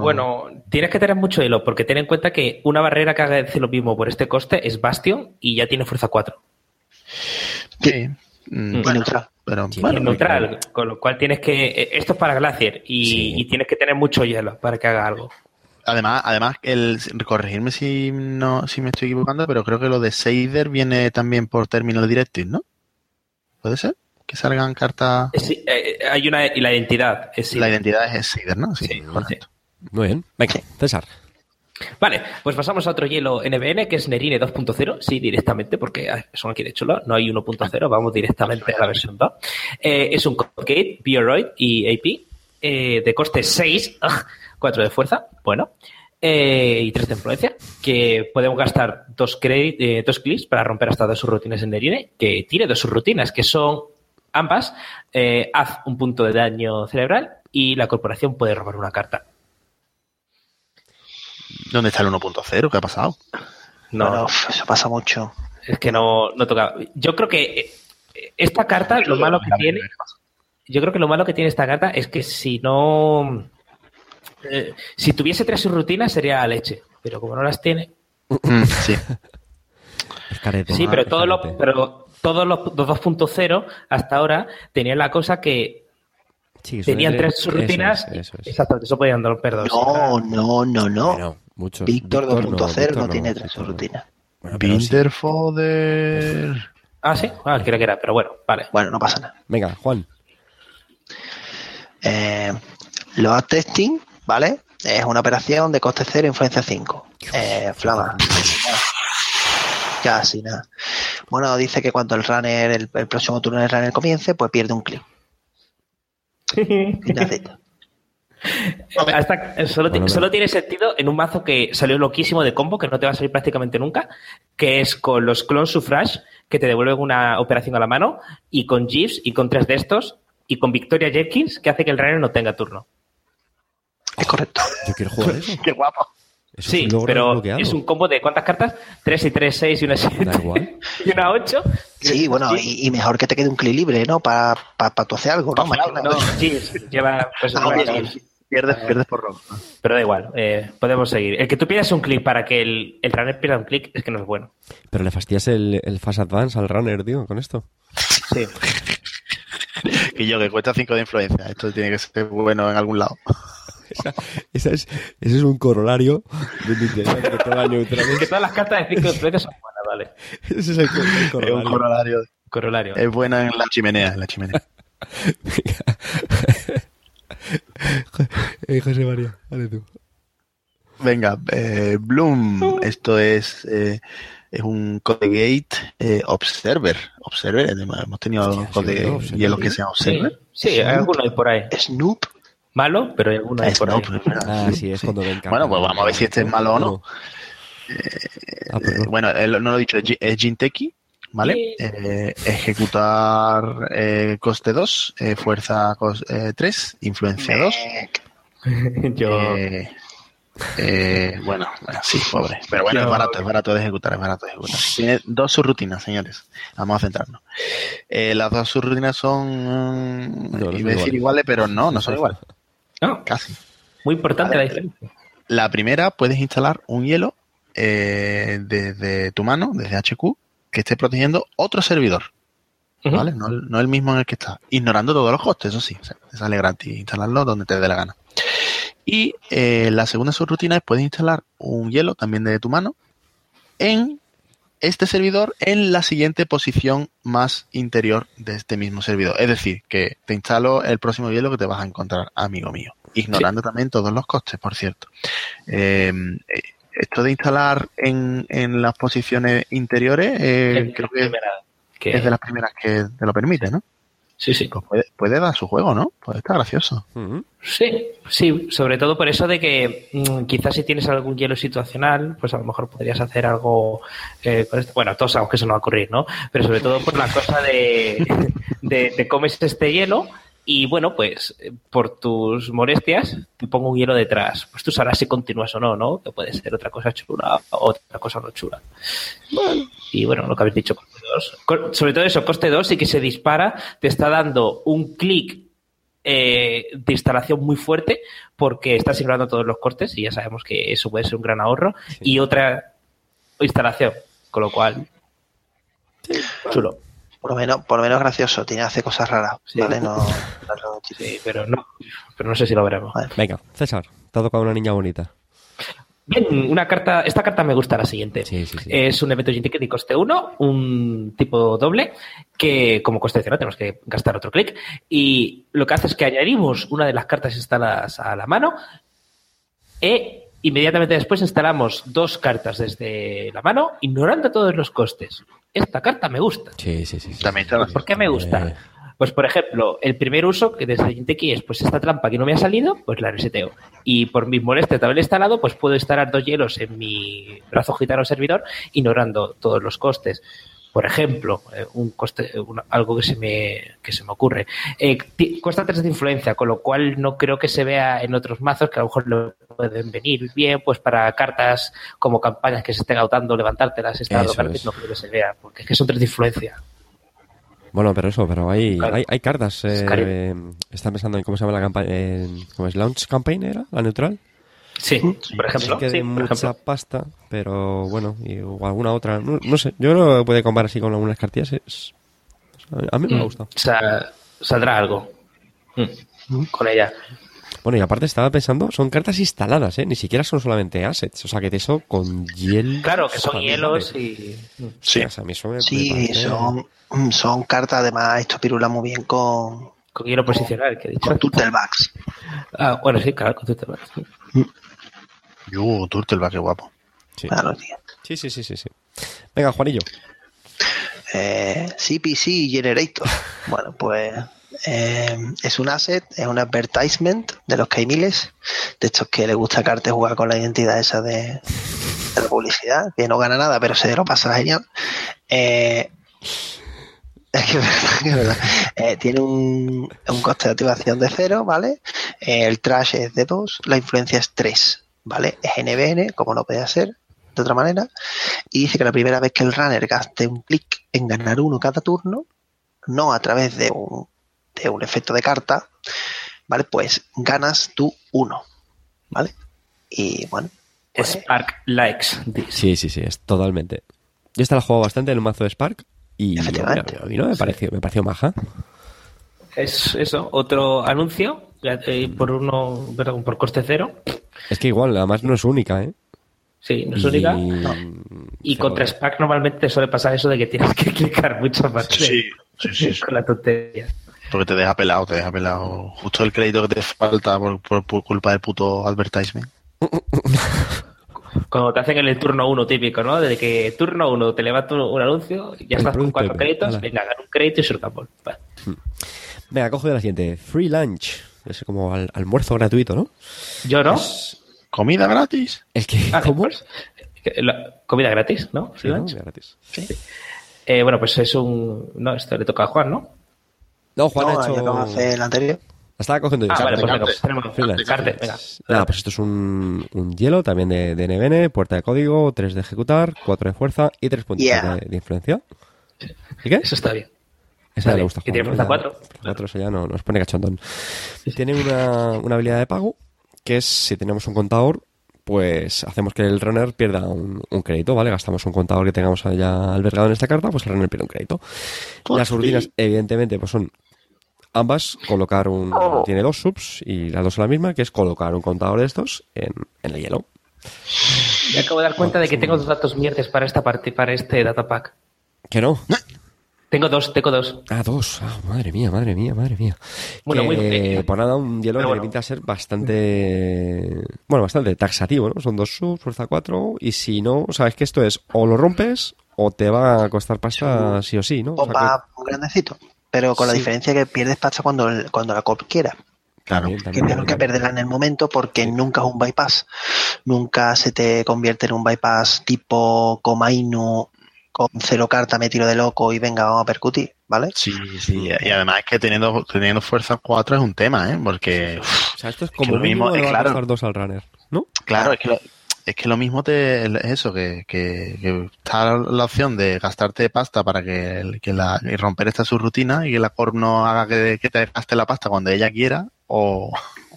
Bueno, tienes que tener mucho hilo, porque ten en cuenta que una barrera que haga lo mismo por este coste es Bastion y ya tiene fuerza 4. Sí. Mm, Y bueno, neutral. pero Sí, bueno, es neutral, con lo cual tienes que. eh, Esto es para Glacier y, Sí. y tienes que tener mucho hielo para que haga algo. Además, además el corregirme si no, si me estoy equivocando, pero creo que lo de Seider viene también por Terminal Directive, ¿no? ¿Puede ser? Que salgan cartas. Eh, sí, eh, hay una. Y la identidad. Es sí. La identidad es Seider, ¿no? Sí, Sí, correcto. Muy bien. Venga, César. Vale, pues pasamos a otro hielo NBN que es Nerine 2.0, sí, directamente, porque ah, son aquí de chulo, no hay 1.0, vamos directamente a la versión 2. Eh, es un Gate, Bioroid y AP, eh, de coste 6, 4 de fuerza, bueno, eh, y 3 de influencia, que podemos gastar dos, credit, eh, dos clics para romper hasta dos subrutinas en Nerine, que tiene dos subrutinas, que son ambas, eh, haz un punto de daño cerebral y la corporación puede robar una carta. ¿Dónde está el 1.0? ¿Qué ha pasado? No, Bueno, eso pasa mucho. Es que no, no toca. Yo creo que eh, esta carta, lo malo que tiene, yo creo que lo malo que tiene esta carta es que si no, eh, si tuviese tres rutinas sería leche, pero como no las tiene, Mm, sí. Pero todos los, pero todos los, los 2.0 hasta ahora tenían la cosa que Sí, eso tenían tres eso rutinas, es, eso es. exactamente, eso podían romper dos. No, no, no, no. Bueno, muchos. Víctor 2.0 Víctor no, tiene tres Víctor no. rutinas. Bueno, pero sí. Winterfoder. Ah, sí, ah, creo que era, pero bueno, vale. Bueno, no pasa nada. Venga, Juan. Eh, load testing, ¿vale? Es una operación de coste 0, influencia 5. Eh, flama. Casi nada. Bueno, dice que cuando el runner, el, el próximo turno del runner comience, pues pierde un clic. Hasta- solo, Bueno, solo tiene sentido en un mazo que salió loquísimo de combo, que no te va a salir prácticamente nunca, que es con los clon suffrage, que te devuelven una operación a la mano, y con Jeeves, y con tres de estos, y con Victoria Jenkins, que hace que el runner no tenga turno. Es correcto. Yo quiero jugar eso. Qué guapo. Eso es sí, pero es un combo de ¿cuántas cartas? 3 y 3, 6 y una 7 Da igual. y una 8. Sí, bueno, y, y mejor que te quede un clic libre, ¿no? Para pa, pa tú hacer algo, ¿no? Imagino. No, Jeeves lleva... Pues, Ah, bueno. Jeeves. Pierdes, pierdes por robo. Pero da igual, eh, podemos seguir. El que tú pidas un clic para que el, el runner pierda un clic es que no es bueno. Pero le fastidias el, el Fast Advance al runner, tío, con esto. Sí. Que yo, que cuesta 5 de influencia. Esto tiene que ser bueno en algún lado. Esa es, ese es un corolario de que toda la Que todas las cartas de 5 de influencia son buenas, vale. Ese es el, el Es un corolario. corolario. Corolario. Es buena en la chimenea, en la chimenea. Eh, José María, dale tú. Venga, eh, Bloom. Esto es, eh, es un Codegate eh, Observer. Observer, además, hemos tenido Hostia, sí, code Observer. hielos que sean Sí, Observer. sí, hay alguno ahí por ahí. Snoop. Malo, pero hay alguno ahí Es por ahí. no, pero- Ah, sí, es cuando ven Bueno, pues vamos a ver si este es malo o no. Ah, Eh, no. bueno, no lo he dicho, es Jinteki, ¿vale? Eh, ejecutar eh, coste 2, eh, fuerza 3, influencia 2. Yo. Eh, eh, bueno, bueno, sí, pobre. Pero bueno, Yo- es barato, es barato de ejecutar, es barato de ejecutar. Tiene dos subrutinas, señores. Vamos a centrarnos. Eh, las dos subrutinas son iba a decir iguales. iguales, pero no, no son iguales. No, Casi. muy importante Vale. la diferencia. La primera, puedes instalar un hielo eh, desde tu mano, desde HQ, que esté protegiendo otro servidor. ¿Vale? No, el- no el mismo en el que está. Ignorando todos los costes, eso sí. o sea, te sale gratis instalarlo donde te dé la gana. Y eh, la segunda subrutina es puedes instalar un hielo también de tu mano en este servidor en la siguiente posición más interior de este mismo servidor. Es decir, que te instalo el próximo hielo que te vas a encontrar, amigo mío. Ignorando también todos los costes, por cierto. Eh, eh, esto de instalar en, en las posiciones interiores, eh, creo que que- es de las primeras que te lo permite, ¿no? Sí, sí. Pues puede, puede dar su juego, ¿no? Puede estar gracioso. Sí, sí, sobre todo por eso de que mm, quizás si tienes algún hielo situacional, pues a lo mejor podrías hacer algo eh, con esto. Bueno, todos sabemos que eso no va a ocurrir, ¿no? Pero sobre todo por la cosa de, de, de comes este hielo y bueno, pues eh, por tus molestias te pongo un hielo detrás. Pues tú sabrás si continúas o no, ¿no? Que puede ser otra cosa chula o otra cosa no chula. Y bueno, lo que habéis dicho, coste 2. Sobre todo eso, coste 2 y que se dispara, te está dando un clic eh, de instalación muy fuerte porque estás ignorando todos los costes y ya sabemos que eso puede ser un gran ahorro. Y otra instalación, con lo cual, chulo. Por lo menos, por lo menos gracioso, tiene hace cosas raras, Sí. ¿vale? No, pero no, pero no sé si lo veremos. Vale. Venga, César, te ha tocado una niña bonita. Bien, una carta, esta carta me gusta la siguiente. Sí, sí, sí. Es un evento Ticket de coste 1, un tipo doble, que como coste cero tenemos que gastar otro clic. Y lo que hace es que añadimos una de las cartas instaladas a la mano e inmediatamente después instalamos dos cartas desde la mano, ignorando todos los costes. Esta carta me gusta. Sí, sí, sí. sí. También está ¿Por qué me gusta? Eh, Pues, por ejemplo, el primer uso que desde Jinteki es, pues esta trampa que no me ha salido, pues la reseteo. Y por mis molestias de haberla instalado, pues puedo instalar dos hielos en mi brazo gitano servidor, ignorando todos los costes. Por ejemplo, eh, un coste, una- algo que se me, que se me ocurre. Eh, cuesta 3 de influencia, con lo cual no creo que se vea en otros mazos que a lo mejor le pueden venir bien, pues para cartas como campañas que se estén agotando, levantártelas, gratis, es. no creo que se vea, porque es que son 3 de influencia. Bueno, pero eso, pero hay, Claro. hay, hay cartas. Eh, están pensando en cómo se llama la campaña. ¿Cómo es? ¿Launch Campaign era? ¿La neutral? Sí, por ejemplo. Es que sí, de por mucha ejemplo. pasta, pero bueno, y, o alguna otra. No, no sé, yo creo que puede comprar así con algunas cartillas. Es, a mí me ha Mm, gustado. sa- saldrá algo Mm, con ella. Bueno, y aparte estaba pensando, son cartas instaladas, ¿eh? Ni siquiera son solamente assets. O sea, que eso con hielo. Claro, que son hielos y. mm. Sí. O sea, a mí eso me- me Sí, parece- son, son cartas, además, esto pirula muy bien con, Con hielo posicional, que he dicho. con Turtlebacks. Ah, bueno, sí, claro, con Turtlebacks. Yo, Turtleback, qué guapo. Sí. Claro, tío. sí, sí, sí, sí, sí. Venga, Juanillo. Eh, CPC Generator. Bueno, pues eh, es un asset, es un advertisement de los que hay miles, de estos que le gusta Carte jugar con la identidad esa de, la publicidad, que no gana nada, pero se lo pasa genial. Eh, es que es verdad. Eh, tiene un, un coste de activación de cero, ¿vale? Eh, el trash es de 2, la influencia es 3, ¿vale? Es NBN, como no podía ser de otra manera, y dice que la primera vez que el runner gaste un clic en ganar uno cada turno, no a través de un, de un efecto de carta, ¿vale? Pues ganas tú uno, ¿vale? Y bueno, pues, Spark likes this. Sí, sí, sí, es totalmente. Yo esta la he jugado bastante en un mazo de Spark y Efectivamente. mira, a mí no me pareció, me pareció maja. Es eso, otro anuncio eh, por uno, perdón, por coste cero. Es que igual, además no es única, ¿eh? Sí, no es única. Y contra Spark normalmente suele pasar eso de que tienes que clicar mucho más Sí, sí, sí, sí. con la tontería. Porque te deja pelado, te deja pelado. Justo el crédito que te falta por, por- por culpa del puto advertisement. Cuando te hacen en el turno uno típico, ¿no? Desde que turno uno te levanta un, un anuncio, ya estás con cuatro créditos, venga, gana un crédito y surcambol. Vale. Venga, coge la siguiente. Free lunch. Es como al- almuerzo gratuito, ¿no? Yo no. ¿Comida gratis? El que... Ah, ¿Cómo? pues, la- comida gratis, ¿no? Sí, ¿no? Freelance. Gratis. Eh, bueno, pues es un. No, esto le toca a Juan, ¿no? No, Juan no, ha hecho... acabo de el anterior. La estaba cogiendo yo. Ah, vale, pues pues tenemos Freelance. Carte, venga. Nada, pues esto es un, un hielo también de, de NBN, puerta de código, 3 de ejecutar, 4 de fuerza y 3 puntos Yeah. de, de influencia. ¿Y qué? Eso está bien. Esa Vale, le gusta que tiene fuerza ¿no? cuatro. Ya, cuatro, eso ya no, nos pone cachondón. Tiene una, una habilidad de pago que es si tenemos un contador, pues hacemos que el runner pierda un, un crédito, ¿vale? Gastamos un contador que tengamos ya albergado en esta carta, pues el runner pierde un crédito. Pues Las sí. rutinas, evidentemente, pues son ambas, colocar un... Tiene dos subs y las dos son la misma, que es colocar un contador de estos en, en el hielo. Me acabo de dar cuenta de que tengo dos datos mierdes para esta parte, para este datapack. Que no. Tengo dos, tengo dos. Ah, dos. Ah, madre mía, madre mía, madre mía. Bueno, que, muy bien. Por nada, un hielo que bueno. pinta ser bastante. Bueno, bastante taxativo, ¿no? Son dos subs, fuerza 4. Y si no, sabes que esto es o lo rompes o te va a costar pasta sí o sí, ¿no? O sea Pompa un grandecito. Pero con la diferencia que pierdes pasta cuando, cuando la cop quiera. Claro. también, Que también, que también. perderla en el momento porque nunca es un bypass. Nunca se te convierte en un bypass tipo Komainu con cero carta, me tiro de loco y venga, vamos a percutir, ¿vale? Sí, sí. Y además es que teniendo, teniendo fuerza 4 es un tema, ¿eh? Porque, O sea, esto es que como lo mismo, eh, a claro. dos al runner, ¿no? claro, es que lo, es que lo mismo te, es eso, que, que, que está la opción de gastarte pasta para que, que la, y romper esta subrutina y que la Corp no haga que, que te gaste la pasta cuando ella quiera o,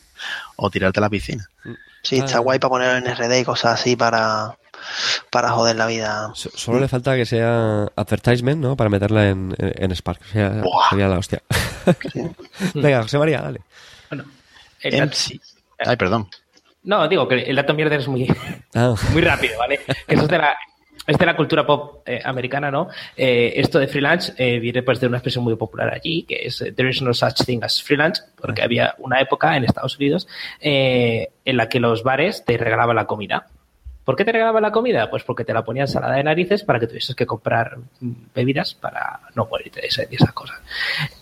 o tirarte a la piscina. Sí, Ah. está guay para ponerlo en RD y cosas así para, para joder la vida. So- Solo le falta que sea advertisement, ¿no? Para meterla en, en, en Spark. O sea, sería la hostia. Venga, José María, dale. Bueno, el MC. Ay, perdón. no, digo que el dato mierda es muy, Ah, muy rápido, ¿vale? Que eso es de la, es de la cultura pop eh, americana, ¿no? Eh, esto de freelance eh, viene pues de una expresión muy popular allí, que es eh, there is no such thing as freelance, porque había una época en Estados Unidos eh, en la que los bares te regalaban la comida. ¿Por qué te regalaban la comida? Pues porque te la ponían salada de narices para que tuvieses que comprar bebidas para no morirte de sed y esas cosas.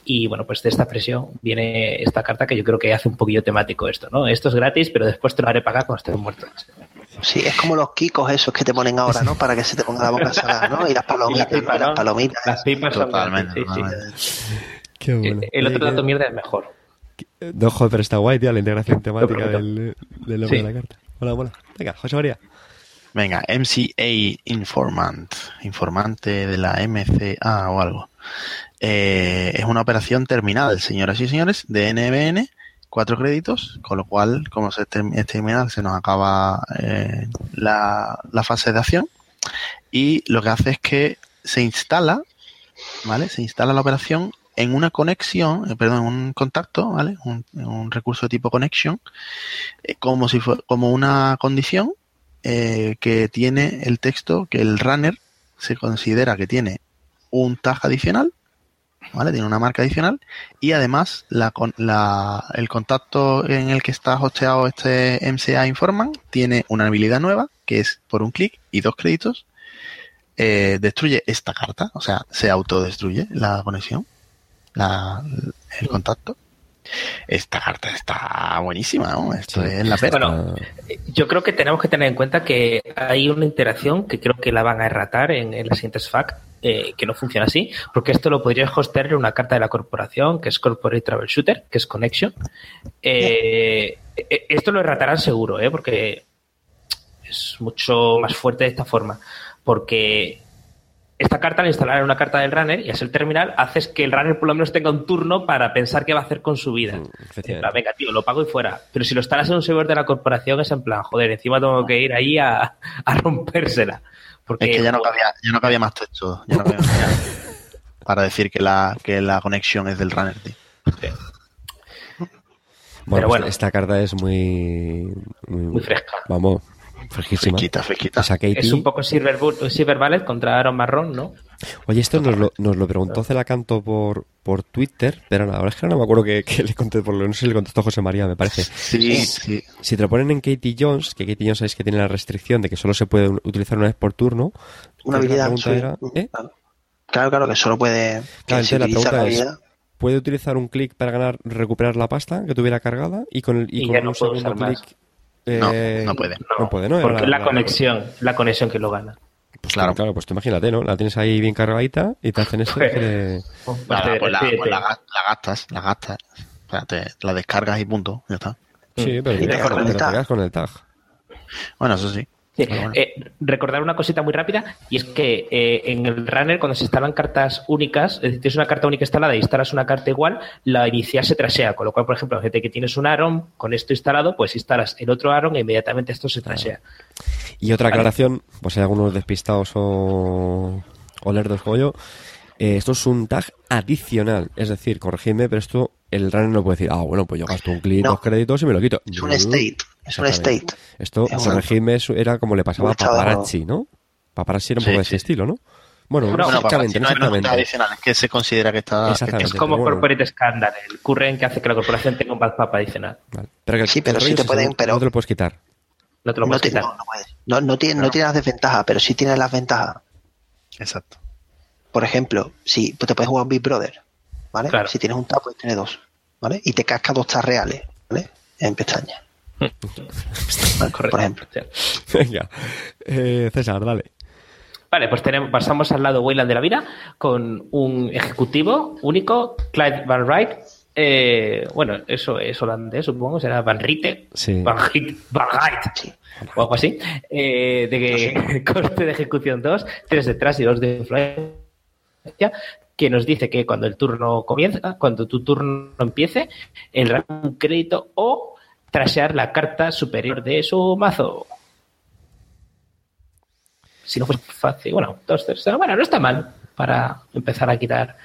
Y bueno, pues de esta expresión viene esta carta que yo creo que hace un poquillo temático esto, ¿no? Esto es gratis, pero después te lo haré pagar cuando estés muerto. Sí, es como los kikos esos que te ponen ahora, ¿no? Para que se te ponga la boca salada, ¿no? Y las palomitas, Y las pipas, ¿no? Las ¿no? palomitas. Las pipas son Totalmente, sí, sí. qué bueno. Eh, El otro dato mierda es mejor. No, joder, pero está guay, tío, la integración temática del, del nombre Sí. de la carta. Hola, hola. Venga, José María. Venga, MCA Informant, informante de la MCA o algo. Eh, es una operación terminal, señoras y señores, de NBN, cuatro créditos, con lo cual, como se term- es terminal, se nos acaba eh, la, fase de acción. Y lo que hace es que se instala, ¿vale? Se instala la operación en una conexión, eh, perdón, en un contacto, ¿vale? Un, recurso de tipo connection, como si fue, como una condición eh, que tiene el texto que el runner se considera que tiene un tag adicional, ¿vale? Tiene una marca adicional y además la, la- el contacto en el que está hosteado este MCA Informant tiene una habilidad nueva que es por un clic y dos créditos eh, destruye esta carta, o sea, se autodestruye la conexión, la, el contacto. Esta carta está buenísima, ¿no? Esto Sí. es la pera. Bueno, Yo creo que tenemos que tener en cuenta que hay una interacción que creo que la van a erratar en, en las siguientes FAQ, eh, que no funciona así, porque esto lo podrías hostear en una carta de la corporación, que es Corporate Troubleshooter, que es Connection. Eh, eh, esto lo erratarán seguro, ¿eh? porque es mucho más fuerte de esta forma, porque esta carta al instalar en una carta del runner y es el terminal, haces que el runner por lo menos tenga un turno para pensar qué va a hacer con su vida. Mm, plan, venga, tío, lo pago y fuera. Pero si lo instalas en un servidor de la corporación es en plan, joder, encima tengo que ir ahí a, a rompérsela. Porque Es que ya no cabía, ya no cabía más texto. ya no cabía más para decir que la, que la conexión es del runner, tío. Bueno, Pero bueno. pues esta carta es muy. Muy, Muy fresca. Vamos, fresquísima. Fresquita, fresquita. Esa Katie. es un poco Silver, Silver Ballet contra Aaron Marrón, ¿no? Oye, esto nos lo, nos lo preguntó Celacanto por, por Twitter, pero la verdad es que no me acuerdo que, que le contesté, por lo si le contestó José María, me parece. Sí, sí. Si te lo ponen en Katie Jones, que Katie Jones sabéis que tiene la restricción de que solo se puede utilizar una vez por turno. Una habilidad. sí. era, ¿eh? Claro. Claro, que solo puede. Claro, entonces la pregunta es, habilidad- ¿puede utilizar un clic para ganar, recuperar la pasta que tuviera cargada? Y con, el, y Y con ya un no puede segundo usar más. clic... No, eh, no puede. No, puede, ¿no? Era Porque la, conexión, la conexión que lo gana. Pues Claro. claro, pues tú imagínate, ¿no? La tienes ahí bien cargadita y te hacen eso que Pues te- pues la, pues la gas- la gastas, la gastas. O sea, te, la descargas y punto. Ya está. Sí, pero Y te, te quedas con el tag. Bueno, eso sí. Sí, eh, recordar una cosita muy rápida y es que eh, en el runner cuando se instalan cartas únicas, es decir, tienes una carta única instalada y instalas una carta igual, la inicial se trasea, con lo cual, por ejemplo, gente que tienes un Aaron con esto instalado, pues instalas el otro Aaron e inmediatamente esto se trasea. Y otra Vale. aclaración, pues hay algunos despistados o, o lerdos como yo, eh, esto es un tag adicional, es decir, corregidme, pero esto el runner no puede decir, ah, bueno, pues yo gasto un clic, No. dos créditos y me lo quito. Es un state. Es un state. Esto, corregidme, era como le pasaba a. Paparazzi, ¿no? Paparazzi era un Sí, poco de sí. ese estilo, ¿no? Bueno, No, exactamente, no, no, adicional, que se considera que está. Es como bueno. Corporate Scandal, el current que hace que la corporación tenga un backpap adicional. Vale. Pero que el- Sí, pero sí te pueden, pero- No te lo puedes quitar. No te lo No, puedes quitar. no, no puedes. No, no tiene, no tiene las desventajas, pero sí tiene las ventajas. Exacto. Por ejemplo, si pues te puedes jugar un Big Brother, ¿vale? Claro. Si tienes un tab, pues tienes dos, ¿vale? Y te casca dos tabs reales, ¿vale? En pestañas, Correcto. por ejemplo. Venga, eh, César, dale. Vale, pues tenemos, pasamos al lado Wayland de la vida con un ejecutivo único, Clyde Van Wright. Eh, bueno, eso es holandés, supongo, será Van Riete. Sí. Van Riet, Van Sí. o algo así. Eh, de que coste de ejecución 2, 3 detrás y 2 de influencia. Que nos dice que cuando el turno comienza, cuando tu turno empiece, el un crédito o trasear la carta superior de su mazo si no fuese fácil, bueno, dos terceros, bueno, no está mal para empezar a quitar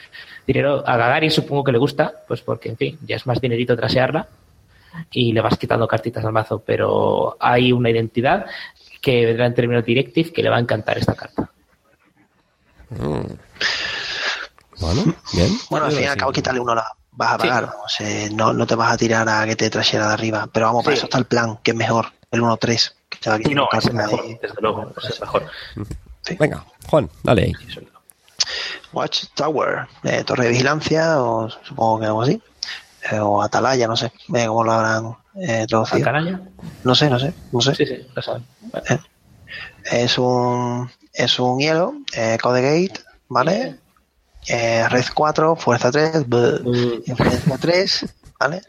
dinero. A Gagarin supongo que le gusta, pues porque, en fin, ya es más dinerito trasearla y le vas quitando cartitas al mazo, pero hay una identidad que vendrá en términos directive que le va a encantar esta carta. Bueno, bien. Bueno, al fin y al cabo, quitarle uno la vas a Sí. pagar. O sea, no, no te vas a tirar a que te trasera de arriba. Pero vamos, para Sí. eso está el plan, que es mejor. El 1-3. Que te va a Y no, es mejor, de- desde luego, es mejor. Venga, Juan, dale ahí. Watchtower, eh, torre de vigilancia, o supongo que algo así. Eh, o atalaya, no sé. Eh, ¿Cómo lo habrán eh, traducido? ¿Canalla? No sé, no sé. No sé. Sí, sí, lo saben. Vale. Es un, es un hielo, eh, Code Gate, ¿vale? Eh, red 4, fuerza 3, bleh, Mm. influencia 3, ¿vale?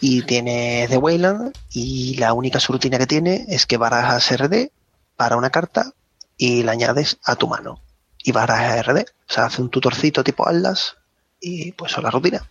Y tiene de Wayland y la única subrutina que tiene es que barajas RD para una carta y la añades a tu mano. Y barajas RD, o sea, hace un tutorcito tipo Atlas y pues son la rutina.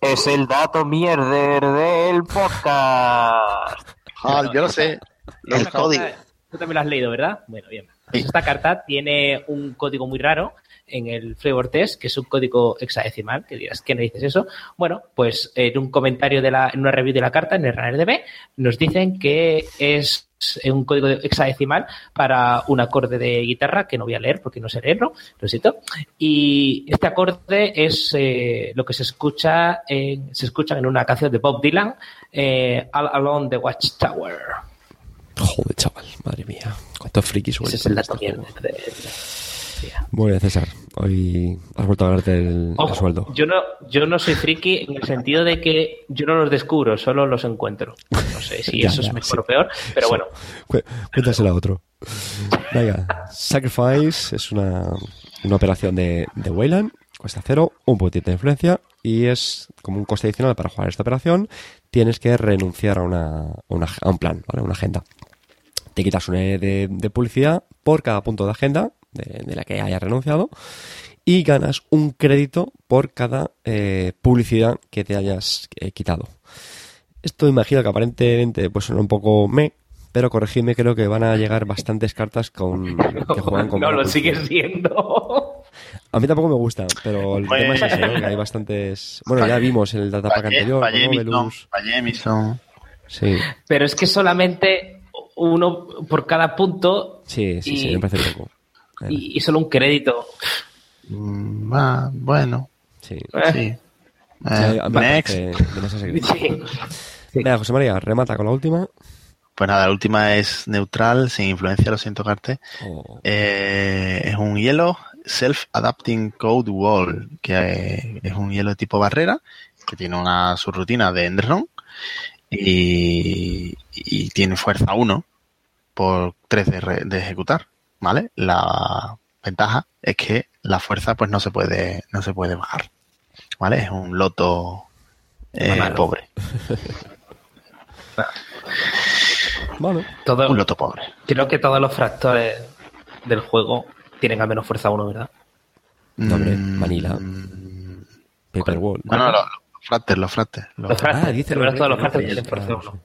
Es el dato mierder del podcast. Ah, yo lo sé. El código. Tú también lo has leído, ¿verdad? Bueno, bien. Esta carta tiene un código muy raro en el flavor test, que es un código hexadecimal, que dirás, ¿qué no dices eso? Bueno, pues en un comentario de la, en una review de la carta, en el RunnerDB, nos dicen que es un código hexadecimal para un acorde de guitarra que no voy a leer porque no sé leerlo, lo siento. Y este acorde es eh, lo que se escucha en, se escucha en una canción de Bob Dylan, eh, All Along the Watchtower. Joder, chaval, madre mía. Cuántos frikis Ese es el dato de- de- Muy bien, César. Hoy has vuelto a ganarte el, el Ojo, sueldo. yo no, yo no soy friki en el sentido de que yo no los descubro, solo los encuentro. No sé si Ya, eso ya, es mejor sí. o peor, pero Sí. bueno. Cu- Cuéntaselo a otro. Venga, Sacrifice es una, una operación de, de Wayland, cuesta cero, un puntito de influencia y es como un coste adicional para jugar esta operación. Tienes que renunciar a, una, a, una- a un plan, ¿vale? Una agenda. Te quitas una de, de publicidad por cada punto de agenda de, de la que hayas renunciado y ganas un crédito por cada eh, publicidad que te hayas eh, quitado. Esto imagino que aparentemente pues suena un poco me, pero corregidme, creo que van a llegar bastantes cartas con que juegan con no, lo sigue siendo. A mí tampoco me gusta, pero el Pues- tema es ese, ¿no? que hay bastantes... Bueno, ya vimos el datapack anterior, Valle ¿no? Sí, Pero es que solamente uno por cada punto sí, sí, sí, Y- me parece poco. Bueno, y, y solo un crédito. Mm, ah, bueno, sí. Eh, sí. Eh, next. sí. Sí. Venga, José María, remata con la última. Pues nada, la última es neutral, sin influencia, lo siento, Carte. Oh, Eh, es un hielo Self-Adapting Code Wall, que eh, es un hielo de tipo barrera, que tiene una subrutina de Enderron y, y tiene fuerza 1 por 3 de, re- de ejecutar, ¿vale? La ventaja es que la fuerza pues no se puede, no se puede bajar, ¿vale? Es un loto eh, pobre. Bueno, Todo, Un loto pobre. creo que todos los fractores del juego tienen al menos fuerza 1, ¿verdad? No, hombre, Mm, Manila. Paperwall. No, no, los, los fracters, los fracters. Los- Ah, dice los todos los fractores, fractores tienen fuerza 1.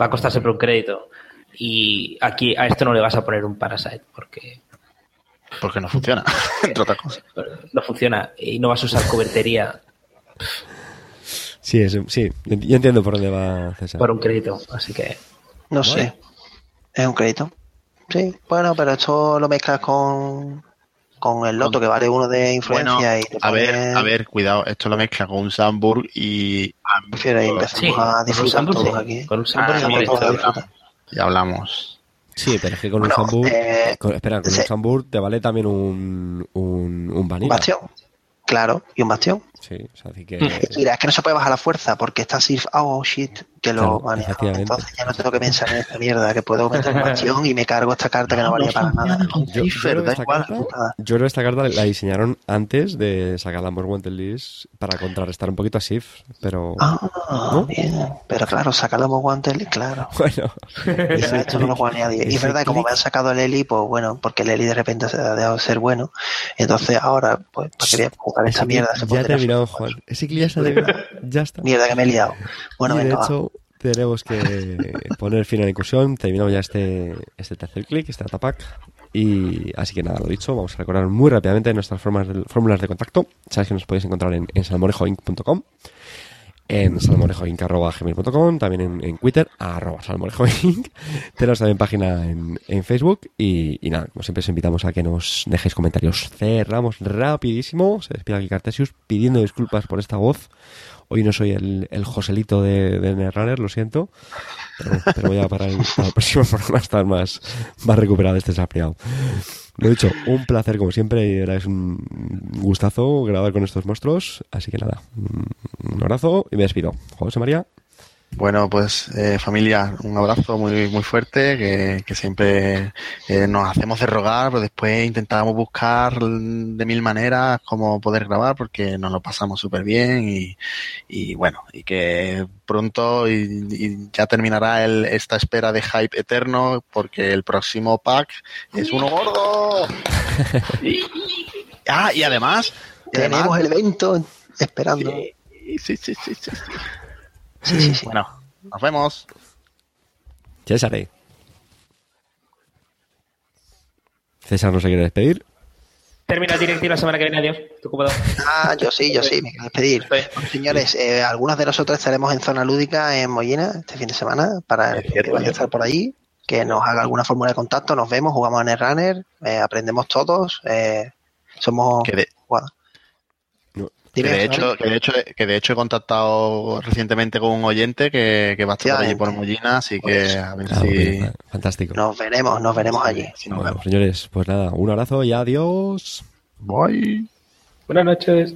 Va a costar siempre un crédito. Y aquí a esto no le vas a poner un Parasite porque porque no funciona, entre otras cosas. no funciona y no vas a usar cobertería Sí, es- sí, yo entiendo por dónde va César. por un crédito. Así que No sé. Es un crédito. Sí, bueno, pero esto lo mezclas con, con el loto que vale uno de influencia Bueno, y te a ver, pones- a ver, cuidado, esto lo mezcla con un Sandburg y Prefiero Sí, a disfrutar Sandburg, todos sí. aquí. Con un Sandburg Ah, ya hablamos. Sí, pero es que con Bueno, un Sambur, eh, con- espera, con sí. un Sambur te vale también un, un, un vanilla. bastión. Claro, y un bastión. Sí, o sea, así que... Mira, es que no se puede bajar la fuerza porque está Sif. Oh shit, que lo Claro, efectivamente. Entonces ya no tengo que pensar en esta mierda, que puedo meter un bastión y me cargo esta carta que no valía para nada. Yo, yo creo esta igual. carta, yo creo que esta carta la diseñaron antes de sacar la Wanted List para contrarrestar un poquito a Sif, pero Ah, ¿No? bien. Pero claro, sacarlo como guantes, claro. bueno, Y esto no lo juega nadie. Y es verdad, como me han sacado el Eli, pues bueno, porque el Eli de repente se ha dejado de ser bueno. Entonces ahora, pues, para quería jugar ese mierda. se ya podría terminado, hacer. Juan. Ese ya se ha terminado, ya está. Mierda que me he liado. Bueno, y de venga, va. hecho, tenemos que poner fin a la incursión. Terminamos ya este, este tercer clic, este atapack. Y así que nada, lo dicho, vamos a recordar muy rápidamente nuestras fórmulas de contacto. Sabes que nos podéis encontrar en, en salmorejoinc.com, en salmorejoinc.com, también en, Twitter, arroba salmorejoinc. Tenemos también página en, en Facebook. Y, y nada, como siempre, os invitamos a que nos dejéis comentarios. Cerramos rapidísimo. Se despide aquí Cartesius pidiendo disculpas por esta voz. Hoy no soy el, el Joselito de, de Netrunner, lo siento. Pero, voy a para el, para el próximo programa estar más, más recuperado este desapriado. Lo dicho, un placer como siempre y es un gustazo grabar con estos monstruos. Así que nada, un abrazo y me despido. José María. Bueno, pues eh, familia, un abrazo muy muy fuerte, que, que siempre eh, nos hacemos de rogar, pero después intentamos buscar de mil maneras cómo poder grabar, porque nos lo pasamos súper bien y, y bueno, y que pronto y, y ya terminará el, esta espera de hype eterno, porque el próximo pack es uno gordo. ah, y además, Tenemos el evento esperando. Sí, sí, sí, sí, sí. Sí, sí, sí. Bueno, nos vemos. César. eh. César no se quiere despedir. termina el directo y la semana que viene, adiós. Estoy ocupado. Ah, yo sí, yo sí, me quiero despedir. Bueno, señores, eh, algunos de nosotros estaremos en zona lúdica en Mollina este fin de semana para el Es cierto, que vaya a estar por allí, que nos haga alguna fórmula de contacto, nos vemos, jugamos en el runner, eh, aprendemos todos, eh, somos Que de. Que de, hecho, que, de hecho, que de hecho he contactado recientemente con un oyente que, que va a estar allí por Mollina, así que a ver ah, si... Fantástico. Nos veremos, nos veremos allí. Señores, pues nada, un abrazo y adiós. Bye. Buenas noches.